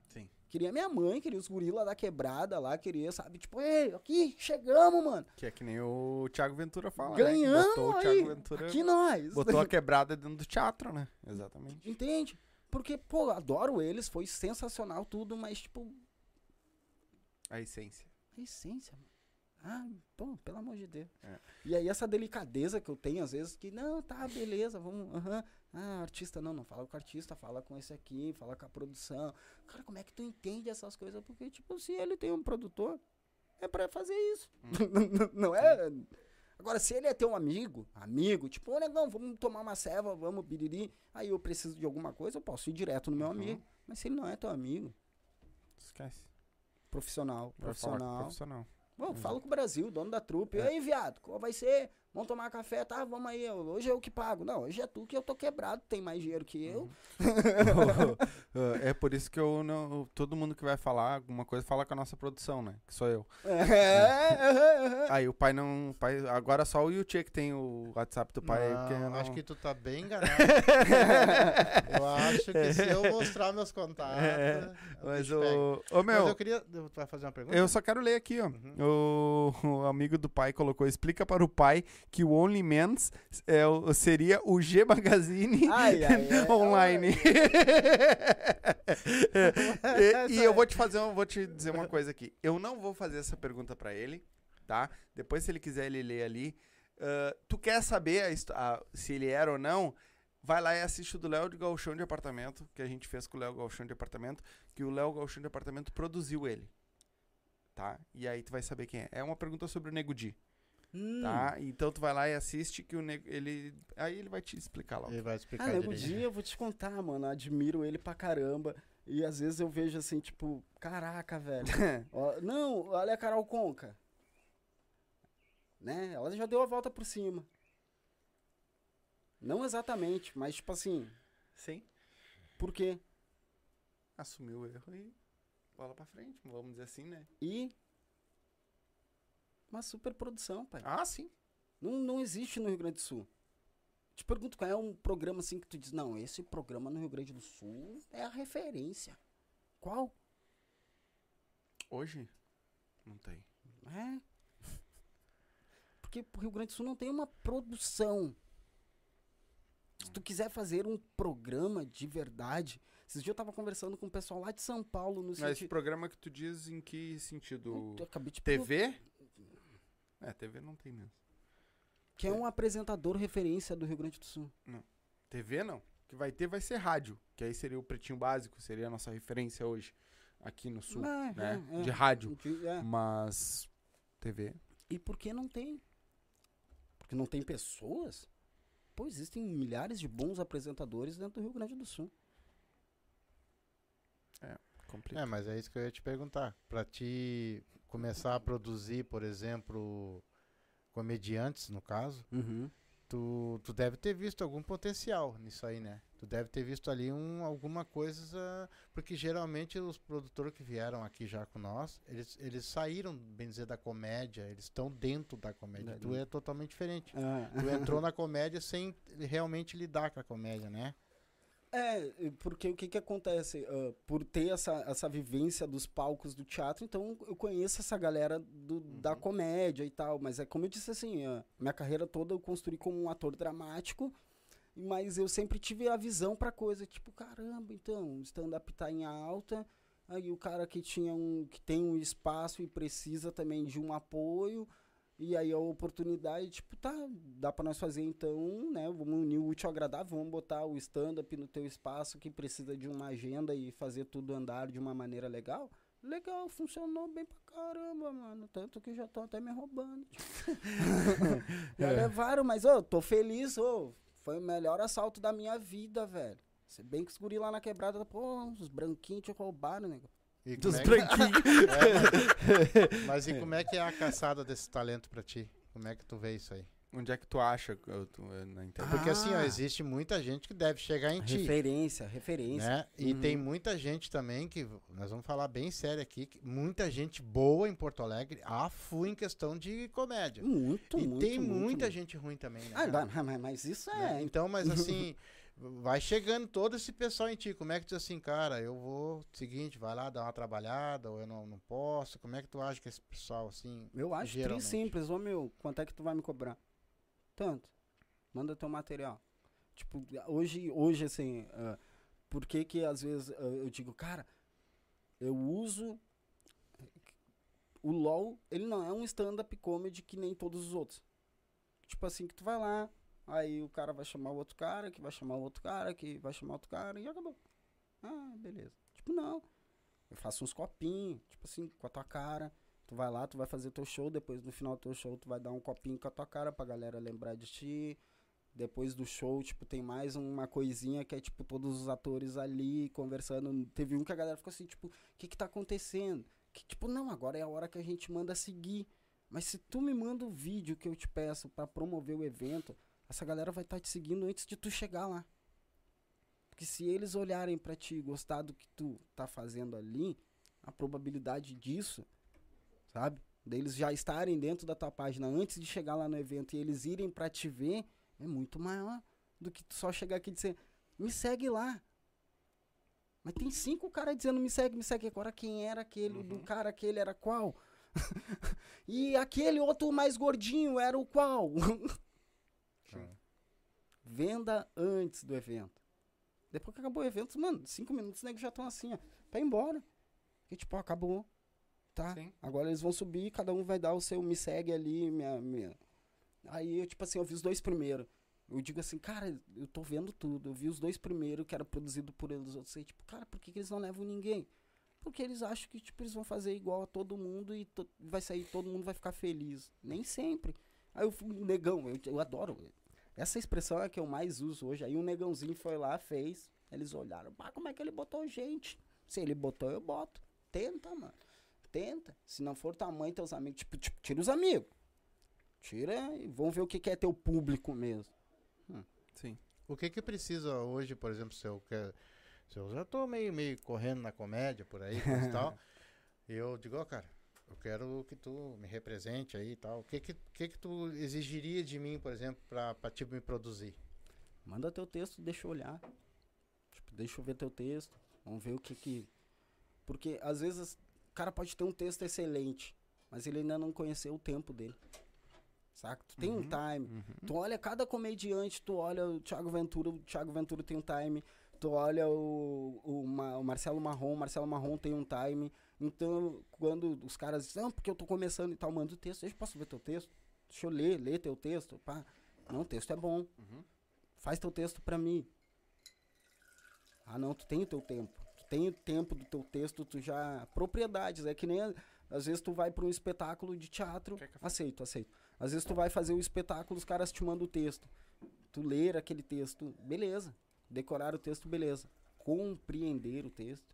Sim. Queria minha mãe, queria os gorila da quebrada lá, queria, sabe? Tipo, ei, aqui, chegamos, mano. Que é que nem o Thiago Ventura fala. Ganhamos né? Botou o aí. Thiago Ventura. Aqui nós. Botou a quebrada dentro do teatro, né? Exatamente. Entende? Porque, pô, adoro eles, foi sensacional tudo, mas, tipo, A essência. a essência, mano. Ah, pô, pelo amor de Deus. É. E aí essa delicadeza que eu tenho, às vezes, que, não, tá, beleza, vamos, aham. Ah, artista, não, não fala com o artista, fala com esse aqui, fala com a produção. Cara, como é que tu entende essas coisas? Porque, tipo, se ele tem um produtor, é pra fazer isso. não é... Agora, se ele é teu amigo, amigo, tipo, ô negão, vamos tomar uma ceva, vamos biriri, aí eu preciso de alguma coisa, eu posso ir direto no meu Uhum. amigo. Mas se ele não é teu amigo, Esquece. profissional, profissional. profissional. Bom, falo com o Brasil, dono da trupe. E aí, viado, qual vai ser? Vamos tomar café, tá? Vamos aí. Hoje é eu que pago. Não, hoje é tu que eu tô quebrado, tem mais dinheiro que eu. é por isso que eu não. Todo mundo que vai falar alguma coisa fala com a nossa produção, né? Que sou eu. É, Aí o pai não. o Pai, agora só o Yuchê que tem o WhatsApp do pai. Não, eu não- Acho que tu tá bem enganado. eu acho que se eu mostrar meus contatos. É, o Mas o. Ô Mas meu. eu queria. Tu vai fazer uma pergunta? Eu só quero ler aqui, ó. O, o amigo do pai colocou: explica para o pai que o OnlyMans é, o- seria o G Magazine Ai, ai, ai, online. e, e eu vou te fazer, vou te dizer uma coisa aqui. Eu não vou fazer essa pergunta pra ele, tá? Depois, se ele quiser, ele lê ali. Ah, tu quer saber a a- se ele era ou não? Vai lá e assiste o do Léo de Galchão de Apartamento, que a gente fez com o Léo Galchão de Apartamento, que o Léo Galchão de Apartamento produziu ele. Tá? E aí tu vai saber quem é. É uma pergunta sobre o Nego Di, Hum. tá? Então tu vai lá e assiste que o Nego, ele aí ele vai te explicar lá. o Ele vai explicar Ah, nego dia eu vou te contar, mano. Admiro ele pra caramba. E às vezes eu vejo assim, tipo, caraca, velho. Ó, não, olha a Carol Conca. Né? Ela já deu a volta por cima. Não exatamente, mas tipo assim, Sim. por quê? Assumiu o erro e bola pra frente, vamos dizer assim, né? E uma super produção, pai. Ah, sim. Não, não existe no Rio Grande do Sul. Te pergunto qual é um programa assim que tu diz, não, esse programa no Rio Grande do Sul é a referência. Qual? Hoje não tem. É. Porque o Rio Grande do Sul não tem uma produção. Se tu quiser fazer um programa de verdade. Esses dias eu tava conversando com o pessoal lá de São Paulo no Mas esse sentido. programa que tu diz em que sentido? Eu acabei de TV? É, TV não tem mesmo. Que é um apresentador referência do Rio Grande do Sul. TV não. O que vai ter vai ser rádio, que aí seria o Pretinho Básico, seria a nossa referência hoje aqui no sul, É, né? é, é. De rádio. De- é. Mas TV. E por que não tem? Porque não tem pessoas? Pô, existem milhares de bons apresentadores dentro do Rio Grande do Sul. Complica. É, mas é isso que eu ia te perguntar. Pra te começar a produzir, por exemplo, comediantes, no caso, tu, tu deve ter visto algum potencial nisso aí, né? Tu deve ter visto ali um, alguma coisa. Porque geralmente os produtores que vieram aqui já com nós, eles, eles saíram, bem dizer, da comédia, eles estão dentro da comédia. Tu é totalmente diferente. Ah. Tu entrou na comédia sem realmente lidar com a comédia, né? É, porque o que que acontece? Ah, por ter essa, essa vivência dos palcos do teatro, então eu conheço essa galera do, da comédia e tal, mas é como eu disse assim, ah, minha carreira toda eu construí como um ator dramático, mas eu sempre tive a visão pra coisa, tipo, caramba, então, stand-up tá em alta, aí o cara que tinha um, que tem um espaço e precisa também de um apoio, e aí a oportunidade, tipo, tá, dá pra nós fazer então, né? Vamos unir o útil ao agradável, vamos botar o stand-up no teu espaço que precisa de uma agenda e fazer tudo andar de uma maneira legal. Legal, funcionou bem pra caramba, mano. Tanto que já estão até me roubando. já É. levaram, mas, ô, tô feliz, ô. Foi o melhor assalto da minha vida, velho. Se bem que os guri lá na quebrada, pô, os branquinhos te roubaram, nego. E Dos é que- branquinhos. É, mas, mas e como é que é a caçada desse talento pra ti? Como é que tu vê isso aí? Onde é que tu acha que eu tô, eh, na internet? Porque assim, ó, Ah. existe muita gente que deve chegar em ti. Referência, referência. Né? E Uhum. tem muita gente também que, nós vamos falar bem sério aqui, que muita gente boa em Porto Alegre, a fu em questão de comédia. Muito, e muito, tem muito, muita muito. gente ruim também, né? Ah, mas, mas isso Né? é. Então, mas assim, vai chegando todo esse pessoal em ti. Como é que tu diz assim, cara, eu vou, seguinte, vai lá dar uma trabalhada, ou eu não, não posso. Como é que tu acha que esse pessoal, assim, Eu acho geralmente? simples. Ô, meu, quanto é que tu vai me cobrar? Tanto. Manda teu material. Tipo, hoje, hoje assim, ah, por que que às vezes ah, eu digo, cara, eu uso... O LoL, ele não é um stand-up comedy que nem todos os outros. Tipo assim, que tu vai lá, aí o cara vai chamar o outro cara, que vai chamar o outro cara, que vai chamar outro cara, e acabou. Ah, beleza. Tipo, não. Eu faço uns copinhos, tipo assim, com a tua cara. Tu vai lá, tu vai fazer teu show, depois no final do teu show tu vai dar um copinho com a tua cara pra galera lembrar de ti. Depois do show, tipo, tem mais uma coisinha que é, tipo, todos os atores ali conversando. Teve um que a galera ficou assim, tipo, o que que tá acontecendo? Que, tipo, não, agora é a hora que a gente manda seguir. Mas se tu me manda o vídeo que eu te peço pra promover o evento, essa galera vai estar te seguindo antes de tu chegar lá. Porque se eles olharem pra ti e gostar do que tu tá fazendo ali, a probabilidade disso, sabe? Deles já estarem dentro da tua página antes de chegar lá no evento e eles irem pra te ver, é muito maior do que tu só chegar aqui e dizer, me segue lá. Mas tem cinco caras dizendo me segue, me segue. Agora quem era aquele, do cara aquele era qual? e aquele outro mais gordinho era o qual? Sim. Venda antes do evento. Depois que acabou o evento, mano, cinco minutos os negros já estão assim, ó. Pra ir embora. E tipo, ó, acabou. Tá? Sim. Agora eles vão subir, cada um vai dar o seu me segue ali, minha. minha. Aí, eu, tipo assim, eu vi os dois primeiro. Eu digo assim, cara, eu tô vendo tudo. Eu vi os dois primeiro que era produzido por eles outros. Aí, tipo, cara, por que, que eles não levam ninguém? Porque eles acham que, tipo, eles vão fazer igual a todo mundo e to- vai sair, todo mundo vai ficar feliz. Nem sempre. Aí eu fui um negão, eu, eu adoro. Essa expressão é a que eu mais uso hoje. Aí um negãozinho foi lá, fez. Eles olharam, pá, como é que ele botou gente? Se ele botou, eu boto. Tenta, mano. Tenta. Se não for tamanho, teus amigos, tipo, tipo tira os amigos. Tira e vamos ver o que, que é teu público mesmo. Sim. O que que precisa hoje, por exemplo, se eu quero... Se eu já tô meio, meio correndo na comédia por aí e tal, eu digo, ó, cara, eu quero que tu me represente aí e tal. O que que, que que tu exigiria de mim, por exemplo, pra, pra tipo, me produzir? Manda teu texto, deixa eu olhar. Tipo, deixa eu ver teu texto. Vamos ver o que que. Porque às vezes o cara pode ter um texto excelente, mas ele ainda não conheceu o tempo dele. Saca? Tu tem um time. Tu olha cada comediante, tu olha o Thiago Ventura, o Thiago Ventura tem um time. Tu olha o, o, Ma- o Marcelo Marrom, o Marcelo Marrom tem um time. Então, quando os caras dizem, não, porque eu tô começando e tal, manda o texto, deixa eu posso ver teu texto? Deixa eu ler, ler teu texto. Pá. Não, o texto é bom. Faz teu texto pra mim. Ah, não, tu tem o teu tempo. Tu tem o tempo do teu texto, tu já. Propriedades. É que nem. Às vezes tu vai pra um espetáculo de teatro. Quer café? Aceito, aceito. Às vezes tu vai fazer o espetáculo, os caras te mandam o texto. Tu ler aquele texto, beleza. Decorar o texto, beleza. Compreender o texto.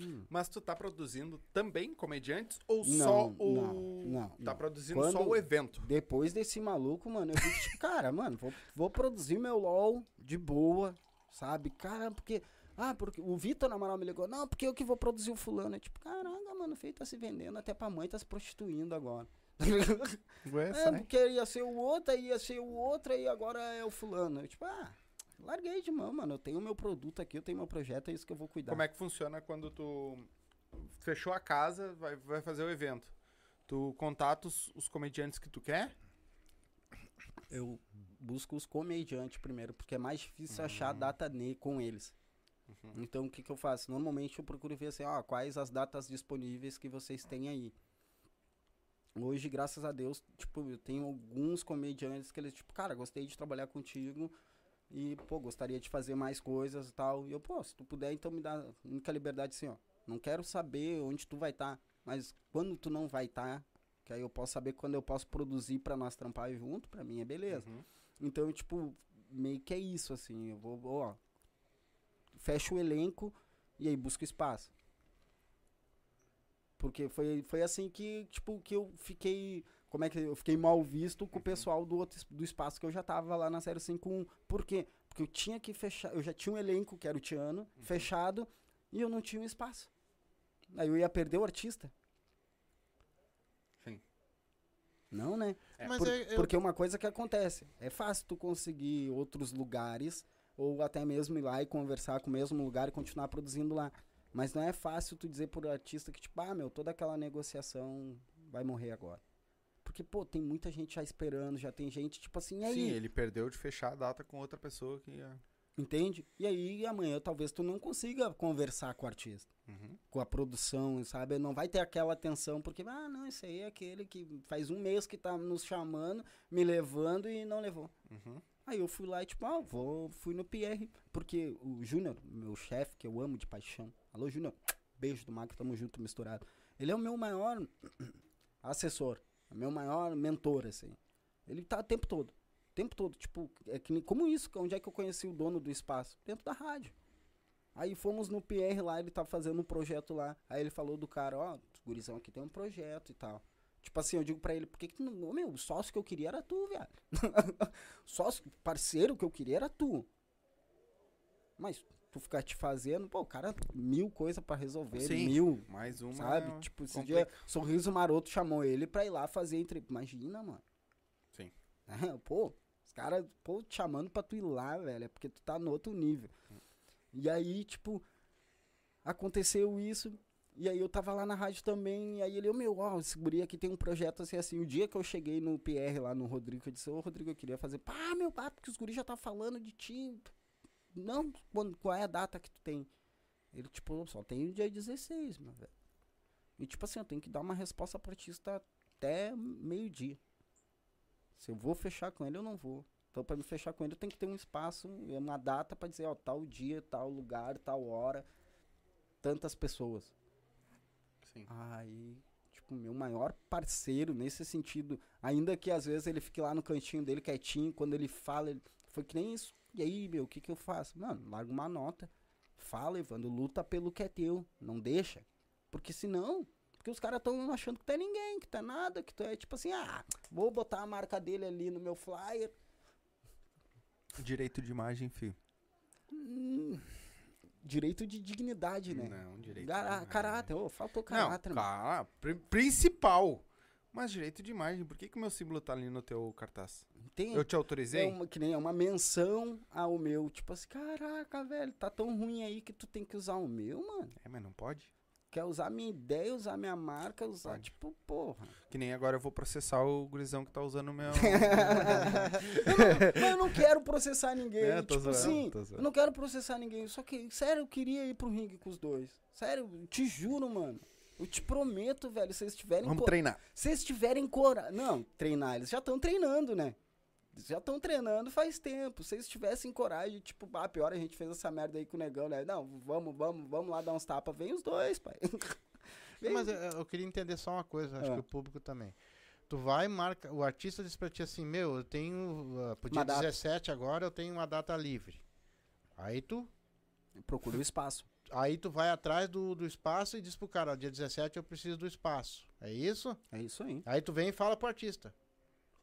Hum. Mas tu tá produzindo também comediantes ou Não, só o. não, não, Tá não. produzindo Quando- só o evento. Depois desse maluco, mano, eu vi tipo, cara, mano, vou, vou produzir meu LOL de boa, sabe? Cara, porque. Ah, porque o Vitor na moral me ligou, não, porque eu que vou produzir o fulano. É tipo, caraca, mano, o feio tá se vendendo, até pra mãe tá se prostituindo agora. é, porque ia ser o outro, aí ia ser o outro, aí agora é o fulano. Eu, tipo, ah, larguei de mão, mano. Eu tenho meu produto aqui, eu tenho meu projeto, é isso que eu vou cuidar. Como é que funciona quando tu fechou a casa, vai, vai fazer o evento? Tu contata os, os comediantes que tu quer? Eu busco os comediantes primeiro, porque é mais difícil achar data ne com eles. Então, o que, que eu faço? Normalmente eu procuro ver assim, ó, quais as datas disponíveis que vocês têm aí. Hoje, graças a Deus, tipo, eu tenho alguns comediantes que eles, tipo, cara, gostei de trabalhar contigo e, pô, gostaria de fazer mais coisas e tal. E eu, pô, se tu puder, então me dá a única liberdade assim, ó. Não quero saber onde tu vai estar. mas quando tu não vai estar, que aí eu posso saber quando eu posso produzir pra nós trampar junto, pra mim é beleza. Uhum. Então, tipo, meio que é isso, assim. Eu vou, ó. Fecho o elenco e aí busco espaço. Porque foi, foi assim que, tipo, que eu fiquei. Como é que eu fiquei mal visto com o pessoal do outro do espaço que eu já tava lá na série 5.1. Por quê? Porque eu tinha que fechar. Eu já tinha um elenco, que era o Tiano, fechado, e eu não tinha um espaço. Aí eu ia perder o artista. Sim. Não, né? É, Mas Por- eu- eu- Porque uma coisa que acontece, é fácil tu conseguir outros lugares, ou até mesmo ir lá e conversar com o mesmo lugar e continuar produzindo lá. Mas não é fácil tu dizer pro artista que, tipo, ah, meu, toda aquela negociação vai morrer agora. Porque, pô, tem muita gente já esperando, já tem gente, tipo assim, e aí? Sim, ele perdeu de fechar a data com outra pessoa que ia. Entende? E aí, amanhã, talvez tu não consiga conversar com o artista, Uhum. com a produção, sabe? Não vai ter aquela atenção, porque, ah, não, esse aí é aquele que faz um mês que tá nos chamando, me levando e não levou. Uhum. Aí eu fui lá e tipo, ah, vou, fui no PR, porque o Júnior, meu chefe, que eu amo de paixão. Alô, Júnior, beijo do Macro, tamo junto, misturado. Ele é o meu maior assessor, meu maior mentor, assim. Ele tá o tempo todo, o tempo todo, tipo, é que como isso, onde é que eu conheci o dono do espaço? Dentro da rádio. Aí fomos no PR lá, ele tava fazendo um projeto lá. Aí ele falou do cara, ó, os gurizão aqui tem um projeto e tal. Tipo assim, eu digo pra ele, por que que tu não... Meu, o sócio que eu queria era tu, viado. sócio, parceiro que eu queria era tu. Mas tu ficar te fazendo, pô, o cara, mil coisas pra resolver, Sim. mil, Mais uma. sabe? Tipo, esse complica. dia, Sorriso Maroto chamou ele pra ir lá fazer entre... Imagina, mano. Sim. É, pô, os caras, pô, te chamando pra tu ir lá, velho, é porque tu tá no outro nível. E aí, tipo, aconteceu isso, e aí eu tava lá na rádio também, e aí ele, ô meu, ó, esse guri aqui tem um projeto assim, assim. O dia que eu cheguei no PR lá no Rodrigo, eu disse, ô Rodrigo, eu queria fazer, pá, meu, pá, porque os guris já tá falando de ti. Não, quando, qual é a data que tu tem? Ele, tipo, só tem o dia 16, meu velho. E tipo assim, eu tenho que dar uma resposta pro artista até meio-dia. Se eu vou fechar com ele, eu não vou. Então, pra me fechar com ele, eu tenho que ter um espaço, uma data pra dizer, ó, tal dia, tal lugar, tal hora, tantas pessoas. Sim. Aí, tipo, meu maior parceiro nesse sentido, ainda que às vezes ele fique lá no cantinho dele quietinho, quando ele fala, ele, foi que nem isso. E aí, meu, o que que eu faço? Mano, larga uma nota. Fala, Evandro, luta pelo que é teu, não deixa. Porque senão, porque os caras estão achando que tu é ninguém, que tu é nada, que tu é tipo assim, ah, vou botar a marca dele ali no meu flyer. Direito de imagem, filho. Hum, direito de dignidade, né? Não, direito Gara- de caráter, ô, faltou Não, caráter, mano. cara, pri- principal. Mas direito de imagem, por que que o meu símbolo tá ali no teu cartaz? Tem, Eu te autorizei? É uma, que nem é uma menção ao meu. Tipo assim, caraca, velho, tá tão ruim aí que tu tem que usar o meu, mano. É, mas não pode. Quer usar minha ideia, usar minha marca, usar, Pode. tipo, porra. Que nem agora eu vou processar o gurizão que tá usando o meu. eu não, mas eu não quero processar ninguém. É, tipo zoando, assim, eu não quero processar ninguém. Só que, sério, eu queria ir pro ringue com os dois. Sério, te juro, mano. Eu te prometo, velho, se vocês tiverem Vamos treinar. Se vocês tiverem coragem. Não, treinar, eles já estão treinando, né? Eles já estão treinando faz tempo. Se eles tivessem coragem, tipo, ah, pior a gente fez essa merda aí com o negão, né? Não, vamos, vamos, vamos lá dar uns tapas. Vem os dois, pai. Vem. Mas eu, eu queria entender só uma coisa, acho Ah. que o público também. Tu vai, marca. O artista diz pra ti assim, meu, eu tenho. Uh, pro dia Uma data. 17 agora eu tenho uma data livre. Aí tu. Procura o espaço. Aí tu vai atrás do, do espaço e diz pro cara, ó, dia 17 eu preciso do espaço. É isso? É isso aí. Aí tu vem e fala pro artista.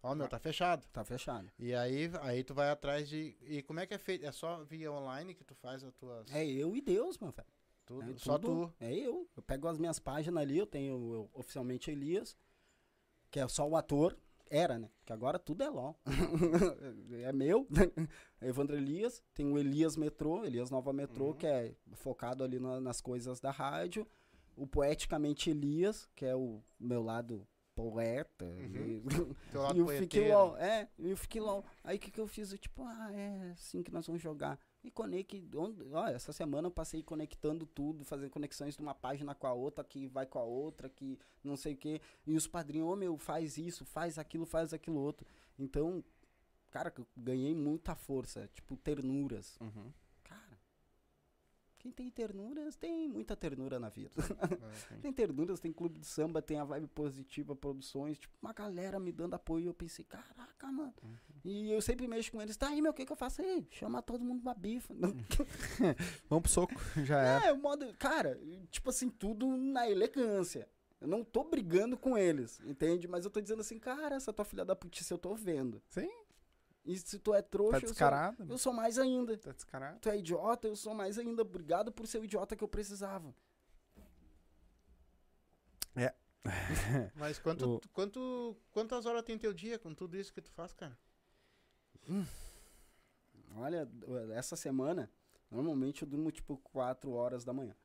Ó, meu, tá fechado. Tá fechado. E aí, aí tu vai atrás de. E como é que é feito? É só via online que tu faz as tuas. É eu e Deus, meu velho. tudo, É só tudo- tu. É eu. Eu pego as minhas páginas ali, eu tenho eu, oficialmente Elias, que é só o ator. Era, né? Que agora tudo é LOL. é meu. Evandro Elias. Tem o Elias Metrô, Elias Nova Metrô, Uhum. que é focado ali na- nas coisas da rádio. O Poeticamente Elias, que é o meu lado poeta. Uhum. E- lado e o Fique poeteiro. LOL, é, e o Fique LOL. Aí o que, que eu fiz? Eu, tipo, ah, é assim que nós vamos jogar. E conecte. Ó, essa semana eu passei conectando tudo, fazendo conexões de uma página com a outra, que vai com a outra, que não sei o quê. E os padrinhos, ô meu, faz isso, faz aquilo, faz aquilo outro. Então, cara, eu ganhei muita força, tipo, ternuras. Uhum. Quem tem ternuras, tem muita ternura na vida. É. tem ternuras, tem clube de samba, tem a vibe positiva, produções, tipo, uma galera me dando apoio. Eu pensei, caraca, mano. E eu sempre mexo com eles, tá aí, meu, o que que eu faço aí? Chama todo mundo pra bifa. Vamos pro soco, já é. É, o modo. Cara, tipo assim, tudo na elegância. Eu não tô brigando com eles, entende? Mas eu tô dizendo assim, cara, essa tua filha da putice eu tô vendo. Sim. E se tu é trouxa, Tá eu, sou, descarado. eu sou mais ainda. Tá descarado. Tu é idiota, eu sou mais ainda. Obrigado por ser o idiota que eu precisava. Mas quanto, O- quanto, quantas horas tem teu dia com tudo isso que tu faz, cara? Olha, essa semana, normalmente eu durmo tipo 4 horas da manhã.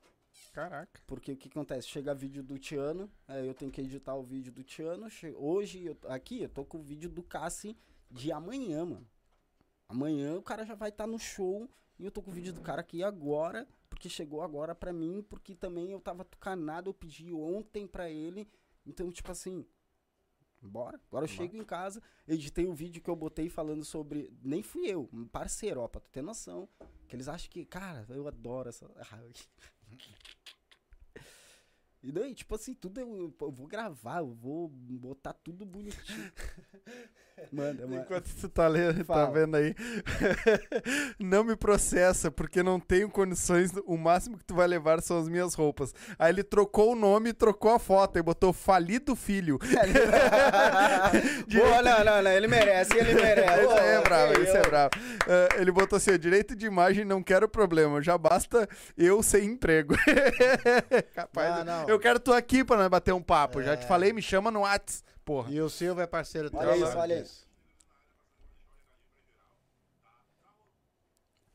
Caraca. Porque o que acontece? Chega vídeo do Tiano, eu tenho que editar o vídeo do Tiano. Hoje, eu- aqui, eu tô com o vídeo do Cassi de amanhã, mano. Amanhã o cara já vai estar no show e eu tô com o vídeo do cara aqui agora, porque chegou agora pra mim, porque também eu tava tucanado, eu pedi ontem pra ele. Então, tipo assim, bora. Agora eu chego em casa, editei o vídeo que eu botei falando sobre. Nem fui eu, um parceiro, ó, pra tu ter noção. Que eles acham que, cara, eu adoro essa. E daí, tipo assim, tudo eu, eu vou gravar, eu vou botar tudo bonitinho. Manda, manda. Enquanto tu tá, lendo, tá vendo aí, não me processa, porque não tenho condições, o máximo que tu vai levar são as minhas roupas. Aí ele trocou o nome e trocou a foto, e botou falido filho. Pô, não, não, não, ele merece, ele merece. Isso é bravo, isso é bravo. Eh, ele botou assim, ó, direito de imagem, não quero problema, já basta eu sem emprego. Capaz, Não, não. eu quero tu aqui pra nós bater um papo, já te É. falei, me chama no Whats, porra. E o Silva é parceiro teu. Olha isso, olha disso.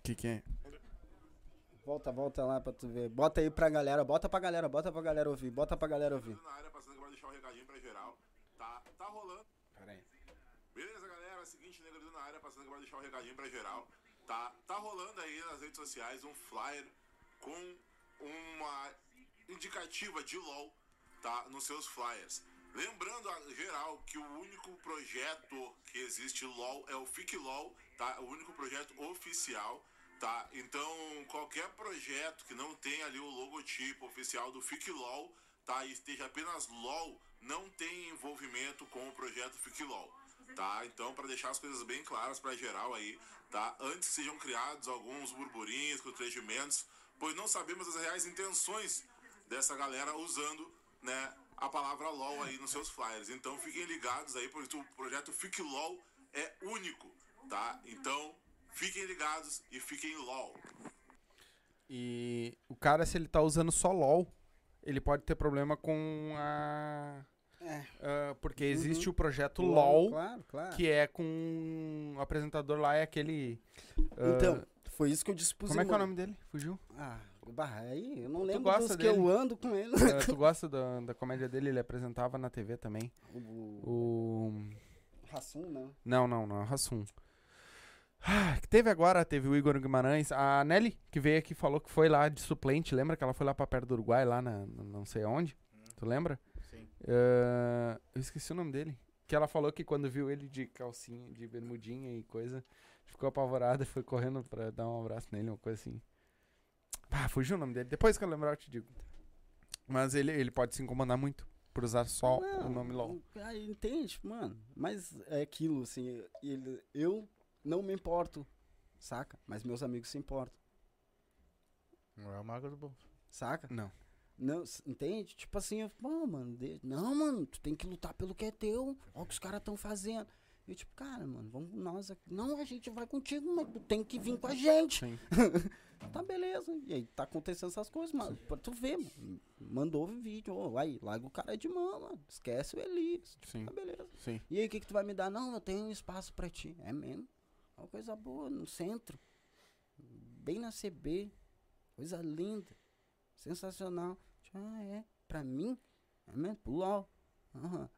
Que que é? Volta, volta lá pra tu ver. Bota aí pra galera, bota pra galera, bota pra galera ouvir, bota pra galera ouvir. na área, passando aqui pra deixar um recadinho pra geral. Tá, tá rolando. Beleza, galera? É o seguinte, Negro na área, passando aqui pra deixar um recadinho pra geral. Tá, tá rolando aí nas redes sociais um flyer com uma indicativa de LOL, tá? Nos seus flyers. Lembrando a geral que o único projeto que existe LOL é o FIC LOL, tá? O único projeto oficial, tá? Então, qualquer projeto que não tenha ali o logotipo oficial do FIC LOL, tá? E esteja apenas LOL, não tem envolvimento com o projeto FIC LOL, tá? Então, para deixar as coisas bem claras para geral aí, tá? Antes que sejam criados alguns burburinhos, constrangimentos, pois não sabemos as reais intenções dessa galera usando, né, a palavra LOL aí nos seus flyers. Então, fiquem ligados aí, porque o projeto FIC LOL é único, tá? Então, fiquem ligados e fiquem LOL. E o cara, se ele tá usando só LOL, ele pode ter problema com a. É. Ah, porque existe o projeto LOL, LOL, Claro, claro. que é com. O apresentador lá é aquele. ah, Então, foi isso que eu disse pro como é que é o nome dele? Fugiu? Ah, bah, aí eu não Tu lembro gosta dos que dele? eu ando com ele. Ah, tu gosta da, da comédia dele? Ele apresentava na TV também. o O. Rassum, né? Não, não, não, Rassum. Ah, que teve agora, teve o Igor Guimarães. A Nelly, que veio aqui, falou que foi lá de suplente. Lembra que ela foi lá pra perto do Uruguai, lá na, na- não sei aonde? Tu lembra? Sim. Ah, eu esqueci o nome dele. Que ela falou que quando viu ele de calcinha, de bermudinha e coisa, ficou apavorada e foi correndo pra dar um abraço nele, uma coisa assim. Ah, fugiu o nome dele. Depois que eu lembrar, eu te digo. Mas ele, ele pode se incomodar muito por usar só o nome LOL. Ah, entende, mano? Mas é aquilo, assim, ele, eu não me importo, saca? Mas meus amigos se importam, Não é o Mago do Bom. saca? Não. Não, entende? Tipo assim, eu, mano, de- não, mano, tu tem que lutar pelo que é teu. Olha o que os caras estão fazendo. Eu, tipo, cara, mano, vamos nós aqui. Não, a gente vai contigo, mas tu tem que vir com a gente. Tá beleza. E aí tá acontecendo essas coisas, mano. Pra tu ver, mano. Mandou o vídeo. Ô, aí, larga o cara de mão, mano. Esquece o Elias. Sim. Tá beleza. Sim. E aí, o que, que tu vai me dar? Não, eu tenho um espaço pra ti. É mesmo? É uma coisa boa, no centro. Bem na CB. Coisa linda. Sensacional. Ah, é? Pra mim? É mesmo? Pro LOL. Aham.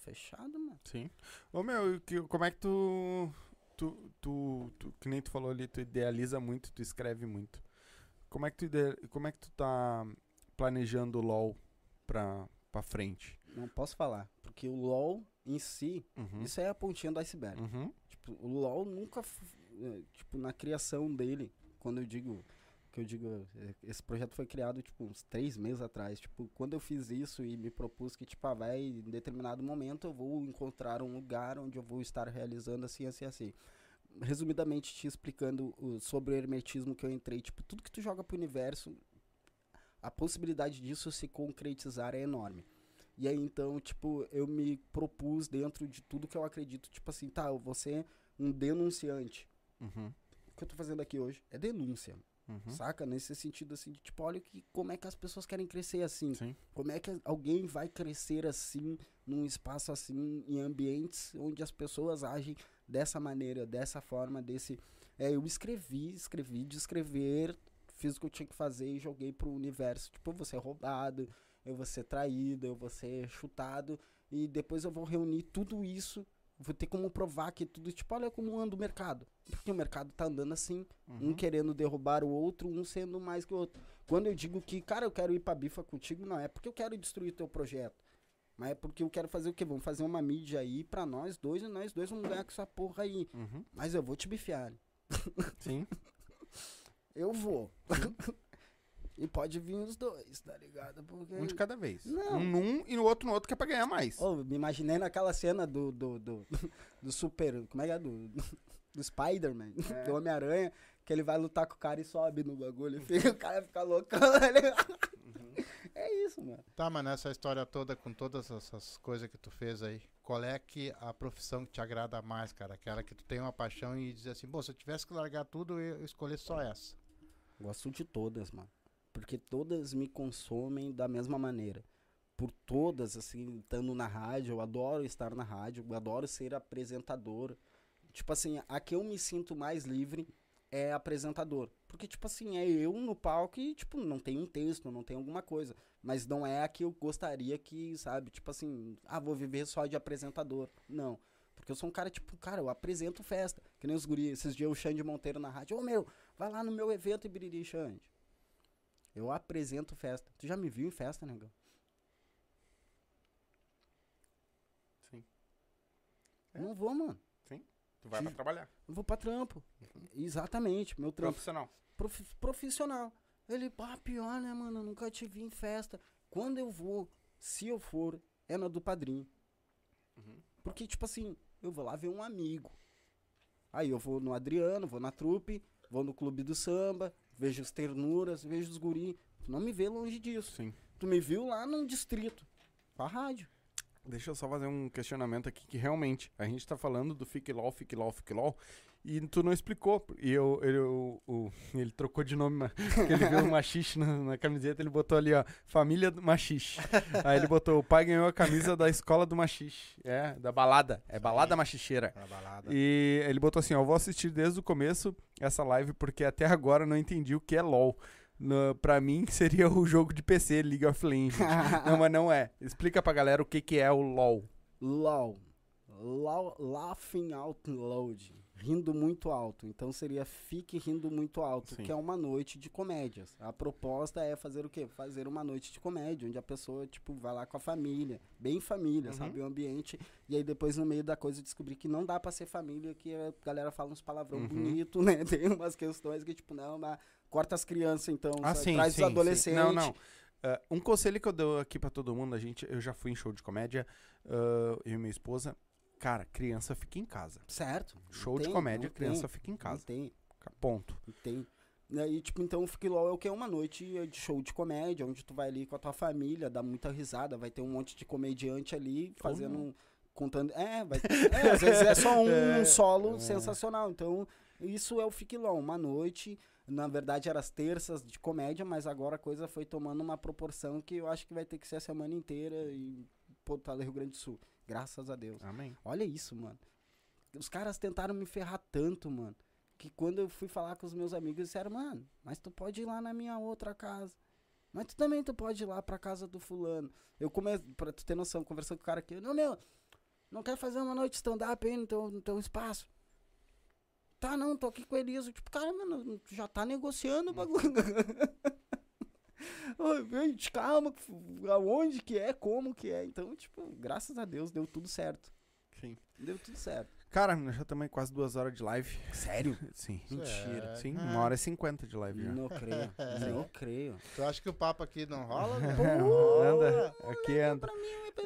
Fechado, mano. Sim. Ô meu, que- como é que tu, tu, tu, tu- Que nem tu falou ali, tu idealiza muito, tu escreve muito. Como é que tu, ide- como é que tu tá planejando o LOL pra, pra frente? Não posso falar. Porque o LOL em si, Uhum. isso é a pontinha do iceberg. Uhum. Tipo, o LoL nunca, eh, tipo, na criação dele, quando eu digo que eu digo, é, esse projeto foi criado, tipo, uns três meses atrás. Tipo, quando eu fiz isso e me propus que, tipo, ah, vai, em determinado momento eu vou encontrar um lugar onde eu vou estar realizando assim, assim, assim. Resumidamente, te explicando sobre o hermetismo que eu entrei, tipo, tudo que tu joga pro universo, a possibilidade disso se concretizar é enorme. E aí, então, tipo, eu me propus dentro de tudo que eu acredito, tipo assim, tá, eu vou ser um denunciante. Uhum. O que eu tô fazendo aqui hoje é denúncia. Uhum. Saca? Nesse sentido, assim, de tipo, olha que, como é que as pessoas querem crescer assim. Sim. Como é que alguém vai crescer assim, num espaço assim, em ambientes onde as pessoas agem dessa maneira, dessa forma, desse. É, eu escrevi, escrevi de escrever, fiz o que eu tinha que fazer e joguei pro universo. Tipo, eu vou ser roubado, eu vou ser traído, eu vou ser chutado. E depois eu vou reunir tudo isso. Vou ter como provar que tudo, tipo, olha como anda o mercado. Porque o mercado tá andando assim, um Uhum. querendo derrubar o outro, um sendo mais que o outro. Quando eu digo que, cara, eu quero ir pra bifa contigo, não é porque eu quero destruir teu projeto. Mas é porque eu quero fazer o quê? Vamos fazer uma mídia aí pra nós dois e nós dois vamos ganhar com essa porra aí. Uhum. Mas eu vou te bifiar. Sim. Eu vou. e pode vir os dois, tá ligado? Porque. Um de cada vez. Não. Um num e no outro no outro que é pra ganhar mais. Ô, me imaginei naquela cena do, do, do, do super. Como é que é? Do, do Spider-Man, do Homem-Aranha, que ele vai lutar com o cara e sobe no bagulho. E fica, o cara fica loucão. ele- É isso, mano. Tá, mas nessa história toda, com todas essas coisas que tu fez aí, qual é que a profissão que te agrada mais, cara? Aquela que tu tem uma paixão e diz assim, bom, se eu tivesse que largar tudo, eu escolher só essa. Gosto de todas, mano. Porque todas me consomem da mesma maneira. Por todas, assim, estando na rádio, eu adoro estar na rádio, eu adoro ser apresentador. Tipo assim, a que eu me sinto mais livre é apresentador. Porque, tipo assim, é eu no palco e, tipo, não tem um texto, não tem alguma coisa. Mas não é a que eu gostaria que, sabe, tipo assim, ah, vou viver só de apresentador. Não. Porque eu sou um cara, tipo, cara, eu apresento festa. Que nem os guri, esses dias o Xande Monteiro na rádio. Ô, meu, vai lá no meu evento e biriri, Xande. Eu apresento festa. Tu já me viu em festa, negão? Sim. É. Não vou, mano. Tu vai pra trabalhar. Eu vou pra trampo. Exatamente, meu trampo. Profissional. profi- profissional. Ele, pá, pior, né, mano? Eu nunca te vi em festa. Quando eu vou, se eu for, é na do padrinho. Uhum. Porque, tipo assim, eu vou lá ver um amigo. Aí eu vou no Adriano, vou na trupe, vou no clube do samba, vejo as ternuras, vejo os guri. Tu não me vê longe disso. Sim. Tu me viu lá num distrito, com a rádio. Deixa eu só fazer um questionamento aqui que realmente a gente tá falando do Fique LOL, Fique LOL, Fique LOL e tu não explicou. E eu, eu, o- ele trocou de nome, porque ele viu o machixe na, na camiseta, ele botou ali, ó, família do machixe. Aí ele botou, o pai ganhou a camisa da escola do machixe. É, da balada. É balada machicheira. Pra balada. E ele botou assim, ó, vou assistir desde o começo essa live porque até agora não entendi o que é LOL. No, pra mim seria o jogo de PC, League of Legends. não, mas não é. Explica pra galera o que, que é o LOL. LOL. Lau- Laughing out loud. Rindo muito alto. Então seria Fique Rindo Muito Alto, Sim. que é uma noite de comédias. A proposta é fazer o quê? Fazer uma noite de comédia, onde a pessoa, tipo, vai lá com a família. Bem família, Uhum. sabe? O ambiente. E aí depois, no meio da coisa, descobrir que não dá pra ser família, que a galera fala uns palavrão Uhum. bonito, né? Tem umas questões que, tipo, não, mas corta as crianças, então. Ah, sim, Traz sim, os sim. adolescentes. Não, não. Ah, um conselho que eu dou aqui pra todo mundo, a gente, eu já fui em show de comédia, ah, eu e minha esposa. Cara, criança fica em casa. Certo. Show de tem, comédia, não criança tem, fica em casa. tem. Ponto. Tem. E aí, tipo, então o Fique LOL é o que? É uma noite de show de comédia, onde tu vai ali com a tua família, dá muita risada, vai ter um monte de comediante ali fazendo. um- Contando. É, vai, é, às vezes é só um, É, solo é. sensacional. Então, isso é o Fique LOL, uma noite. Na verdade, era as terças de comédia, mas agora a coisa foi tomando uma proporção que eu acho que vai ter que ser a semana inteira em Porto Alegre, Rio Grande do Sul. Graças a Deus. Amém. Olha isso, mano. Os caras tentaram me ferrar tanto, mano. Que quando eu fui falar com os meus amigos, disseram, mano, mas tu pode ir lá na minha outra casa. Mas tu também tu pode ir lá pra casa do fulano. Eu comecei, pra tu ter noção, conversando com o cara aqui, não, meu, não quer fazer uma noite stand-up aí no teu, no teu espaço? Tá, não, tô aqui com o Eliso. Tipo, cara, mano, tu já tá negociando o bagulho. Gente, calma, aonde que é, como que é. Então, tipo, graças a Deus deu tudo certo. Sim. Deu tudo certo. Cara, nós já estamos aí quase duas horas de live. Sério? Sim. Mentira. Sim, Ah. uma hora e cinquenta de live já. Não creio. Não creio. Tu acha que o papo aqui não rola? velho? anda, aqui anda.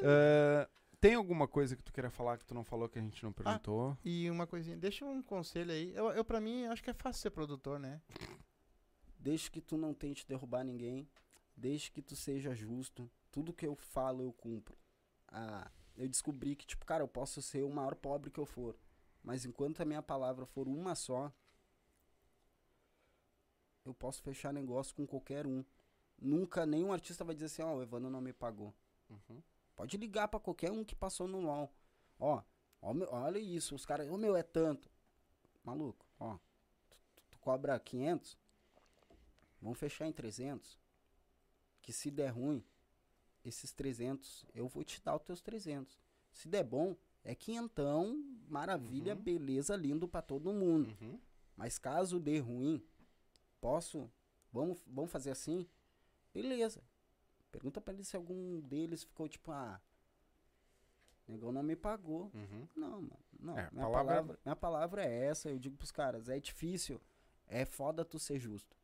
Ah, tem alguma coisa que tu queira falar que tu não falou que a gente não perguntou? E uma coisinha, deixa um conselho aí. Eu, eu pra mim, acho que é fácil ser produtor, né? Desde que tu não tente derrubar ninguém, desde que tu seja justo, tudo que eu falo eu cumpro. Ah, eu descobri que, tipo, cara, eu posso ser o maior pobre que eu for, mas enquanto a minha palavra for uma só, eu posso fechar negócio com qualquer um. Nunca nenhum artista vai dizer assim, ó, o Evandro não me pagou. Uhum. Pode ligar pra qualquer um que passou no LOL. Ó, ó olha isso, os caras, ô meu, é tanto. Maluco, ó, tu, tu- tu cobra 500, vamos fechar em 300. Que se der ruim, esses 300, eu vou te dar os teus 300. Se der bom, é quinhentão, maravilha, Uhum. beleza, lindo pra todo mundo. Uhum. Mas caso dê ruim, posso, vamos, vamos fazer assim? Beleza. Pergunta pra eles se algum deles ficou tipo, ah, negão não me pagou. Uhum. Não, mano. Não. É, minha, palavra- palavra... minha palavra é essa. Eu digo pros caras: é difícil. É foda tu ser justo.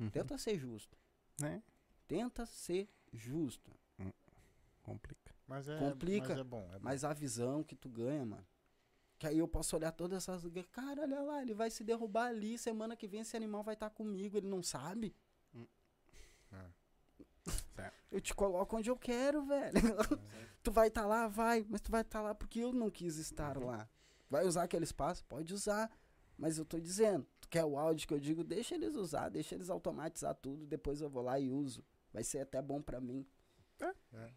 Uhum. Tenta ser justo. Né? Tenta ser justo. Complica. Mas é, Complica, Mas é bom. É bom. Mas a visão que tu ganha, mano. Que aí eu posso olhar todas essas. Cara, olha lá, ele vai se derrubar ali. Semana que vem esse animal vai estar comigo. Ele não sabe. Hum. É. Certo. Eu te coloco onde eu quero, velho. tu vai estar lá, vai. Mas tu vai estar lá porque eu não quis estar Uhum. lá. Vai usar aquele espaço? Pode usar. Mas eu tô dizendo, tu quer o áudio que eu digo, deixa eles usar, deixa eles automatizar tudo, depois eu vou lá e uso. Vai ser até bom pra mim. É.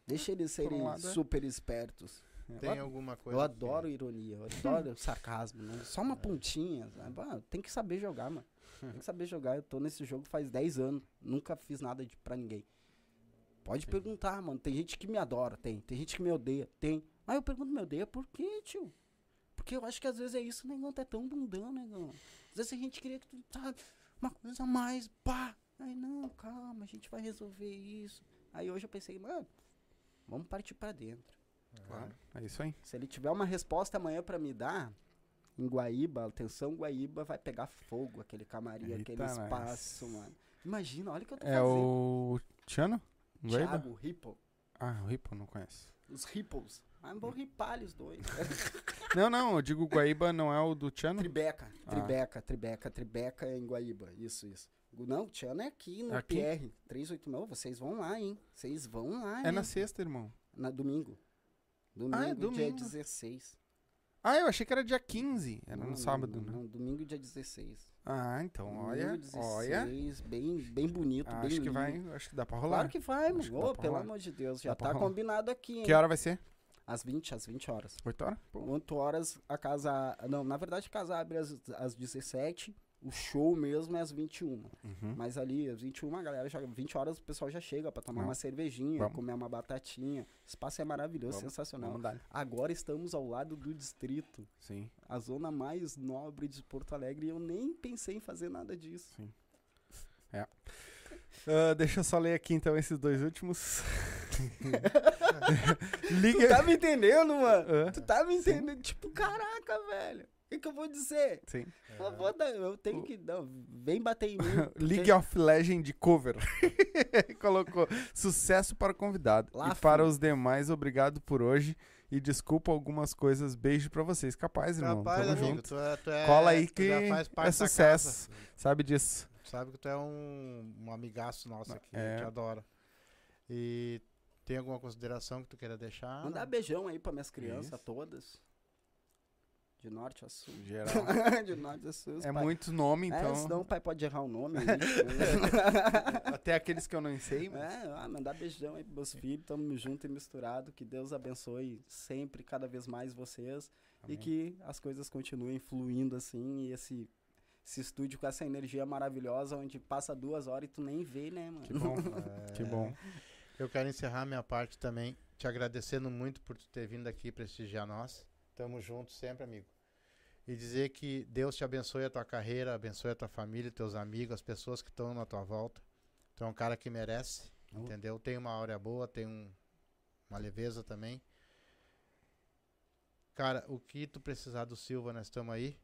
Deixa eles Por um serem lado, é. super espertos. Tem eu, alguma coisa. eu que- adoro ironia, eu adoro sarcasmo, né? Só uma pontinha. sabe? Ah, tem que saber jogar, mano. Tem que saber jogar. Eu tô nesse jogo faz 10 anos. Nunca fiz nada de, pra ninguém. Pode perguntar, mano. Tem gente que me adora, tem. Tem gente que me odeia, tem. Mas eu pergunto, me odeia por quê, tio? Porque eu acho que às vezes é isso, negão. É tão bundão, negão. Às vezes a gente queria que tu, sabe, uma coisa a mais, pá. Aí, não, calma, a gente vai resolver isso. Aí hoje eu pensei, mano, vamos partir pra dentro. Claro. É isso aí. Se ele tiver uma resposta amanhã pra me dar, em Guaíba, atenção, Guaíba vai pegar fogo, aquele camarim, Eita, aquele espaço, mano. Imagina, olha o que eu tô É fazendo. o. Tiano? Guaíba? Thiago, Ripple. Ah, o Ripo, não conheço. Os Ripples. Ah, vou ripar os dois. Não, não, eu digo Guaíba não é o do Tiano? Tribeca, Ah. Tribeca, Tribeca, Tribeca é em Guaíba. Isso, isso. Não, Tiano é aqui no Aqui? PR 389. Vocês vão lá, hein? Vocês vão lá, É hein? na sexta, irmão. Na domingo. Domingo, Ah, é dia domingo. 16. Ah, eu achei que era dia 15. Era Não, no sábado, não, né? não, domingo, dia 16. Ah, então, Domingo, olha. 16, Olha. Bem, bem bonito, bem Acho que lindo. vai. Acho que dá pra rolar. Claro que vai, que mano. pelo rolar. amor de Deus, já Dá tá combinado aqui, hein? Que hora vai ser? Às 20, às 20 horas. 8 horas? 8 horas a casa. Não, na verdade a casa abre às, às 17. O show mesmo é às 21. Uhum. Mas ali, às 21, a galera já. 20 horas o pessoal já chega pra tomar Não. uma cervejinha, Vamos. comer uma batatinha. O espaço é maravilhoso, Vamos, sensacional. Vamos. Agora estamos ao lado do distrito, Sim. a zona mais nobre de Porto Alegre, e eu nem pensei em fazer nada disso. Ah, deixa eu só ler aqui então esses dois últimos. Tu Liga. tá me entendendo, mano? Hã? Tu tá me entendendo? Tipo, caraca, velho. O que, que eu vou dizer? Sim. Eu, vou dar- eu tenho que. Não, vem bater em mim. porque League of Legend cover. Colocou sucesso para o convidado. Lá e para fui. os demais, obrigado por hoje. E desculpa algumas coisas. Beijo pra vocês. Capaz, irmão. Capaz, Tamo amigo, junto. tu é, tu é- Cola aí tu que é sucesso. casa. Sabe disso. Sabe que tu é um, um amigaço nosso aqui, É. te adora. E tem alguma consideração que tu queira deixar? Mandar beijão aí pra minhas crianças Isso. todas. De norte a sul. Geral. de norte a sul. É pai- muito nome, É, então. senão o pai pode errar o nome. aí. Até aqueles que eu não sei. mas- é, ah, mandar beijão aí pros meus filhos. Tamo junto e misturado. Que Deus abençoe sempre, cada vez mais vocês. E Amém. que as coisas continuem fluindo assim. E esse, esse estúdio com essa energia maravilhosa, onde passa duas horas e tu nem vê, né, mano? Que bom. É, Que bom. Eu quero encerrar minha parte também, te agradecendo muito por tu ter vindo aqui prestigiar nós. Tamo junto sempre, amigo. E dizer que Deus te abençoe a tua carreira, abençoe a tua família, teus amigos, as pessoas que estão na tua volta. Tu é um cara que merece, Oh. entendeu? Tem uma áurea boa, tem um- uma leveza também. Cara, o que tu precisar do Silva, nós estamos aí.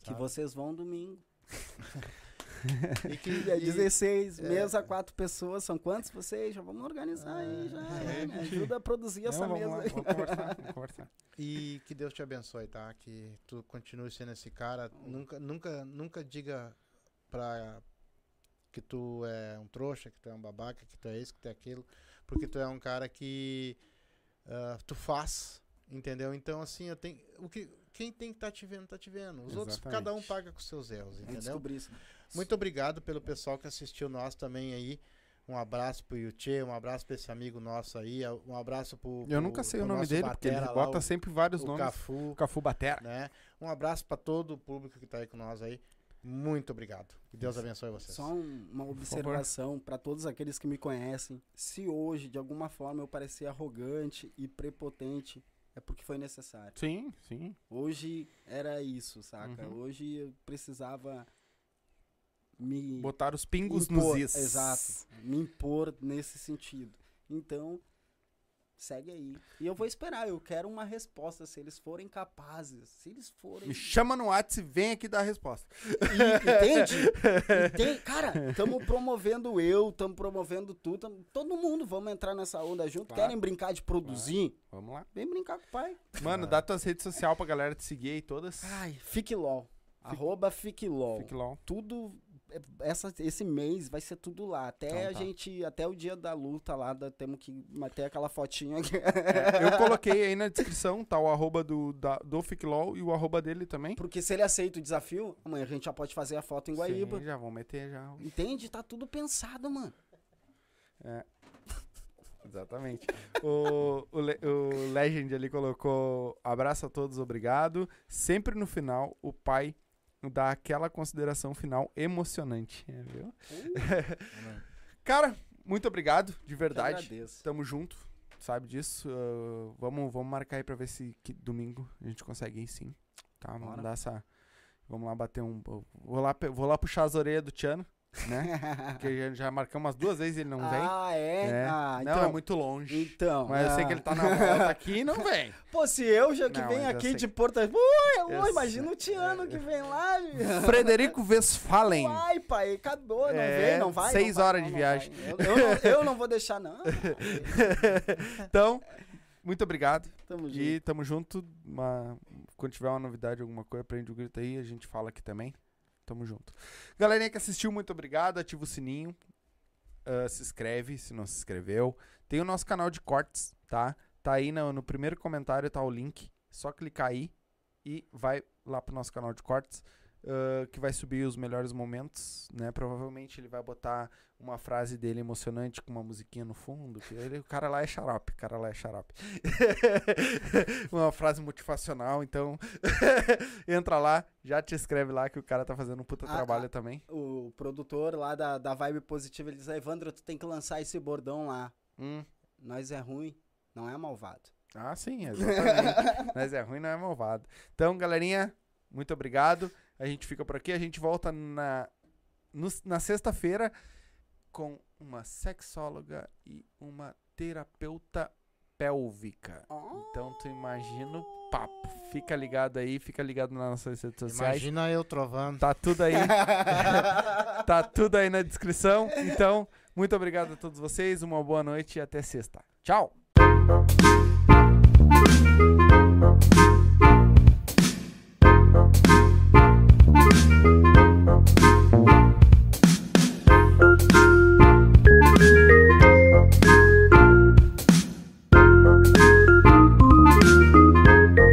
Que Tá. vocês vão domingo. E que Dia e- 16, é. mesa, quatro pessoas. São quantos vocês? Já vamos organizar aí, já. é, Me ajuda a produzir essa Não, mesa vamos, lá, aí. vamos conversar, vamos conversar. E que Deus te abençoe, tá? Que tu continue sendo esse cara. Nunca, nunca, nunca diga pra que tu é um trouxa, que tu é um babaca, que tu é isso, que tu é aquilo, porque tu é um cara que ah, tu faz, entendeu? Então assim, eu tenho o que quem tem que estar te vendo tá te vendo. Os outros cada um Exatamente. paga com seus erros, entendeu? isso. Muito obrigado pelo pessoal que assistiu nós também aí. Um abraço pro Yuchê, um abraço pra esse amigo nosso aí, um abraço pro. Eu pro- nunca sei o nome dele, porque ele lá, bota o- sempre vários o nomes. Cafu, Cafu Batera. né? Um abraço pra todo o público que tá aí com nós aí. Muito obrigado. Que Deus abençoe vocês. Só um- uma observação para todos aqueles que me conhecem. Se hoje, de alguma forma, eu parecer arrogante e prepotente, é porque foi necessário. Sim, sim. Hoje era isso, saca? Uhum. Hoje eu precisava me Botar os pingos impor, nos is. Exato. Me impor nesse sentido. Então, segue aí. E eu vou esperar, eu quero uma resposta se eles forem capazes, se eles forem Me chama no WhatsApp e vem aqui dar a resposta. E- Entende? Entende? Cara, estamos promovendo eu, estamos promovendo tu, tamo- todo mundo, vamos entrar nessa onda junto. Claro. Querem brincar de produzir? Vamos lá. Vem brincar com o pai. Mano, dá tuas redes sociais pra galera te seguir aí todas. Ai, fique LOL. Arroba fique LOL. Fique lá. Tudo, essa, esse mês vai ser tudo lá. Até Então a tá. gente, até o dia da luta lá, da- temos que manter aquela fotinha aqui. É, eu coloquei aí na descrição, tá o arroba do, da, do FicLol e o arroba dele também. Porque se ele aceita o desafio, amanhã a gente já pode fazer a foto em Guaíba. Sim, já vão meter já. Entende? Tá tudo pensado, mano. É. Exatamente. o, o, Le- o Legend ali colocou abraço a todos, obrigado. Sempre no final, o pai dá aquela consideração final emocionante. viu? Cara, muito obrigado, de verdade. Tamo junto, sabe disso. Ah, vamos, vamos marcar aí pra ver se domingo a gente consegue ir sim. Tá, vamos Bora. dar essa. Vamos lá bater um. Vou lá, vou lá puxar as orelhas do Tiano, né? Porque já, já marcamos umas duas vezes e ele não vem. Ah, é? É. Ah, não, então. é muito longe. Então. Mas eu sei ah. que ele tá na volta aqui e não vem. Pô, se eu já que Não, venho eu aqui de Porto Ui, Eu imagina o Tiano que vem lá. Frederico Westphalen. Vai, pai, acabou, não É, vem, não vai. seis não horas de viagem. Eu, eu não, eu não vou deixar, não. então, muito obrigado. Tamo junto. E tamo junto. Uma- quando tiver uma novidade, alguma coisa, prende o grito aí, a gente fala aqui também. Tamo junto. Galerinha que assistiu, muito obrigado. Ativa o sininho. ah, se inscreve se não se inscreveu. Tem o nosso canal de cortes, tá? Tá aí no, no primeiro comentário, tá o link. Só clicar aí e vai lá pro nosso canal de cortes. Ah, que vai subir os melhores momentos, né? Provavelmente ele vai botar uma frase dele emocionante com uma musiquinha no fundo. Que ele, o cara lá é xarope, o cara lá é xarope. uma frase motivacional, então entra lá, já te inscreve lá que o cara tá fazendo um puta Ah, trabalho ah. também. O produtor lá da, da Vibe Positiva, ele diz, Evandro, tu tem que lançar esse bordão lá. Hum. Nós é ruim, não é malvado. Ah, sim, exatamente. Mas é ruim, não é malvado. Então, galerinha, muito obrigado. A gente fica por aqui. A gente volta na, no- na sexta-feira com uma sexóloga e uma terapeuta pélvica. Então, tu imagina o papo. Fica ligado aí, fica ligado nas nossas redes sociais. Imagina eu trovando. Tá tudo aí. tá tudo aí na descrição. Então, muito obrigado a todos vocês. Uma boa noite e até sexta. Tchau!